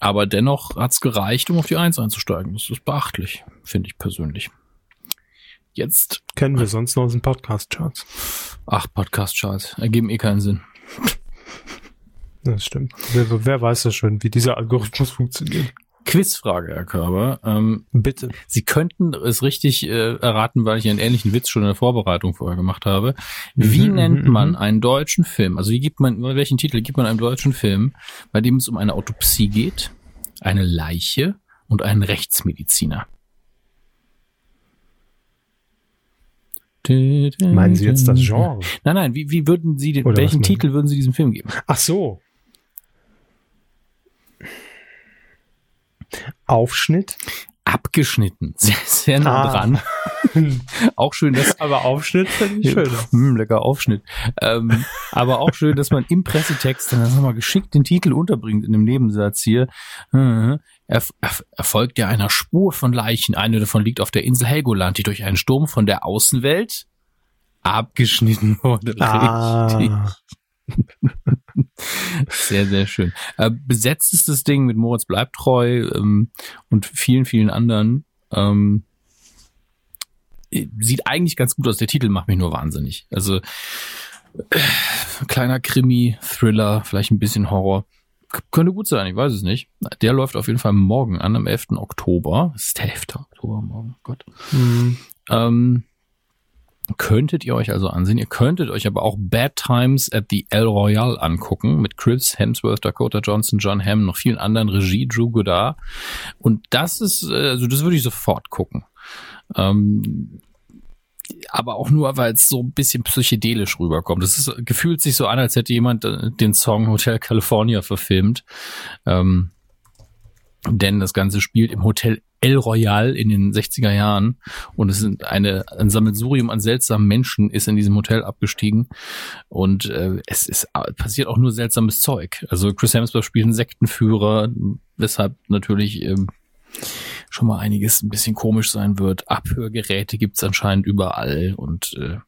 Aber dennoch hat's gereicht, um auf die Eins einzusteigen. Das ist beachtlich, finde ich persönlich. Jetzt Kennen wir sonst noch aus den Podcast-Charts. Ach, Podcast-Charts. Ergeben eh keinen Sinn. Das stimmt. Wer, wer weiß das schon, wie dieser Algorithmus funktioniert? Quizfrage, Herr Körber. Ähm, Bitte. Sie könnten es richtig äh, erraten, weil ich einen ähnlichen Witz schon in der Vorbereitung vorher gemacht habe. Wie Mhm, nennt mhm, man mhm. einen deutschen Film? Also wie gibt man, welchen Titel gibt man einem deutschen Film, bei dem es um eine Autopsie geht, eine Leiche und einen Rechtsmediziner? Meinen Sie jetzt das Genre? Nein, nein, wie, wie würden Sie den, Oder welchen Titel würden Sie diesem Film geben? Ach so. Aufschnitt? Abgeschnitten. Sehr, sehr nah Ah. dran. Auch schön, dass Aber Aufschnitt finde ich schöner. Hm, lecker Aufschnitt. Ähm, aber auch schön, dass man im Pressetext dann nochmal geschickt den Titel unterbringt in dem Nebensatz hier. Erf erf erfolgt ja einer Spur von Leichen. Eine davon liegt auf der Insel Helgoland, die durch einen Sturm von der Außenwelt abgeschnitten wurde. Richtig. Sehr, sehr schön. Äh, besetzt ist das Ding mit Moritz Bleibtreu ähm, und vielen, vielen anderen. Ähm, sieht eigentlich ganz gut aus. Der Titel macht mich nur wahnsinnig. Also äh, kleiner Krimi, Thriller, vielleicht ein bisschen Horror. K könnte gut sein, ich weiß es nicht. Der läuft auf jeden Fall morgen an, am 11. Oktober. Das ist der 11. Oktober morgen, Gott. hm. Ähm, könntet ihr euch also ansehen. Ihr könntet euch aber auch Bad Times at the El Royale angucken mit Chris Hemsworth, Dakota Johnson, John Hamm, noch vielen anderen Regie, Drew Goddard. Und das ist, äh, also das würde ich sofort gucken. Ähm, aber auch nur, weil es so ein bisschen psychedelisch rüberkommt. Es gefühlt sich so an, als hätte jemand äh, den Song Hotel California verfilmt. Ähm, denn das Ganze spielt im Hotel El Royal in den 60er Jahren und es sind eine, ein Sammelsurium an seltsamen Menschen ist in diesem Hotel abgestiegen und äh, es ist passiert auch nur seltsames Zeug. Also Chris Hemsworth spielt einen Sektenführer, weshalb natürlich ähm, schon mal einiges ein bisschen komisch sein wird. Abhörgeräte gibt's anscheinend überall und äh,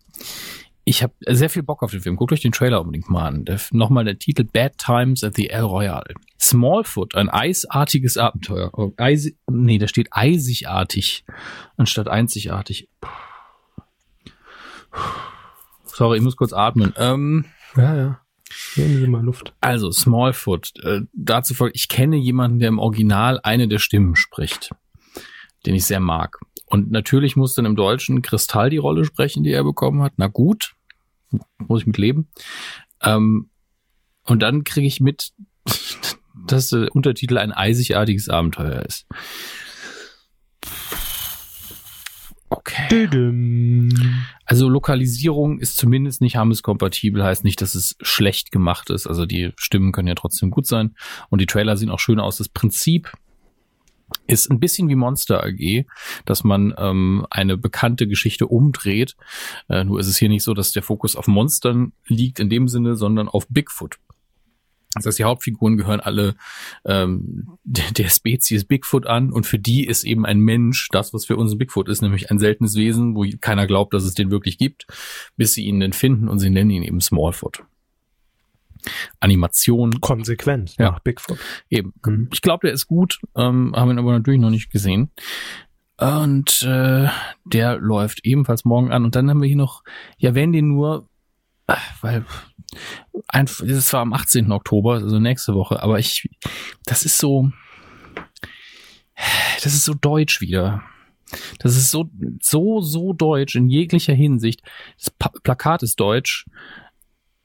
ich habe sehr viel Bock auf den Film. Guckt euch den Trailer unbedingt mal an. Der, Nochmal der Titel Bad Times at the El Royale. Smallfoot, ein eisartiges Abenteuer. Oh, Eis, nee, da steht eisigartig anstatt einzigartig. Sorry, ich muss kurz atmen. Ähm, Ja, ja. Nehmen Sie mal Luft. also, Smallfoot. Äh, dazu folgt, ich kenne jemanden, der im Original eine der Stimmen spricht, den ich sehr mag. Und natürlich muss dann im Deutschen Kristall die Rolle sprechen, die er bekommen hat. Na gut, muss ich mit leben. Ähm, und dann kriege ich mit, dass der Untertitel ein eisigartiges Abenteuer ist. Okay. Also Lokalisierung ist zumindest nicht Hammes-kompatibel, heißt nicht, dass es schlecht gemacht ist. Also die Stimmen können ja trotzdem gut sein und die Trailer sehen auch schön aus. Das Prinzip ist ein bisschen wie Monster AG, dass man ähm, eine bekannte Geschichte umdreht. Äh, nur ist es hier nicht so, dass der Fokus auf Monstern liegt in dem Sinne, sondern auf Bigfoot. Das heißt, die Hauptfiguren gehören alle ähm, der, Spezies Bigfoot an und für die ist eben ein Mensch das, was für uns Bigfoot ist, nämlich ein seltenes Wesen, wo keiner glaubt, dass es den wirklich gibt, bis sie ihn dann finden und sie nennen ihn eben Smallfoot. Animation, Konsequent Ja. nach Bigfoot. eben. Mhm. Ich glaube, der ist gut, ähm, haben ihn aber natürlich noch nicht gesehen. Und äh, der läuft ebenfalls morgen an. Und dann haben wir hier noch, ja, wenn den nur, weil ein, das war am 18. Oktober, also nächste Woche, aber ich, das ist so, das ist so deutsch wieder. Das ist so, so, so deutsch in jeglicher Hinsicht. Das pa Plakat ist deutsch.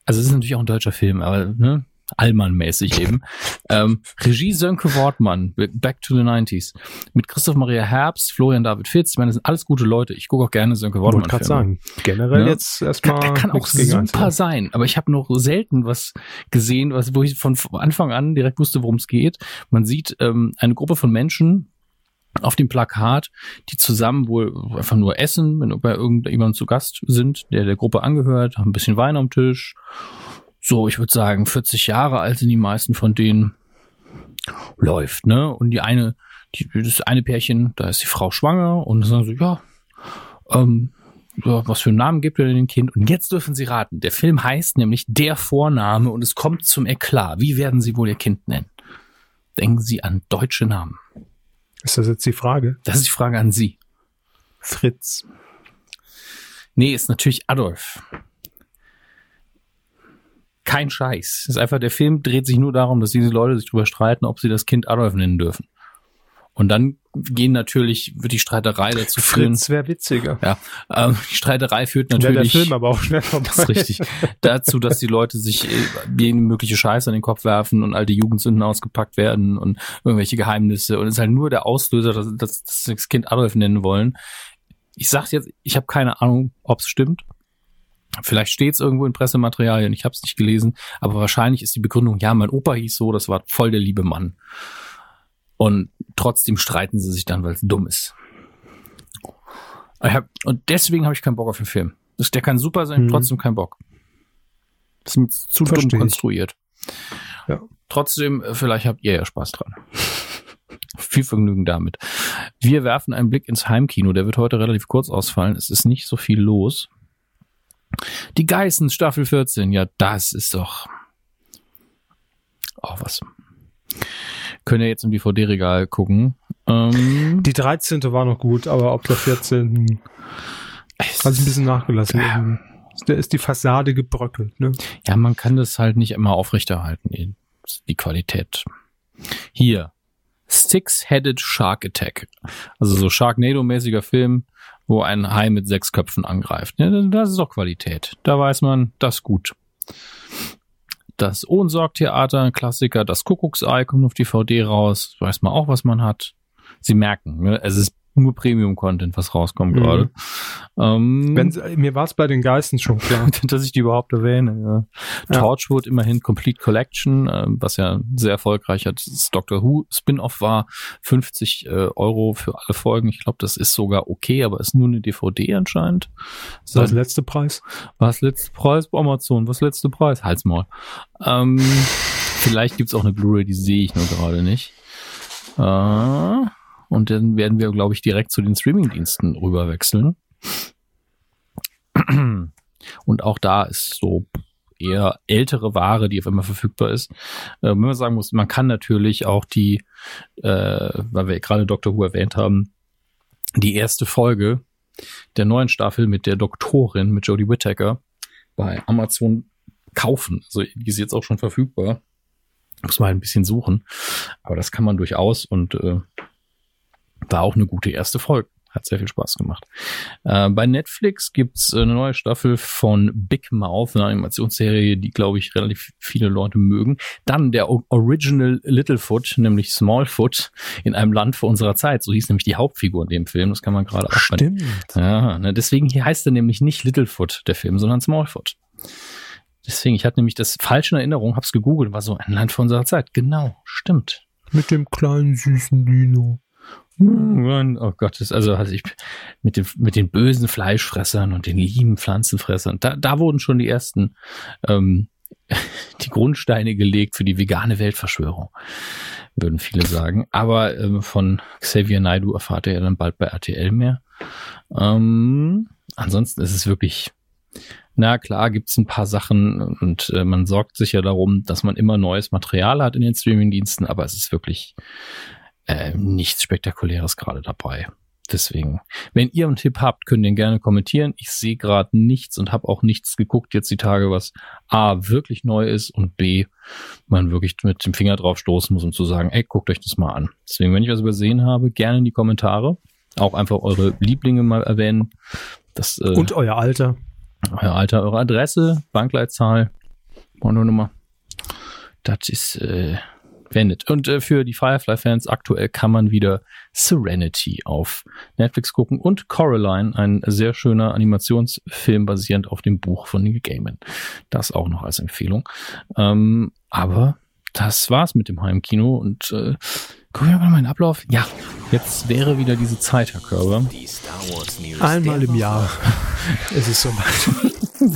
Also es ist natürlich auch ein deutscher Film, aber ne, Allmann-mäßig eben. ähm, Regie Sönke Wortmann, Back to the 90s. Mit Christoph Maria Herbst, Florian David Fitz. Ich meine, das sind alles gute Leute. Ich gucke auch gerne Sönke Wortmann. Wollte gerade sagen. Generell Ja. jetzt erstmal. Er kann auch super einzuwenden. sein, aber ich habe noch selten was gesehen, was, wo ich von Anfang an direkt wusste, worum es geht. Man sieht ähm, eine Gruppe von Menschen auf dem Plakat, die zusammen wohl einfach nur essen, wenn bei irgendjemandem zu Gast sind, der der Gruppe angehört, haben ein bisschen Wein am Tisch. So, ich würde sagen, 40 Jahre alt sind die meisten von denen. Läuft, ne? Und die eine, die, das eine Pärchen, da ist die Frau schwanger und sagen so, ja, ähm, ja, was für einen Namen gibt ihr denn dem Kind? Und jetzt dürfen Sie raten. Der Film heißt nämlich Der Vorname und es kommt zum Eklat. Wie werden Sie wohl Ihr Kind nennen? Denken Sie an deutsche Namen. Ist das jetzt die Frage? Das ist die Frage an Sie. Fritz. Nee, ist natürlich Adolf. Kein Scheiß. Ist einfach, der Film dreht sich nur darum, dass diese Leute sich darüber streiten, ob sie das Kind Adolf nennen dürfen. Und dann gehen natürlich, wird die Streiterei dazu führen. Fritz wäre witziger. Ja, ähm, die Streiterei führt Wäre der natürlich. Film aber auch schnell vorbei. Das ist richtig. Dazu, dass die Leute sich äh, jede mögliche Scheiße an den Kopf werfen und alte Jugendsünden ausgepackt werden und irgendwelche Geheimnisse. Und es ist halt nur der Auslöser, dass, dass, dass sie das Kind Adolf nennen wollen. Ich sag's jetzt, ich habe keine Ahnung, ob's stimmt. Vielleicht steht's irgendwo in Pressematerialien, ich habe es nicht gelesen, aber wahrscheinlich ist die Begründung, ja, mein Opa hieß so, das war voll der liebe Mann. Und trotzdem streiten sie sich dann, weil es dumm ist. Hab, und deswegen habe ich keinen Bock auf den Film. Das, der kann super sein, Mhm. trotzdem kein Bock. Das ist zu Versteh dumm konstruiert. Ja. Trotzdem, äh, vielleicht habt ihr ja Spaß dran. Viel Vergnügen damit. Wir werfen einen Blick ins Heimkino. Der wird heute relativ kurz ausfallen. Es ist nicht so viel los. Die Geißen, Staffel 14. Ja, das ist doch auch was. Könnt ihr jetzt im DVD-Regal gucken. Ähm, Die 13. war noch gut, aber ab der 14. hat es ein bisschen nachgelassen. irgendwie. Da ist die Fassade gebröckelt, ne? Ja, man kann das halt nicht immer aufrechterhalten, die, die Qualität. Hier. Six-Headed Shark Attack. Also so Sharknado-mäßiger Film, wo ein Hai mit sechs Köpfen angreift. Ja, das ist doch Qualität. Da weiß man, das ist gut. Das Ohnsorg-Theater, ein Klassiker, das Kuckucksei kommt auf DVD raus. Weiß man auch, was man hat. Sie merken, ne? es ist nur Premium-Content, was rauskommt Mhm. gerade. Ähm, mir war es bei den Geisten schon klar. dass ich die überhaupt erwähne. Ja. Ja. Torchwood immerhin Complete Collection, äh, was ja sehr erfolgreicher Doctor Who Spin-off war. 50 äh, Euro für alle Folgen. Ich glaube, das ist sogar okay, aber ist nur eine DVD anscheinend. Das war das letzte Preis. Was letzte Preis bei Amazon? Was letzte Preis? Halt's mal. Ähm, vielleicht gibt's auch eine Blu-ray, die sehe ich nur gerade nicht. Äh, und dann werden wir, glaube ich, direkt zu den Streamingdiensten rüberwechseln. Und auch da ist so eher ältere Ware, die auf einmal verfügbar ist. Äh, wenn man sagen muss, man kann natürlich auch die, äh, weil wir gerade Doctor Who erwähnt haben, die erste Folge der neuen Staffel mit der Doktorin, mit Jodie Whittaker, bei Amazon kaufen. Also die ist jetzt auch schon verfügbar. Muss man halt ein bisschen suchen. Aber das kann man durchaus und äh, war auch eine gute erste Folge. Hat sehr viel Spaß gemacht. Äh, bei Netflix gibt's eine neue Staffel von Big Mouth, eine Animationsserie, die, glaube ich, relativ viele Leute mögen. Dann der O- Original Littlefoot, nämlich Smallfoot, in einem Land vor unserer Zeit. So hieß nämlich die Hauptfigur in dem Film. Das kann man gerade auch Stimmt. ja, ne, deswegen hier heißt er nämlich nicht Littlefoot, der Film, sondern Smallfoot. Deswegen, ich hatte nämlich das falsch in Erinnerung, hab's gegoogelt, war so ein Land vor unserer Zeit. Genau, stimmt. Mit dem kleinen süßen Dino. Oh Gott, also, also ich, mit, dem, mit den bösen Fleischfressern und den lieben Pflanzenfressern, da, da wurden schon die ersten ähm, die Grundsteine gelegt für die vegane Weltverschwörung, würden viele sagen. Aber ähm, von Xavier Naidoo erfahrt ihr ja dann bald bei RTL mehr. Ähm, ansonsten ist es wirklich, na klar, gibt's ein paar Sachen und äh, man sorgt sich ja darum, dass man immer neues Material hat in den Streamingdiensten, aber es ist wirklich äh, nichts Spektakuläres gerade dabei. Deswegen, wenn ihr einen Tipp habt, könnt ihr ihn gerne kommentieren. Ich sehe gerade nichts und habe auch nichts geguckt jetzt die Tage, was A wirklich neu ist und B man wirklich mit dem Finger drauf stoßen muss, um zu sagen, ey, guckt euch das mal an. Deswegen, wenn ich was übersehen habe, gerne in die Kommentare. Auch einfach eure Lieblinge mal erwähnen. Das, äh, Und euer Alter. euer Alter, eure Adresse, Bankleitzahl, Kontonummer. Das ist äh, wendet. Und äh, für die Firefly-Fans aktuell kann man wieder Serenity auf Netflix gucken und Coraline, ein sehr schöner Animationsfilm basierend auf dem Buch von Neil Gaiman. Das auch noch als Empfehlung. Ähm, aber das war's mit dem Heimkino und äh, gucken wir mal meinen Ablauf. Ja, jetzt wäre wieder diese Zeit, Herr Körber. Die Star Wars News. Einmal im. Jahr. es ist so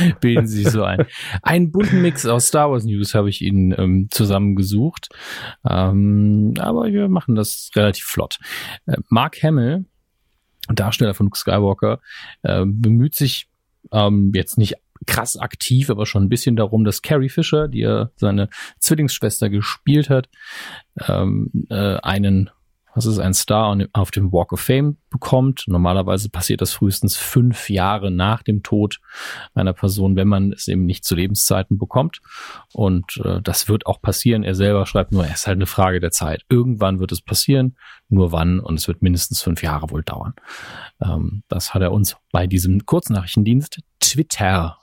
Das bilden Sie sich so ein. Einen bunten Mix aus Star Wars News habe ich Ihnen ähm, zusammengesucht. Ähm, aber wir machen das relativ flott. Äh, Mark Hamill, Darsteller von Luke Skywalker, äh, bemüht sich ähm, jetzt nicht krass aktiv, aber schon ein bisschen darum, dass Carrie Fisher, die ja seine Zwillingsschwester gespielt hat, ähm, äh, einen was ist ein Star auf dem Walk of Fame bekommt. Normalerweise passiert das frühestens fünf Jahre nach dem Tod einer Person, wenn man es eben nicht zu Lebenszeiten bekommt. Und äh, das wird auch passieren. Er selber schreibt nur, es ist halt eine Frage der Zeit. Irgendwann wird es passieren, nur wann. Und es wird mindestens fünf Jahre wohl dauern. Ähm, das hat er uns bei diesem Kurznachrichtendienst Twitter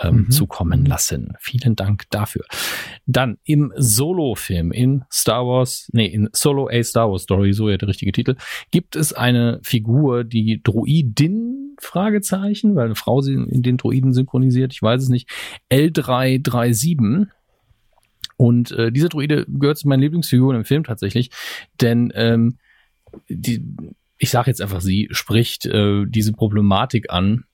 ähm, Mhm. zukommen lassen. Vielen Dank dafür. Dann im Solo-Film in Star Wars, nee, in Solo A Star Wars Story, so ja der richtige Titel, gibt es eine Figur, die Droidin, Fragezeichen, weil eine Frau sie in den Droiden synchronisiert, ich weiß es nicht, L337. Und äh, diese Droide gehört zu meinen Lieblingsfiguren im Film tatsächlich, denn ähm, die, ich sage jetzt einfach, sie spricht äh, diese Problematik an,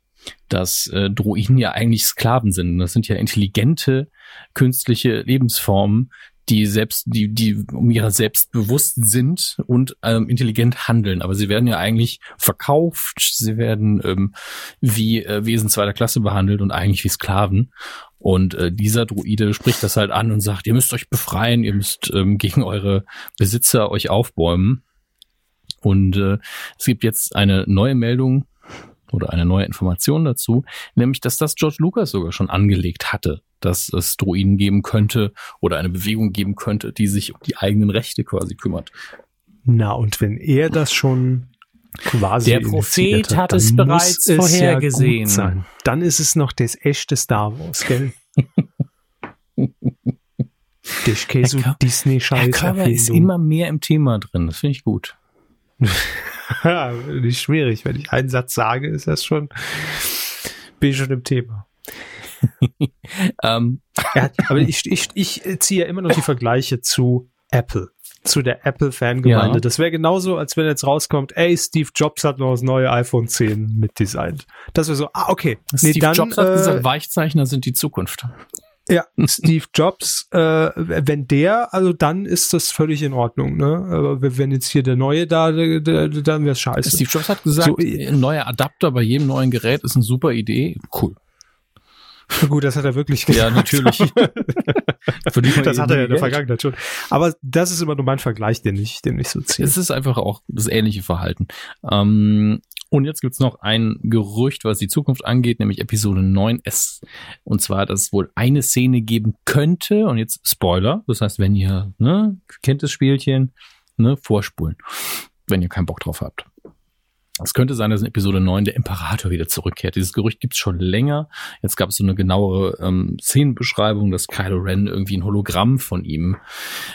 dass äh, Droiden ja eigentlich Sklaven sind. Das sind ja intelligente künstliche Lebensformen, die selbst, die, die um ihrer selbst bewusst sind und ähm, intelligent handeln. Aber sie werden ja eigentlich verkauft, sie werden ähm, wie äh, Wesen zweiter Klasse behandelt und eigentlich wie Sklaven. Und äh, dieser Druide spricht das halt an und sagt, ihr müsst euch befreien, ihr müsst ähm, gegen eure Besitzer euch aufbäumen. Und äh, es gibt jetzt eine neue Meldung oder eine neue Information dazu, nämlich dass das George Lucas sogar schon angelegt hatte, dass es Droiden geben könnte oder eine Bewegung geben könnte, die sich um die eigenen Rechte quasi kümmert. Na, und wenn er das schon quasi Der Prophet hat dann es bereits es vorhergesehen. Ja. Dann ist es noch das echte Star Wars, gell? Dich Käse Herr Kör- Disney Herr Scheiß Körber ist immer mehr im Thema drin, das finde ich gut. Ja, nicht schwierig, wenn ich einen Satz sage, ist das schon bin ich schon im Thema. Ähm, Ja, aber ich, ich, ich ziehe ja immer noch die Vergleiche zu Apple, zu der Apple-Fangemeinde. Ja. Das wäre genauso, als wenn jetzt rauskommt, ey, Steve Jobs hat noch das neue iPhone 10 mitdesignt. Das wäre so, ah, okay. Steve Jobs hat äh, gesagt, Weichzeichner sind die Zukunft. Ja, Steve Jobs, äh, wenn der, also dann ist das völlig in Ordnung, ne? Aber wenn jetzt hier der neue da, der, der, dann wäre es scheiße. Steve Jobs hat gesagt, So, äh, ein neuer Adapter bei jedem neuen Gerät ist eine super Idee. Cool. Gut, das hat er wirklich Ja, natürlich. Das hat er ja in der. Vergangenheit schon. Aber das ist immer nur mein Vergleich, den ich, den ich so ziehe. Es ist einfach auch das ähnliche Verhalten. Ähm, und jetzt gibt's noch ein Gerücht, was die Zukunft angeht, nämlich Episode 9S. Und zwar, dass es wohl eine Szene geben könnte, und jetzt Spoiler, das heißt, wenn ihr, ne, kennt das Spielchen, ne, vorspulen, wenn ihr keinen Bock drauf habt. Es könnte sein, dass in Episode 9 der Imperator wieder zurückkehrt. Dieses Gerücht gibt's schon länger. Jetzt gab es so eine genauere ähm, Szenenbeschreibung, dass Kylo Ren irgendwie ein Hologramm von ihm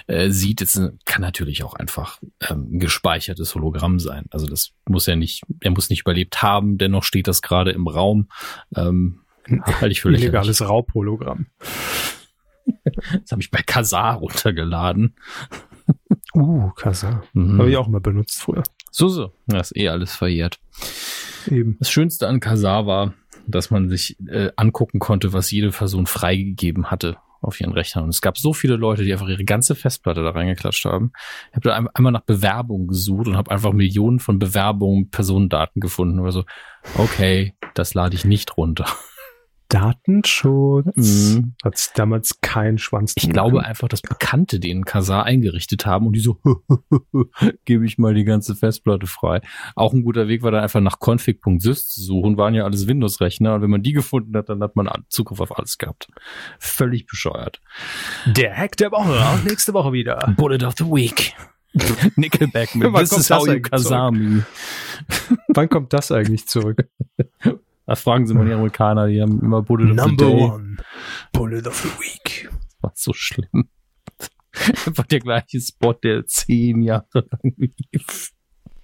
äh, sieht. Das kann natürlich auch einfach ähm, ein gespeichertes Hologramm sein. Also das muss ja nicht, er muss nicht überlebt haben. Dennoch steht das gerade im Raum. Ähm, halte ich für. Illegales Raubhologramm. Das habe ich bei Kazar runtergeladen. Uh, Kassa. Mhm. Habe ich auch mal benutzt früher. So, so. Das ist eh alles verjährt. Eben. Das Schönste an Kazar war, dass man sich äh, angucken konnte, was jede Person freigegeben hatte auf ihren Rechnern. Und es gab so viele Leute, die einfach ihre ganze Festplatte da reingeklatscht haben. Ich habe da ein- einmal nach Bewerbungen gesucht und habe einfach Millionen von Bewerbungen, Personendaten gefunden. Oder so, okay, das lade ich nicht runter. Datenschutz. Mhm. Hat damals kein Schwanz. Ich glaube gekümmert. einfach, dass Bekannte den Kazar eingerichtet haben und die so, gebe ich mal die ganze Festplatte frei. Auch ein guter Weg war dann einfach nach config.sys zu suchen, waren ja alles Windows-Rechner und wenn man die gefunden hat, dann hat man Zugriff auf alles gehabt. Völlig bescheuert. Der Hack der Woche. Auch nächste Woche wieder. Bullet of the Week. Nickelback mit Wann This is how das you me. Wann kommt das eigentlich zurück? Da fragen sie mal die Amerikaner, die haben immer Bullet of the Day. one. Bullet of the Week. war so schlimm. Einfach der gleiche Spot, der zehn Jahre lang lief.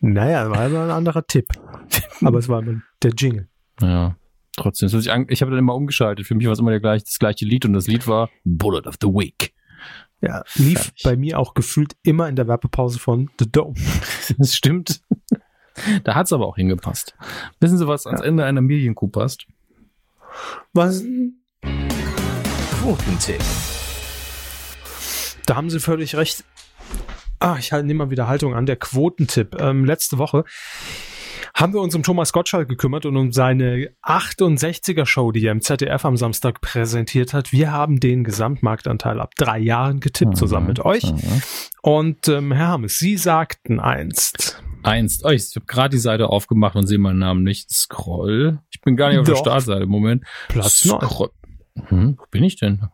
Naja, war immer ein anderer Tipp. Aber es war immer der Jingle. Ja. Trotzdem, an- ich habe dann immer umgeschaltet. Für mich war es immer der gleich, das gleiche Lied und das Lied war Bullet of the Week. Ja, lief Fertig. bei mir auch gefühlt immer in der Werbepause von The Dome. Das stimmt. Da hat's aber auch hingepasst. Wissen Sie, was ans Ende einer Medienkuh passt? Was? Quotentipp. Da haben Sie völlig recht. Ah, ich halt, nehme mal wieder Haltung an. Der Quotentipp. Ähm, letzte Woche haben wir uns um Thomas Gottschalk gekümmert und um seine 68er Show, die er im ZDF am Samstag präsentiert hat. Wir haben den Gesamtmarktanteil ab drei Jahren getippt zusammen mit euch. Mhm. Und ähm, Herr Hammes, Sie sagten einst. Eins. Oh, ich habe gerade die Seite aufgemacht und sehe meinen Namen nicht. Scroll. Ich bin gar nicht auf der Doch. Startseite im Moment. Platz neun. Scroll. Hm, wo bin ich denn?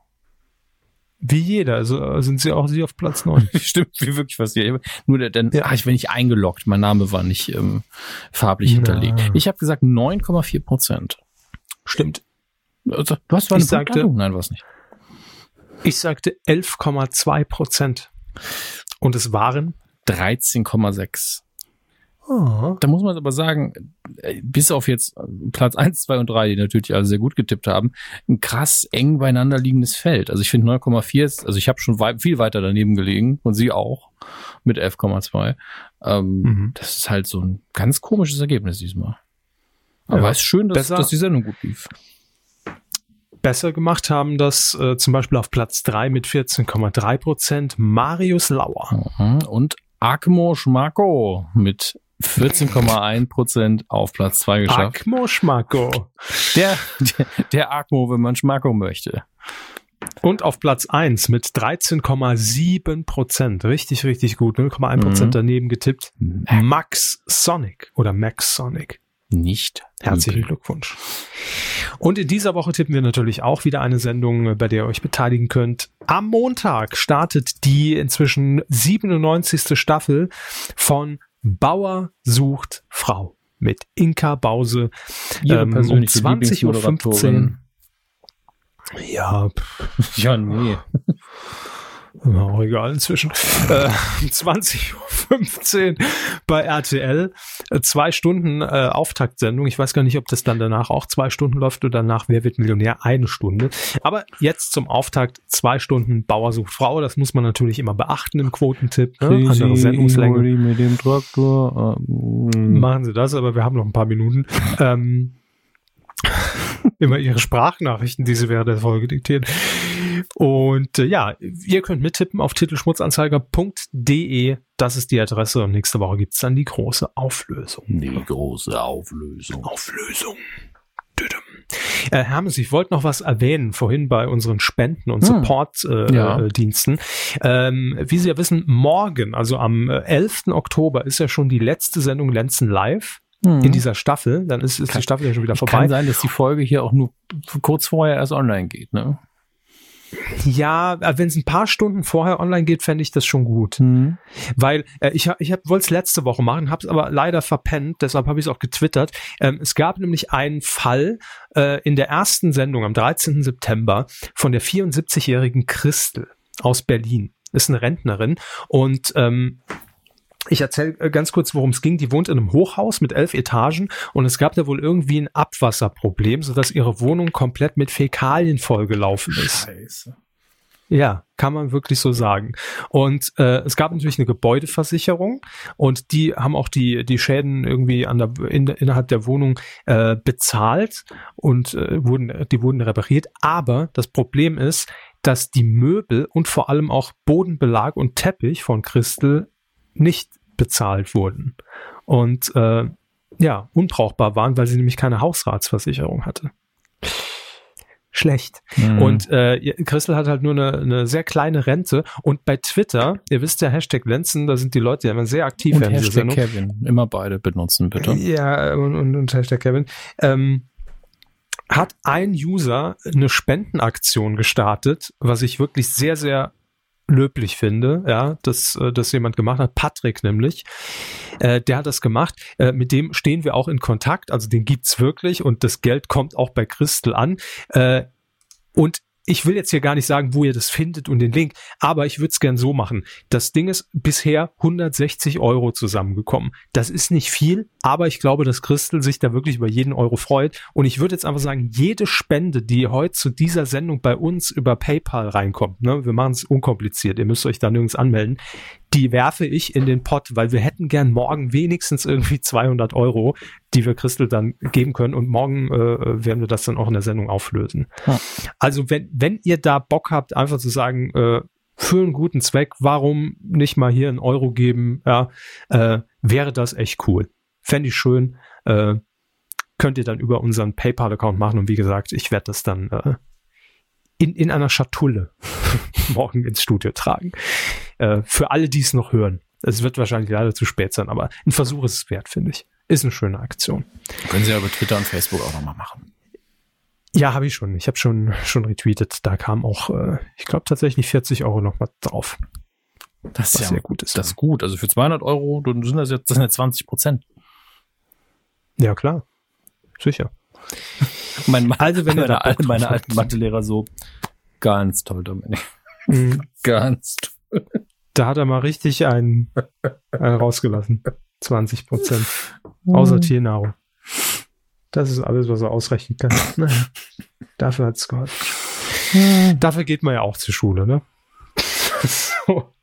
Wie jeder, also äh, sind Sie auch Sie auf Platz 9. Stimmt, wie wirklich was hier. Nur der, denn, Ja. ah, ich bin nicht eingeloggt. Mein Name war nicht ähm, farblich Na. hinterlegt. Ich habe gesagt 9,4 Prozent. Stimmt. Also, du hast zwar eine Ich sagte- Punktlandung? Nein, was nicht. Ich sagte 11,2 Prozent. Und es waren 13,6. Oh, Da muss man aber sagen, äh, bis auf jetzt äh, Platz 1, 2 und 3, die natürlich alle sehr gut getippt haben, ein krass eng beieinander liegendes Feld. Also ich finde 9,4 ist, also ich habe schon wei viel weiter daneben gelegen und sie auch mit 11,2. Ähm, Mhm. Das ist halt so ein ganz komisches Ergebnis diesmal. Aber Ja, es ist schön, dass, dass die Sendung gut lief. besser gemacht haben das äh, zum Beispiel auf Platz 3 mit 14,3 Prozent Marius Lauer. Mhm. Und Akmo Schmako mit 14,1 Prozent auf Platz 2 geschafft. Akmo Schmacko. Der, der, der Akmo, wenn man Schmako möchte. Und auf Platz 1 mit 13,7 Prozent. Richtig, richtig gut. 0,1 Prozent Mhm. daneben getippt. Max Sonic oder Max Sonic. Nicht. Herzlichen. Glückwunsch. Und in dieser Woche tippen wir natürlich auch wieder eine Sendung, bei der ihr euch beteiligen könnt. Am Montag startet die inzwischen 97. Staffel von Bauer sucht Frau mit Inka Bause. Ähm, um persönliche 20.15 Uhr. Ja, Ja, nee. Auch egal inzwischen. Äh, 20.15 Uhr bei RTL. Äh, zwei Stunden äh, Auftaktsendung. Ich weiß gar nicht, ob das dann danach auch zwei Stunden läuft oder danach Wer wird Millionär eine Stunde. Aber jetzt zum Auftakt zwei Stunden Bauer sucht Frau. Das muss man natürlich immer beachten im Quotentipp. Ne? Andere Sendungslänge. mit dem Traktor. ähm, Machen Sie das, aber wir haben noch ein paar Minuten. Ähm, immer Ihre Sprachnachrichten, die Sie während der Folge diktieren. Und äh, ja, ihr könnt mittippen auf titelschmutzanzeiger.de. Das ist die Adresse und nächste Woche gibt's dann die große Auflösung. Die große Auflösung. Auflösung. Düdüm. Äh, Hermes, ich wollte noch was erwähnen, vorhin bei unseren Spenden- und Hm. Support-Diensten. Äh, Ja. äh, Diensten. ähm, wie Sie ja wissen, morgen, also am äh, 11. Oktober, ist ja schon die letzte Sendung Lenzen Live in dieser Staffel. Dann ist, ist die Staffel ja schon wieder vorbei. Kann sein, dass die Folge hier auch nur kurz vorher erst online geht, ne? Ja, wenn es ein paar Stunden vorher online geht, fände ich das schon gut. Mhm. Weil äh, ich, ich wollte es letzte Woche machen, habe es aber leider verpennt, deshalb habe ich es auch getwittert. Ähm, es gab nämlich einen Fall äh, in der ersten Sendung am 13. September von der 74-jährigen Christel aus Berlin. Ist eine Rentnerin und ähm, ich erzähle ganz kurz, worum es ging. Die wohnt in einem Hochhaus mit elf Etagen und es gab da wohl irgendwie ein Abwasserproblem, sodass ihre Wohnung komplett mit Fäkalien vollgelaufen ist. Scheiße. Ja, kann man wirklich so sagen. Und äh, es gab natürlich eine Gebäudeversicherung und die haben auch die die Schäden irgendwie an der, in, innerhalb der Wohnung äh, bezahlt und äh, wurden die wurden repariert. Aber das Problem ist, dass die Möbel und vor allem auch Bodenbelag und Teppich von Christel nicht bezahlt wurden und äh, ja unbrauchbar waren, weil sie nämlich keine Hausratsversicherung hatte. Schlecht. Mhm. Und äh, Christel hat halt nur eine, eine sehr kleine Rente. Und bei Twitter, ihr wisst ja, Hashtag Lenzen, da sind die Leute ja immer sehr aktiv und Hashtag. Kevin. Immer beide benutzen, bitte. Ja, und, und, und Hashtag Kevin. Ähm, hat ein User eine Spendenaktion gestartet, was ich wirklich sehr, sehr löblich finde, ja, dass äh, das jemand gemacht hat, Patrick nämlich, äh, der hat das gemacht, äh, mit dem stehen wir auch in Kontakt, also den gibt's wirklich und das Geld kommt auch bei Christel an. Äh, und ich will jetzt hier gar nicht sagen, wo ihr das findet und den Link, aber ich würde es gern so machen. Das Ding ist bisher 160 Euro zusammengekommen. Das ist nicht viel, aber ich glaube, dass Christel sich da wirklich über jeden Euro freut. Und ich würde jetzt einfach sagen, jede Spende, die heute zu dieser Sendung bei uns über PayPal reinkommt, ne, wir machen es unkompliziert, ihr müsst euch da nirgends anmelden, die werfe ich in den Pott, weil wir hätten gern morgen wenigstens irgendwie 200 Euro, die wir Christel dann geben können und morgen äh, werden wir das dann auch in der Sendung auflösen. Ja. Also wenn, wenn ihr da Bock habt, einfach zu sagen, äh, für einen guten Zweck, warum nicht mal hier einen Euro geben, ja, äh, wäre das echt cool. Fände ich schön. Äh, könnt ihr dann über unseren PayPal-Account machen und wie gesagt, ich werde das dann äh, in, in einer Schatulle morgen ins Studio tragen. Äh, für alle, die es noch hören. Es wird wahrscheinlich leider zu spät sein, aber ein Versuch ist es wert, finde ich. Ist eine schöne Aktion. Können Sie ja über Twitter und Facebook auch nochmal machen. Ja, habe ich schon. Ich habe schon schon retweetet. Da kam auch, äh, ich glaube tatsächlich 40 Euro noch mal drauf. Das ist sehr ja gut ist. Das ist gut. Also für 200 Euro dann sind das jetzt das sind ja 20 Prozent. Ja klar, sicher. Mein, Also, wenn ihr da meine, drauf meine alten Mathelehrer so ganz toll, Dominik. Mhm. Ganz toll. Da hat er mal richtig einen, einen rausgelassen. 20 Prozent. Außer Tiernahrung. Das ist alles, was er ausrechnen kann. Naja, dafür hat's geholfen. Dafür geht man ja auch zur Schule, ne? so.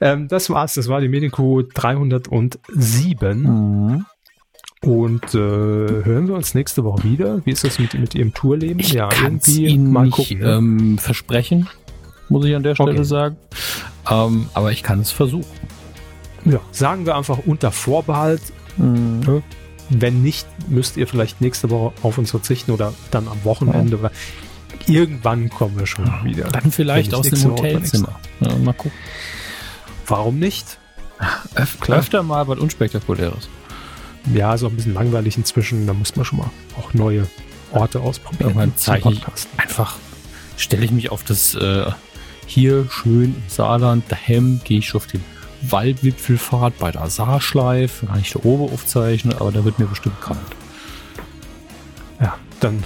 Ähm, das war's. Das war die Medienkuh 307. Mhm. Und äh, hören wir uns nächste Woche wieder. Wie ist das mit, mit Ihrem Tourleben? Ich es irgendwie Ihnen mal gucken. ne? ähm, versprechen, muss ich an der Stelle Okay. sagen. Ähm, aber ich kann es versuchen. ja, sagen wir einfach unter Vorbehalt. Ne? Wenn nicht, müsst ihr vielleicht nächste Woche auf uns verzichten oder dann am Wochenende. Weil irgendwann kommen wir schon wieder. Dann vielleicht aus dem Hotelzimmer. Ja, mal gucken. Warum nicht? Öf Klar. Öfter mal was Unspektakuläres. Ja, ist auch ein bisschen langweilig inzwischen. Da muss man schon mal auch neue Orte ausprobieren. Irgendwann zeige ich einfach, stelle ich mich auf das äh, hier schön im Saarland, daheim gehe ich auf den Waldwipfelfahrt bei der Saarschleif, kann ich da oben aufzeichnen, aber da wird mir bestimmt kalt. Ja, dann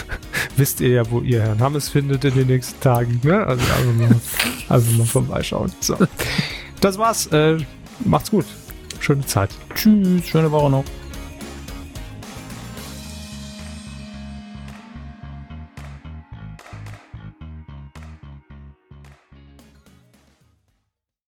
wisst ihr ja, wo ihr Herrn Hammes findet in den nächsten Tagen. Ne? Also einfach mal, einfach mal vorbeischauen. So. Das war's. Äh, macht's gut. Schöne Zeit. Tschüss, schöne Woche noch.